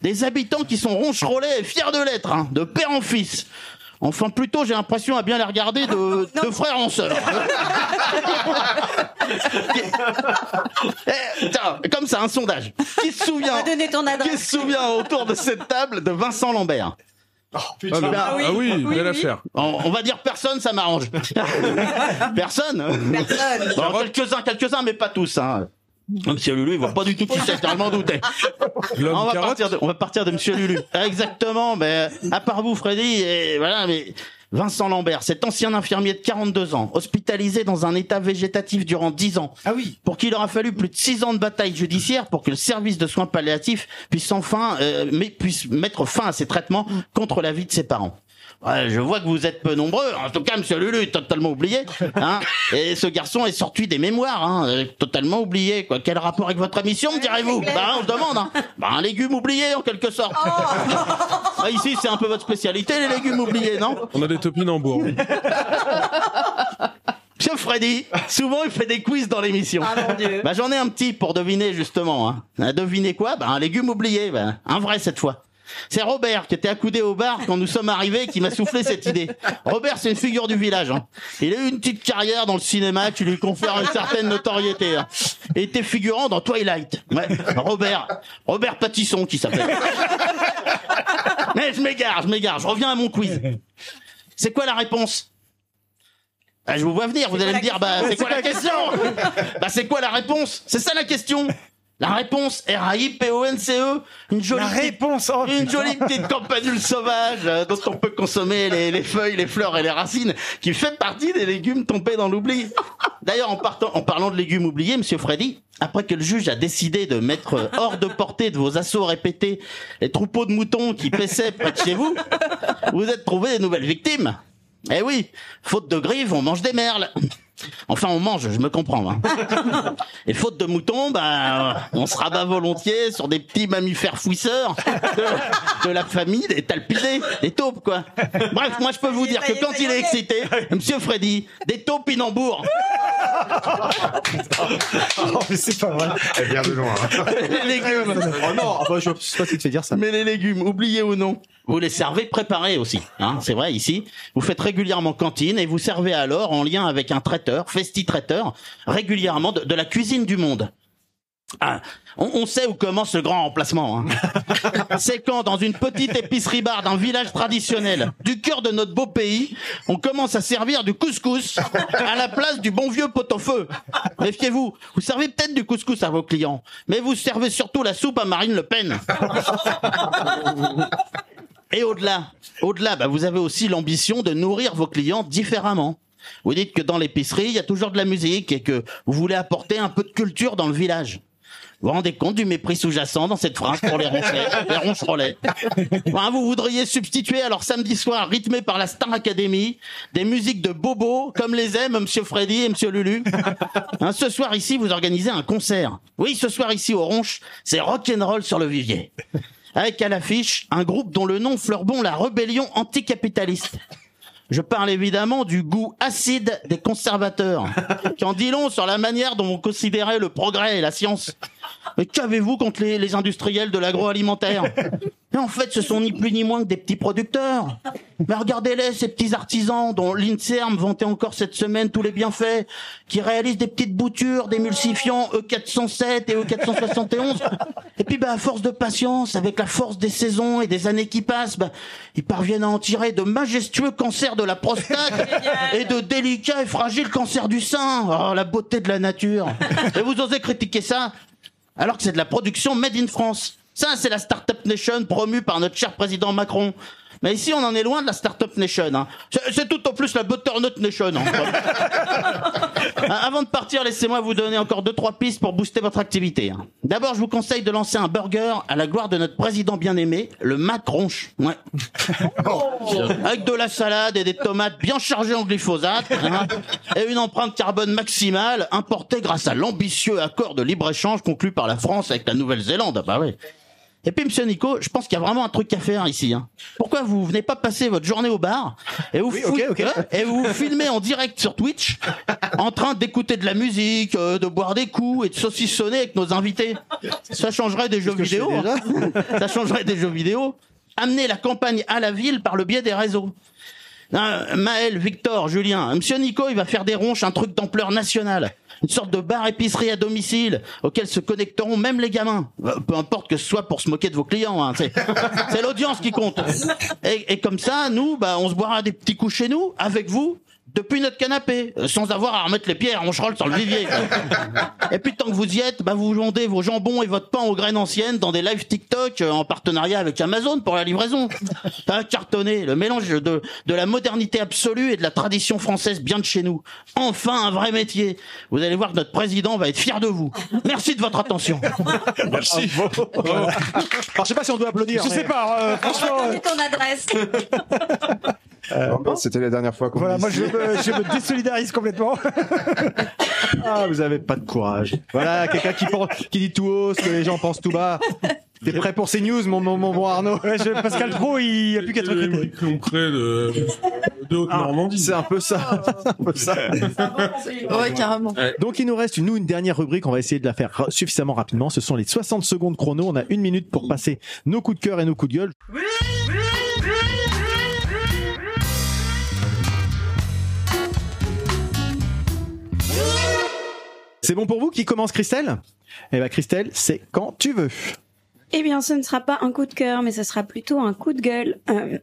Speaker 15: Des habitants qui sont roncherolais et fiers de l'être, hein, de père en fils. Enfin, plutôt, j'ai l'impression à bien les regarder de, de frère en sœur. Eh, tiens, comme ça, un sondage. Qui se souvient, qui se souvient autour de cette table de Vincent Lambert
Speaker 7: putain.
Speaker 15: Eh bien,
Speaker 7: Ah oui, Ah oui, oui, belle oui. affaire.
Speaker 15: On, on va dire personne, ça m'arrange. personne
Speaker 3: Personne.
Speaker 15: Bon, quelques-uns, quelques-uns, mais pas tous. Hein. Monsieur Lulu, il voit pas du tout qui c'est, doutais.
Speaker 7: L'homme
Speaker 15: on, va partir de, on va partir de Monsieur Lulu. Exactement, mais à part vous, Freddy, et voilà, mais Vincent Lambert, cet ancien infirmier de 42 ans, hospitalisé dans un état végétatif durant 10 ans.
Speaker 11: Ah oui.
Speaker 15: Pour qu'il aura fallu plus de 6 ans de bataille judiciaire pour que le service de soins palliatifs puisse enfin euh, mais puisse mettre fin à ses traitements contre la vie de ses parents. Ouais, je vois que vous êtes peu nombreux. En tout cas, Monsieur Lulu est totalement oublié. Hein Et ce garçon est sorti des mémoires, hein, totalement oublié. Quoi. Quel rapport avec votre émission, me direz-vous Bah, on se demande. Hein. Bah, un légume oublié, en quelque sorte. Ah, ici, c'est un peu votre spécialité, les légumes oubliés, non
Speaker 7: On a des topinambours.
Speaker 15: Monsieur Freddy, souvent il fait des quiz dans l'émission. Bah j'en ai un petit pour deviner justement. Hein. Deviner quoi Bah un légume oublié, bah, un vrai cette fois. C'est Robert qui était accoudé au bar quand nous sommes arrivés qui m'a soufflé cette idée. Robert, c'est une figure du village. Hein. Il a eu une petite carrière dans le cinéma qui lui confère une certaine notoriété. Hein. Il était figurant dans Twilight. Ouais. Robert, Robert Patisson qui s'appelle. Mais je m'égare, je m'égare. Je reviens à mon quiz. C'est quoi la réponse? Ah, je vous vois venir, vous allez me dire, bah, c'est quoi la question? Bah, c'est quoi la réponse? C'est ça la question La réponse R-A-I-P-O-N-C-E. Une jolie
Speaker 11: La réponse, oh,
Speaker 15: une jolie petite campanule sauvage euh, dont on peut consommer les, les feuilles, les fleurs et les racines, qui fait partie des légumes tombés dans l'oubli. D'ailleurs, en, partant- en parlant de légumes oubliés, Monsieur Freddy, après que le juge a décidé de mettre euh, hors de portée de vos assauts répétés les troupeaux de moutons qui paissaient près de chez vous, vous êtes trouvé des nouvelles victimes. Eh oui, faute de grives, on mange des merles. Enfin, on mange, je me comprends. hein. Et faute de moutons, bah, on se rabat volontiers sur des petits mammifères fouisseurs de, de la famille des talpidés, des taupes, quoi. Bref, moi, je peux vous dire que quand il est excité, Monsieur Freddy, des taupes inambours.
Speaker 11: Oh, mais c'est pas vrai.
Speaker 8: Elle vient de loin. hein.
Speaker 15: Les légumes.
Speaker 5: Oh non, ah bah, je sais pas qui te fait dire ça.
Speaker 15: Mais les légumes, oubliez ou non, vous les servez préparés aussi. Hein, c'est vrai ici. Vous faites régulièrement cantine et vous servez alors en lien avec un traiteur, festi traiteur, régulièrement de, de la cuisine du monde. Ah, on, on sait où commence ce grand remplacement. hein. C'est quand, dans une petite épicerie bar d'un village traditionnel, du cœur de notre beau pays, on commence à servir du couscous à la place du bon vieux pot-au-feu. Méfiez-vous, vous servez peut-être du couscous à vos clients, mais vous servez surtout la soupe à Marine Le Pen. Et au-delà, au-delà, bah, vous avez aussi l'ambition de nourrir vos clients différemment. Vous dites que dans l'épicerie, il y a toujours de la musique et que vous voulez apporter un peu de culture dans le village. Vous vous rendez compte du mépris sous-jacent dans cette phrase pour les roncelets, les roncherolais Hein, Vous voudriez substituer alors samedi soir, rythmé par la Star Academy, des musiques de bobo comme les aiment Monsieur Freddy et Monsieur Lulu. Hein, ce soir ici, vous organisez un concert. Oui, ce soir ici au Ronche, c'est rock'n'roll sur le vivier avec à l'affiche un groupe dont le nom fleurbon la rébellion anticapitaliste. Je parle évidemment du goût acide des conservateurs, qui en dit long sur la manière dont vous considérez le progrès et la science. Mais qu'avez-vous contre les, les industriels de l'agroalimentaire Mais en fait, ce sont ni plus ni moins que des petits producteurs. Mais regardez-les, ces petits artisans dont l'INSERM vantait encore cette semaine tous les bienfaits, qui réalisent des petites boutures d'émulsifiants E407 et E471. Et puis, bah, à force de patience, avec la force des saisons et des années qui passent, bah, ils parviennent à en tirer de majestueux cancers de la prostate et de délicats et fragiles cancers du sein. Oh, la beauté de la nature. Et vous osez critiquer ça alors que c'est de la production made in France. Ça, c'est la Startup Nation promue par notre cher président Macron. Mais ici, on en est loin de la Startup Nation. hein. C'est- tout au plus la Butternut Nation. hein. Ah, Avant de partir, laissez-moi vous donner encore deux trois pistes pour booster votre activité. hein. D'abord, je vous conseille de lancer un burger à la gloire de notre président bien-aimé, le Macronche. Ouais. Avec de la salade et des tomates bien chargées en glyphosate hein, et une empreinte carbone maximale importée grâce à l'ambitieux accord de libre-échange conclu par la France avec la Nouvelle-Zélande. Ah Bah ouais. Et puis, monsieur Nico, je pense qu'il y a vraiment un truc à faire ici. hein. Pourquoi vous venez pas passer votre journée au bar et vous,
Speaker 5: Oui,
Speaker 15: et vous vous filmez en direct sur Twitch en train d'écouter de la musique, euh, de boire des coups et de saucissonner avec nos invités? Ça changerait des jeux
Speaker 5: je
Speaker 15: vidéo. hein. Ça changerait des jeux vidéo. Amener la campagne à la ville par le biais des réseaux. Hein, Maël, Victor, Julien, Monsieur Nico, il va faire des ronches, un truc d'ampleur nationale. Une sorte de bar-épicerie à domicile, auquel se connecteront même les gamins. Euh, Peu importe que ce soit pour se moquer de vos clients, hein, c'est, c'est l'audience qui compte. Et, et comme ça, nous, bah, on se boira des petits coups chez nous, avec vous, depuis notre canapé, euh, sans avoir à remettre les pieds à roncherolle sur le vivier. Et puis tant que vous y êtes, bah, vous vendez vos jambons et votre pain aux graines anciennes dans des lives TikTok euh, en partenariat avec Amazon pour la livraison. Ça a cartonné, le mélange de, de la modernité absolue et de la tradition française bien de chez nous. Enfin un vrai métier. Vous allez voir que notre président va être fier de vous. Merci de votre attention.
Speaker 7: Merci.
Speaker 5: Alors, je sais pas si on doit applaudir.
Speaker 11: Je
Speaker 5: mais-
Speaker 11: sais pas, euh, franchement. euh,
Speaker 3: ton adresse.
Speaker 8: Bon, bah, C'était la dernière fois qu'on
Speaker 11: Voilà, moi
Speaker 8: ça.
Speaker 11: je me, je me désolidarise complètement.
Speaker 5: Ah, vous avez pas de courage. Voilà, quelqu'un qui, pense- qui dit tout haut ce que les gens pensent tout bas. T'es prêt pour ces news, mon, mon, mon bon Arnaud
Speaker 11: Ouais, je- Pascal Pro, il n'y a plus qu'à te recruter.
Speaker 7: de, de Haute-Normandie.
Speaker 5: C'est un peu ça. C'est un peu ça.
Speaker 4: Ouais, carrément.
Speaker 5: Donc il nous reste une, nous, une dernière rubrique, on va essayer de la faire suffisamment rapidement. Ce sont les 60 secondes chrono, on a une minute pour passer nos coups de cœur et nos coups de gueule. C'est bon pour vous Qui commence Christelle? Eh ben Christelle, c'est quand tu veux.
Speaker 6: Eh bien, ce ne sera pas un coup de cœur, mais ce sera plutôt un coup de gueule. Euh,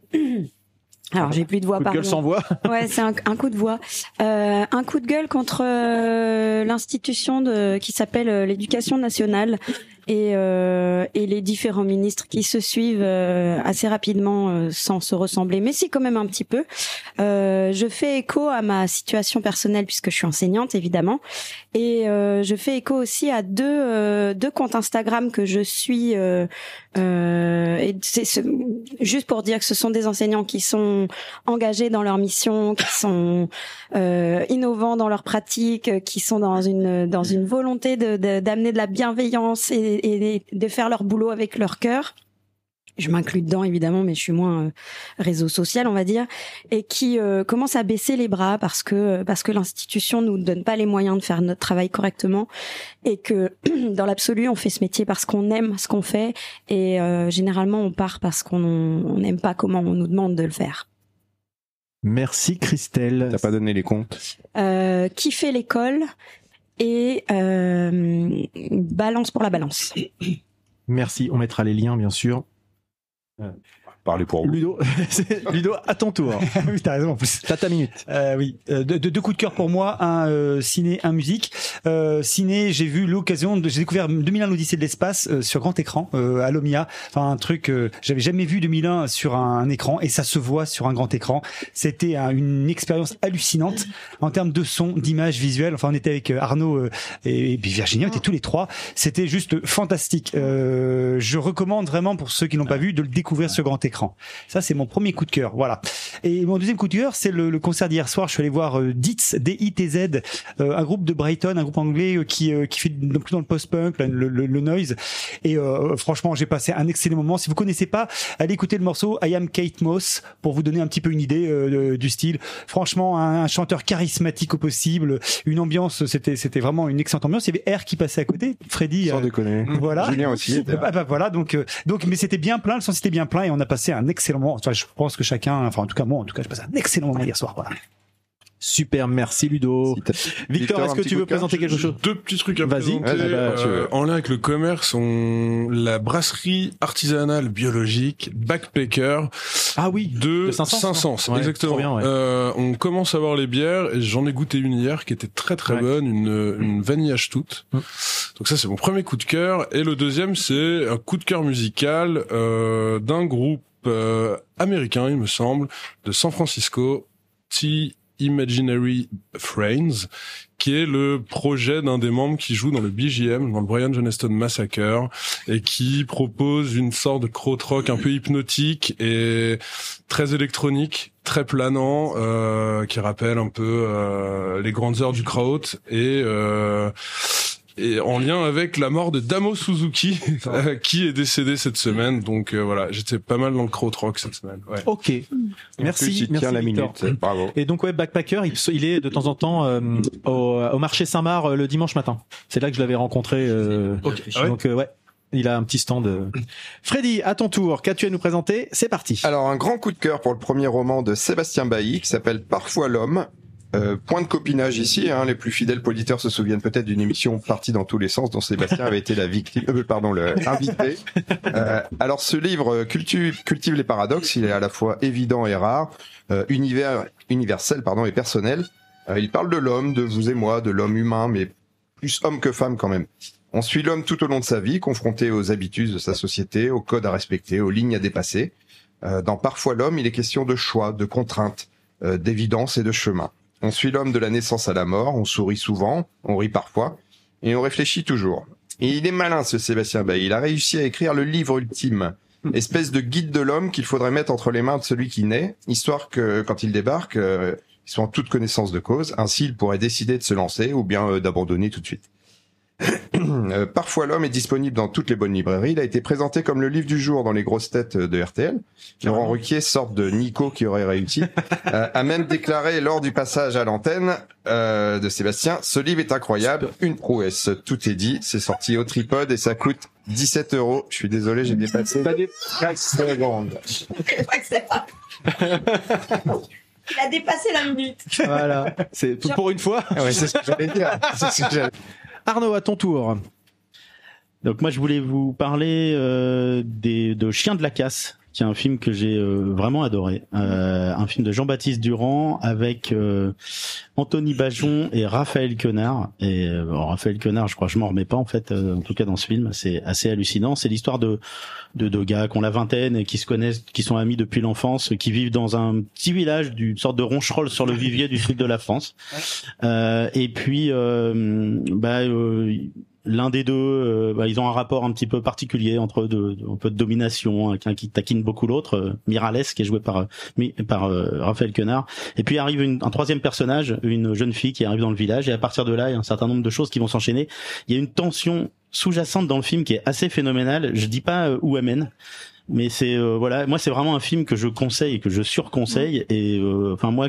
Speaker 6: Alors j'ai plus de voix
Speaker 5: Coup de gueule sans voix.
Speaker 6: Ouais, c'est un, un coup de voix. Euh, un coup de gueule contre euh, l'institution de qui s'appelle euh, l'éducation nationale et, et les différents ministres qui se suivent assez rapidement sans se ressembler, mais si quand même un petit peu. Je fais écho à ma situation personnelle puisque je suis enseignante évidemment, et euh, je fais écho aussi à deux euh, deux comptes Instagram que je suis. Euh, et c'est c'est- juste pour dire que ce sont des enseignants qui sont engagés dans leur mission, qui sont innovants dans leur pratique, qui sont dans une dans une volonté de de- d'amener de, la bienveillance et de faire leur boulot avec leur cœur. Je m'inclus dedans évidemment, mais je suis moins euh, réseau social, on va dire, et qui euh, commence à baisser les bras parce que parce que l'institution nous donne pas les moyens de faire notre travail correctement et que dans l'absolu on fait ce métier parce qu'on aime ce qu'on fait et euh, généralement on part parce qu'on on n'aime pas comment on nous demande de le faire.
Speaker 5: Merci Christelle.
Speaker 8: T'as pas donné les comptes?
Speaker 6: Euh, kiffer l'école et euh, balance pour la balance.
Speaker 5: Merci. On mettra les liens, bien sûr. Yeah.
Speaker 8: Parlez pour vous.
Speaker 5: Ludo, Ludo, à ton tour.
Speaker 11: oui, t'as raison en plus.
Speaker 5: T'as ta minute.
Speaker 11: Euh, oui, euh, deux, coups de cœur pour moi, un euh, ciné, un musique. Euh, ciné, j'ai vu l'occasion, de, j'ai découvert 2001 l'Odyssée de l'espace euh, sur grand écran euh, à l'Omia. Enfin un truc, euh, j'avais jamais vu 2001 sur un, un écran et ça se voit sur un grand écran. C'était un- une expérience hallucinante en termes de son, d'image visuelle. Enfin on était avec Arnaud euh, et, et puis Virginie, on était tous les trois. C'était juste fantastique. Euh, je recommande vraiment pour ceux qui l'ont pas vu de le découvrir sur grand écran. Ça c'est mon premier coup de cœur. Voilà. Et mon deuxième coup de cœur, c'est le, le concert d'hier soir. Je suis allé voir euh, Ditz, D-I-T-Z, euh, un groupe de Brighton, un groupe anglais euh, qui qui fait plus dans le post-punk, le, le, le noise. Et franchement, j'ai passé un excellent moment. Si vous connaissez pas, allez écouter le morceau I Am Kate Moss pour vous donner un petit peu une idée du style. Franchement, un, un chanteur charismatique au possible, une ambiance. C'était c'était vraiment une excellente ambiance. Il y avait R qui passait à côté, Freddy.
Speaker 8: Sans déconner.
Speaker 11: voilà.
Speaker 8: Julien aussi.
Speaker 11: Ah bah voilà donc donc mais c'était bien plein le sens était bien plein et on a passé un excellent moment Enfin, je pense que chacun enfin en tout cas moi en tout cas j'ai passé un excellent moment hier soir voilà
Speaker 5: Super, merci Ludo. Victor, est-ce que tu veux présenter quelque chose
Speaker 7: Deux petits trucs à
Speaker 5: Vas-y.
Speaker 8: bah,
Speaker 7: euh, en lien avec le commerce. On... La brasserie artisanale biologique Backpacker
Speaker 5: Ah oui,
Speaker 7: de
Speaker 5: de Saint-Saëns,
Speaker 7: Saint-Saëns,
Speaker 5: non Ouais,
Speaker 7: exactement.
Speaker 5: trop bien, ouais.
Speaker 7: Euh, on commence à voir les bières et j'en ai goûté une hier qui était très très
Speaker 5: Ouais.
Speaker 7: bonne, une, une vanillage toute.
Speaker 5: Mm.
Speaker 7: Donc ça c'est mon premier coup de cœur et le deuxième c'est un coup de cœur musical euh, d'un groupe euh, américain il me semble de San Francisco, T Imaginary Friends, qui est le projet d'un des membres qui joue dans le BGM, dans le Brian Johnston Massacre, et qui propose une sorte de krautrock un peu hypnotique et très électronique, très planant, euh, qui rappelle un peu euh, les grandes heures du kraut et euh, et en lien avec la mort de Damo Suzuki, euh, qui est décédé cette semaine. Donc euh, voilà, j'étais pas mal dans le krautrock cette semaine. Ouais.
Speaker 5: Ok. Merci,
Speaker 8: plus, il
Speaker 5: merci
Speaker 8: tient la minute. Bravo.
Speaker 5: Et donc ouais, Backpacker, il, il est de temps en temps euh, au, au marché Saint-Marc euh, le dimanche matin. C'est là que je l'avais rencontré. euh,
Speaker 7: Ok. Ah ouais
Speaker 5: donc euh, ouais, il a un petit stand. Freddy, à ton tour, qu'as-tu à nous présenter? C'est parti.
Speaker 8: Alors, un grand coup de cœur pour le premier roman de Sébastien Bailly qui s'appelle Parfois l'homme. Euh, point de copinage ici, hein, les plus fidèles auditeurs se souviennent peut-être d'une émission partie dans tous les sens dont Sébastien avait été la victime, euh, pardon, le invité. Euh, alors ce livre euh, cultive, cultive les paradoxes, il est à la fois évident et rare, euh, univers, universel pardon et personnel. Euh, il parle de l'homme, de vous et moi, de l'homme humain, mais plus homme que femme quand même. On suit l'homme tout au long de sa vie, confronté aux habitudes de sa société, aux codes à respecter, aux lignes à dépasser. Dans Parfois l'homme, il est question de choix, de contraintes, d'évidence et de chemin. On suit l'homme de la naissance à la mort, on sourit souvent, on rit parfois, et on réfléchit toujours. Et il est malin ce Sébastien Bay, il a réussi à écrire le livre ultime, espèce de guide de l'homme qu'il faudrait mettre entre les mains de celui qui naît, histoire que quand il débarque, euh, il soit en toute connaissance de cause, ainsi il pourrait décider de se lancer ou bien euh, d'abandonner tout de suite. Euh, Parfois l'homme est disponible dans toutes les bonnes librairies. Il a été présenté comme le livre du jour dans les grosses têtes de RTL. Laurent Ruquier, sorte de Nico qui aurait réussi, euh, a même déclaré lors du passage à l'antenne euh, de Sébastien, ce livre est incroyable, une prouesse. Tout est dit, c'est sorti au tripode et ça coûte 17 euros. Je suis désolé, j'ai dépassé. 15 secondes.
Speaker 6: Il a dépassé la minute.
Speaker 5: Voilà, c'est tout pour une fois.
Speaker 8: Ouais, c'est ce que j'allais dire. C'est ce que j'allais-
Speaker 5: Arnaud, à ton tour.
Speaker 12: Donc moi je voulais vous parler euh, des de Chiens de la casse. Qui est un film que j'ai euh, vraiment adoré. Euh, un film de Jean-Baptiste Durand avec euh, Anthony Bajon et Raphaël Quenard. Et euh, bon, Raphaël Quenard, je crois, je m'en remets pas en fait. euh, en tout cas dans ce film, c'est assez hallucinant. C'est l'histoire de de deux gars qui ont la vingtaine et qui se connaissent, qui sont amis depuis l'enfance, qui vivent dans un petit village d'une sorte de roncherolle sur le vivier du sud de la France. Euh, et puis, euh, bah, euh, l'un des deux, euh, bah, ils ont un rapport un petit peu particulier entre eux, de, de- un peu de domination, hein, qu'un qui taquine beaucoup l'autre, euh, Mirales, qui est joué par euh, par euh, Raphaël Quenard. Et puis arrive une- un troisième personnage, une jeune fille qui arrive dans le village, et à partir de là, il y a un certain nombre de choses qui vont s'enchaîner. Il y a une tension sous-jacente dans le film qui est assez phénoménale. Je dis pas euh, où elle mène. Mais c'est euh, voilà, moi c'est vraiment un film que je conseille, que je surconseille et euh, enfin moi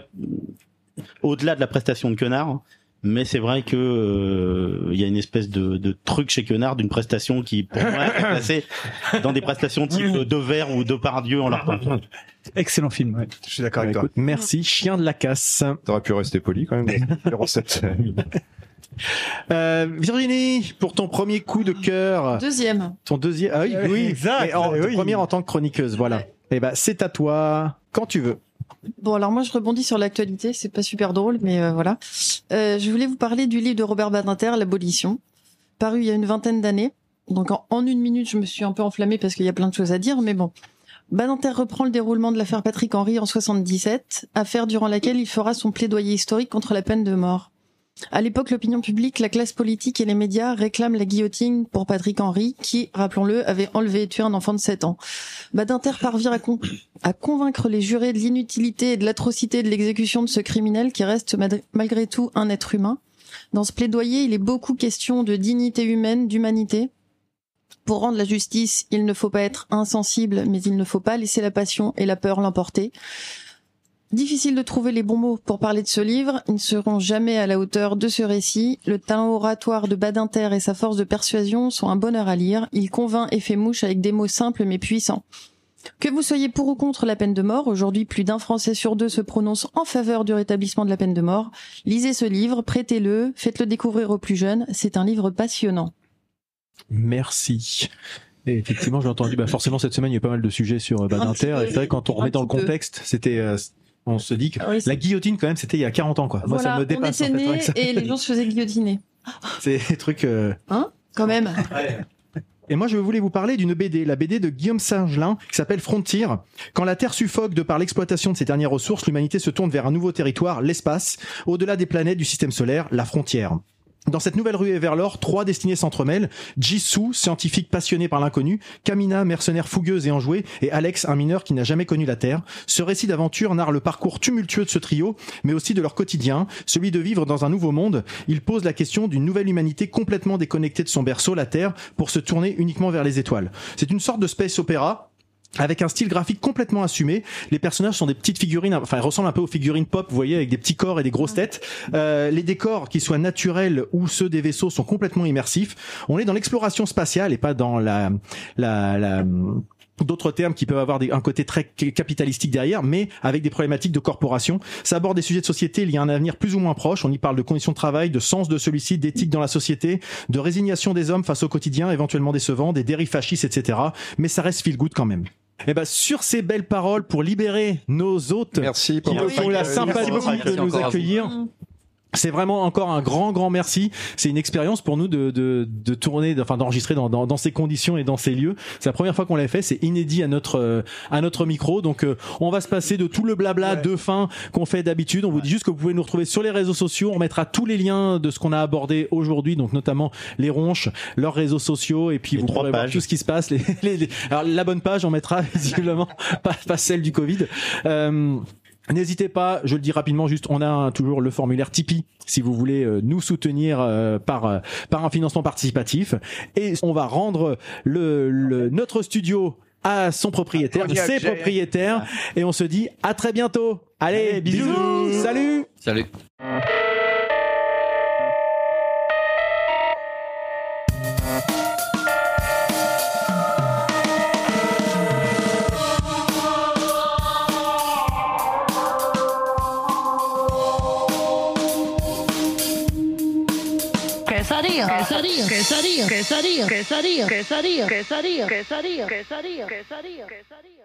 Speaker 12: au-delà de la prestation de Quenard, mais c'est vrai que euh, il y a une espèce de, de truc chez Quenard d'une prestation qui pour moi est placée dans des prestations type de verre ou de Pardieu en leur temps.
Speaker 11: Excellent film, ouais. je suis d'accord avec toi.
Speaker 5: Écoute, merci, chien de la casse.
Speaker 8: T'aurais pu rester poli quand même.
Speaker 5: Euh, Virginie, pour ton premier coup de cœur,
Speaker 4: Deuxième.
Speaker 5: ton deuxième, ah oui,
Speaker 11: Oui,
Speaker 5: oui,
Speaker 11: exact,
Speaker 5: mais en,
Speaker 11: oui.
Speaker 5: ton premier en tant que chroniqueuse, voilà. Eh ben, c'est à toi, quand tu veux.
Speaker 4: Bon, alors moi, je rebondis sur l'actualité. C'est pas super drôle, mais euh, voilà. Euh, je voulais vous parler du livre de Robert Badinter, L'abolition, paru il y a une vingtaine d'années. Donc, en, en une minute, je me suis un peu enflammée parce qu'il y a plein de choses à dire, mais bon. Badinter reprend le déroulement de l'affaire Patrick Henry en 77, affaire durant laquelle il fera son plaidoyer historique contre la peine de mort. À l'époque, l'opinion publique, la classe politique et les médias réclament la guillotine pour Patrick Henry, qui, rappelons-le, avait enlevé et tué un enfant de 7 ans. Badinter parvient à, con- à convaincre les jurés de l'inutilité et de l'atrocité de l'exécution de ce criminel qui reste malgré tout un être humain. Dans ce plaidoyer, il est beaucoup question de dignité humaine, d'humanité. Pour rendre la justice, il ne faut pas être insensible, mais il ne faut pas laisser la passion et la peur l'emporter. Difficile de trouver les bons mots pour parler de ce livre, ils ne seront jamais à la hauteur de ce récit. Le talent oratoire de Badinter et sa force de persuasion sont un bonheur à lire. Il convainc et fait mouche avec des mots simples mais puissants. Que vous soyez pour ou contre la peine de mort, aujourd'hui plus d'un Français sur deux se prononce en faveur du rétablissement de la peine de mort. Lisez ce livre, prêtez-le, faites-le découvrir aux plus jeunes. C'est un livre passionnant.
Speaker 5: Merci. Et effectivement, j'ai entendu, bah forcément cette semaine il y a pas mal de sujets sur euh, Badinter. Et c'est vrai quand on remet dans le contexte, c'était, euh, on se dit que
Speaker 4: Ah oui,
Speaker 5: la guillotine quand même, c'était il y a 40 ans quoi. Moi ça me dépasse.
Speaker 4: on
Speaker 5: en
Speaker 4: était
Speaker 5: fait,
Speaker 4: nés
Speaker 5: ouais, ça-
Speaker 4: et les gens se faisaient guillotiner.
Speaker 5: C'est des trucs. euh,
Speaker 4: Hein Quand même.
Speaker 5: Et moi, je voulais vous parler d'une BD, la BD de Guillaume Singelin, qui s'appelle Frontier. Quand la Terre suffoque de par l'exploitation de ses dernières ressources, l'humanité se tourne vers un nouveau territoire, l'espace, au-delà des planètes du système solaire, la frontière. Dans cette nouvelle ruée vers l'or, trois destinées s'entremêlent. Jisoo, scientifique passionné par l'inconnu, Kamina, mercenaire fougueuse et enjouée, et Alex, un mineur qui n'a jamais connu la Terre. Ce récit d'aventure narre le parcours tumultueux de ce trio, mais aussi de leur quotidien, celui de vivre dans un nouveau monde. Il pose la question d'une nouvelle humanité complètement déconnectée de son berceau, la Terre, pour se tourner uniquement vers les étoiles. C'est une sorte de space opéra, avec un style graphique complètement assumé. Les personnages sont des petites figurines, enfin, ils ressemblent un peu aux figurines pop, vous voyez, avec des petits corps et des grosses têtes. Euh, les décors, qu'ils soient naturels ou ceux des vaisseaux, sont complètement immersifs. On est dans l'exploration spatiale et pas dans la, la, la d'autres termes qui peuvent avoir des- un côté très capitalistique derrière, mais avec des problématiques de corporation. Ça aborde des sujets de société liés à un avenir plus ou moins proche. On y parle de conditions de travail, de sens de celui-ci, d'éthique dans la société, de résignation des hommes face au quotidien, éventuellement décevant, des dérives fascistes, etc. Mais ça reste feel good quand même. Et ben sur ces belles paroles pour libérer nos hôtes,
Speaker 8: Merci
Speaker 5: qui
Speaker 8: pour
Speaker 5: nous font la sympathie de nous accueillir. C'est vraiment encore un grand grand merci. C'est une expérience pour nous de de, de tourner, enfin d'enregistrer dans, dans dans ces conditions et dans ces lieux. C'est la première fois qu'on l'a fait. C'est inédit à notre euh, à notre micro. Donc euh, on va se passer de tout le blabla de fin qu'on fait d'habitude. On vous dit juste que vous pouvez nous retrouver sur les réseaux sociaux. On mettra tous les liens de ce qu'on a abordé aujourd'hui, donc notamment les ronches, leurs réseaux sociaux et puis
Speaker 12: Les
Speaker 5: vous pourrez voir
Speaker 12: pages.
Speaker 5: tout ce qui se passe. Les, les- les- alors la bonne page, on mettra visiblement pas, pas celle du Covid. Euh, N'hésitez pas, je le dis rapidement, juste on a un- toujours le formulaire Tipeee si vous voulez euh, nous soutenir euh, par euh, par un financement participatif et on va rendre le, le notre studio à son propriétaire, ses propriétaires et on se dit à très bientôt. Allez, bisous, salut.
Speaker 14: Salut.
Speaker 16: Quesadilla, quesadilla, quesadilla, quesadilla, quesadilla, quesadilla, quesadilla, quesadilla, quesadilla, quesadilla.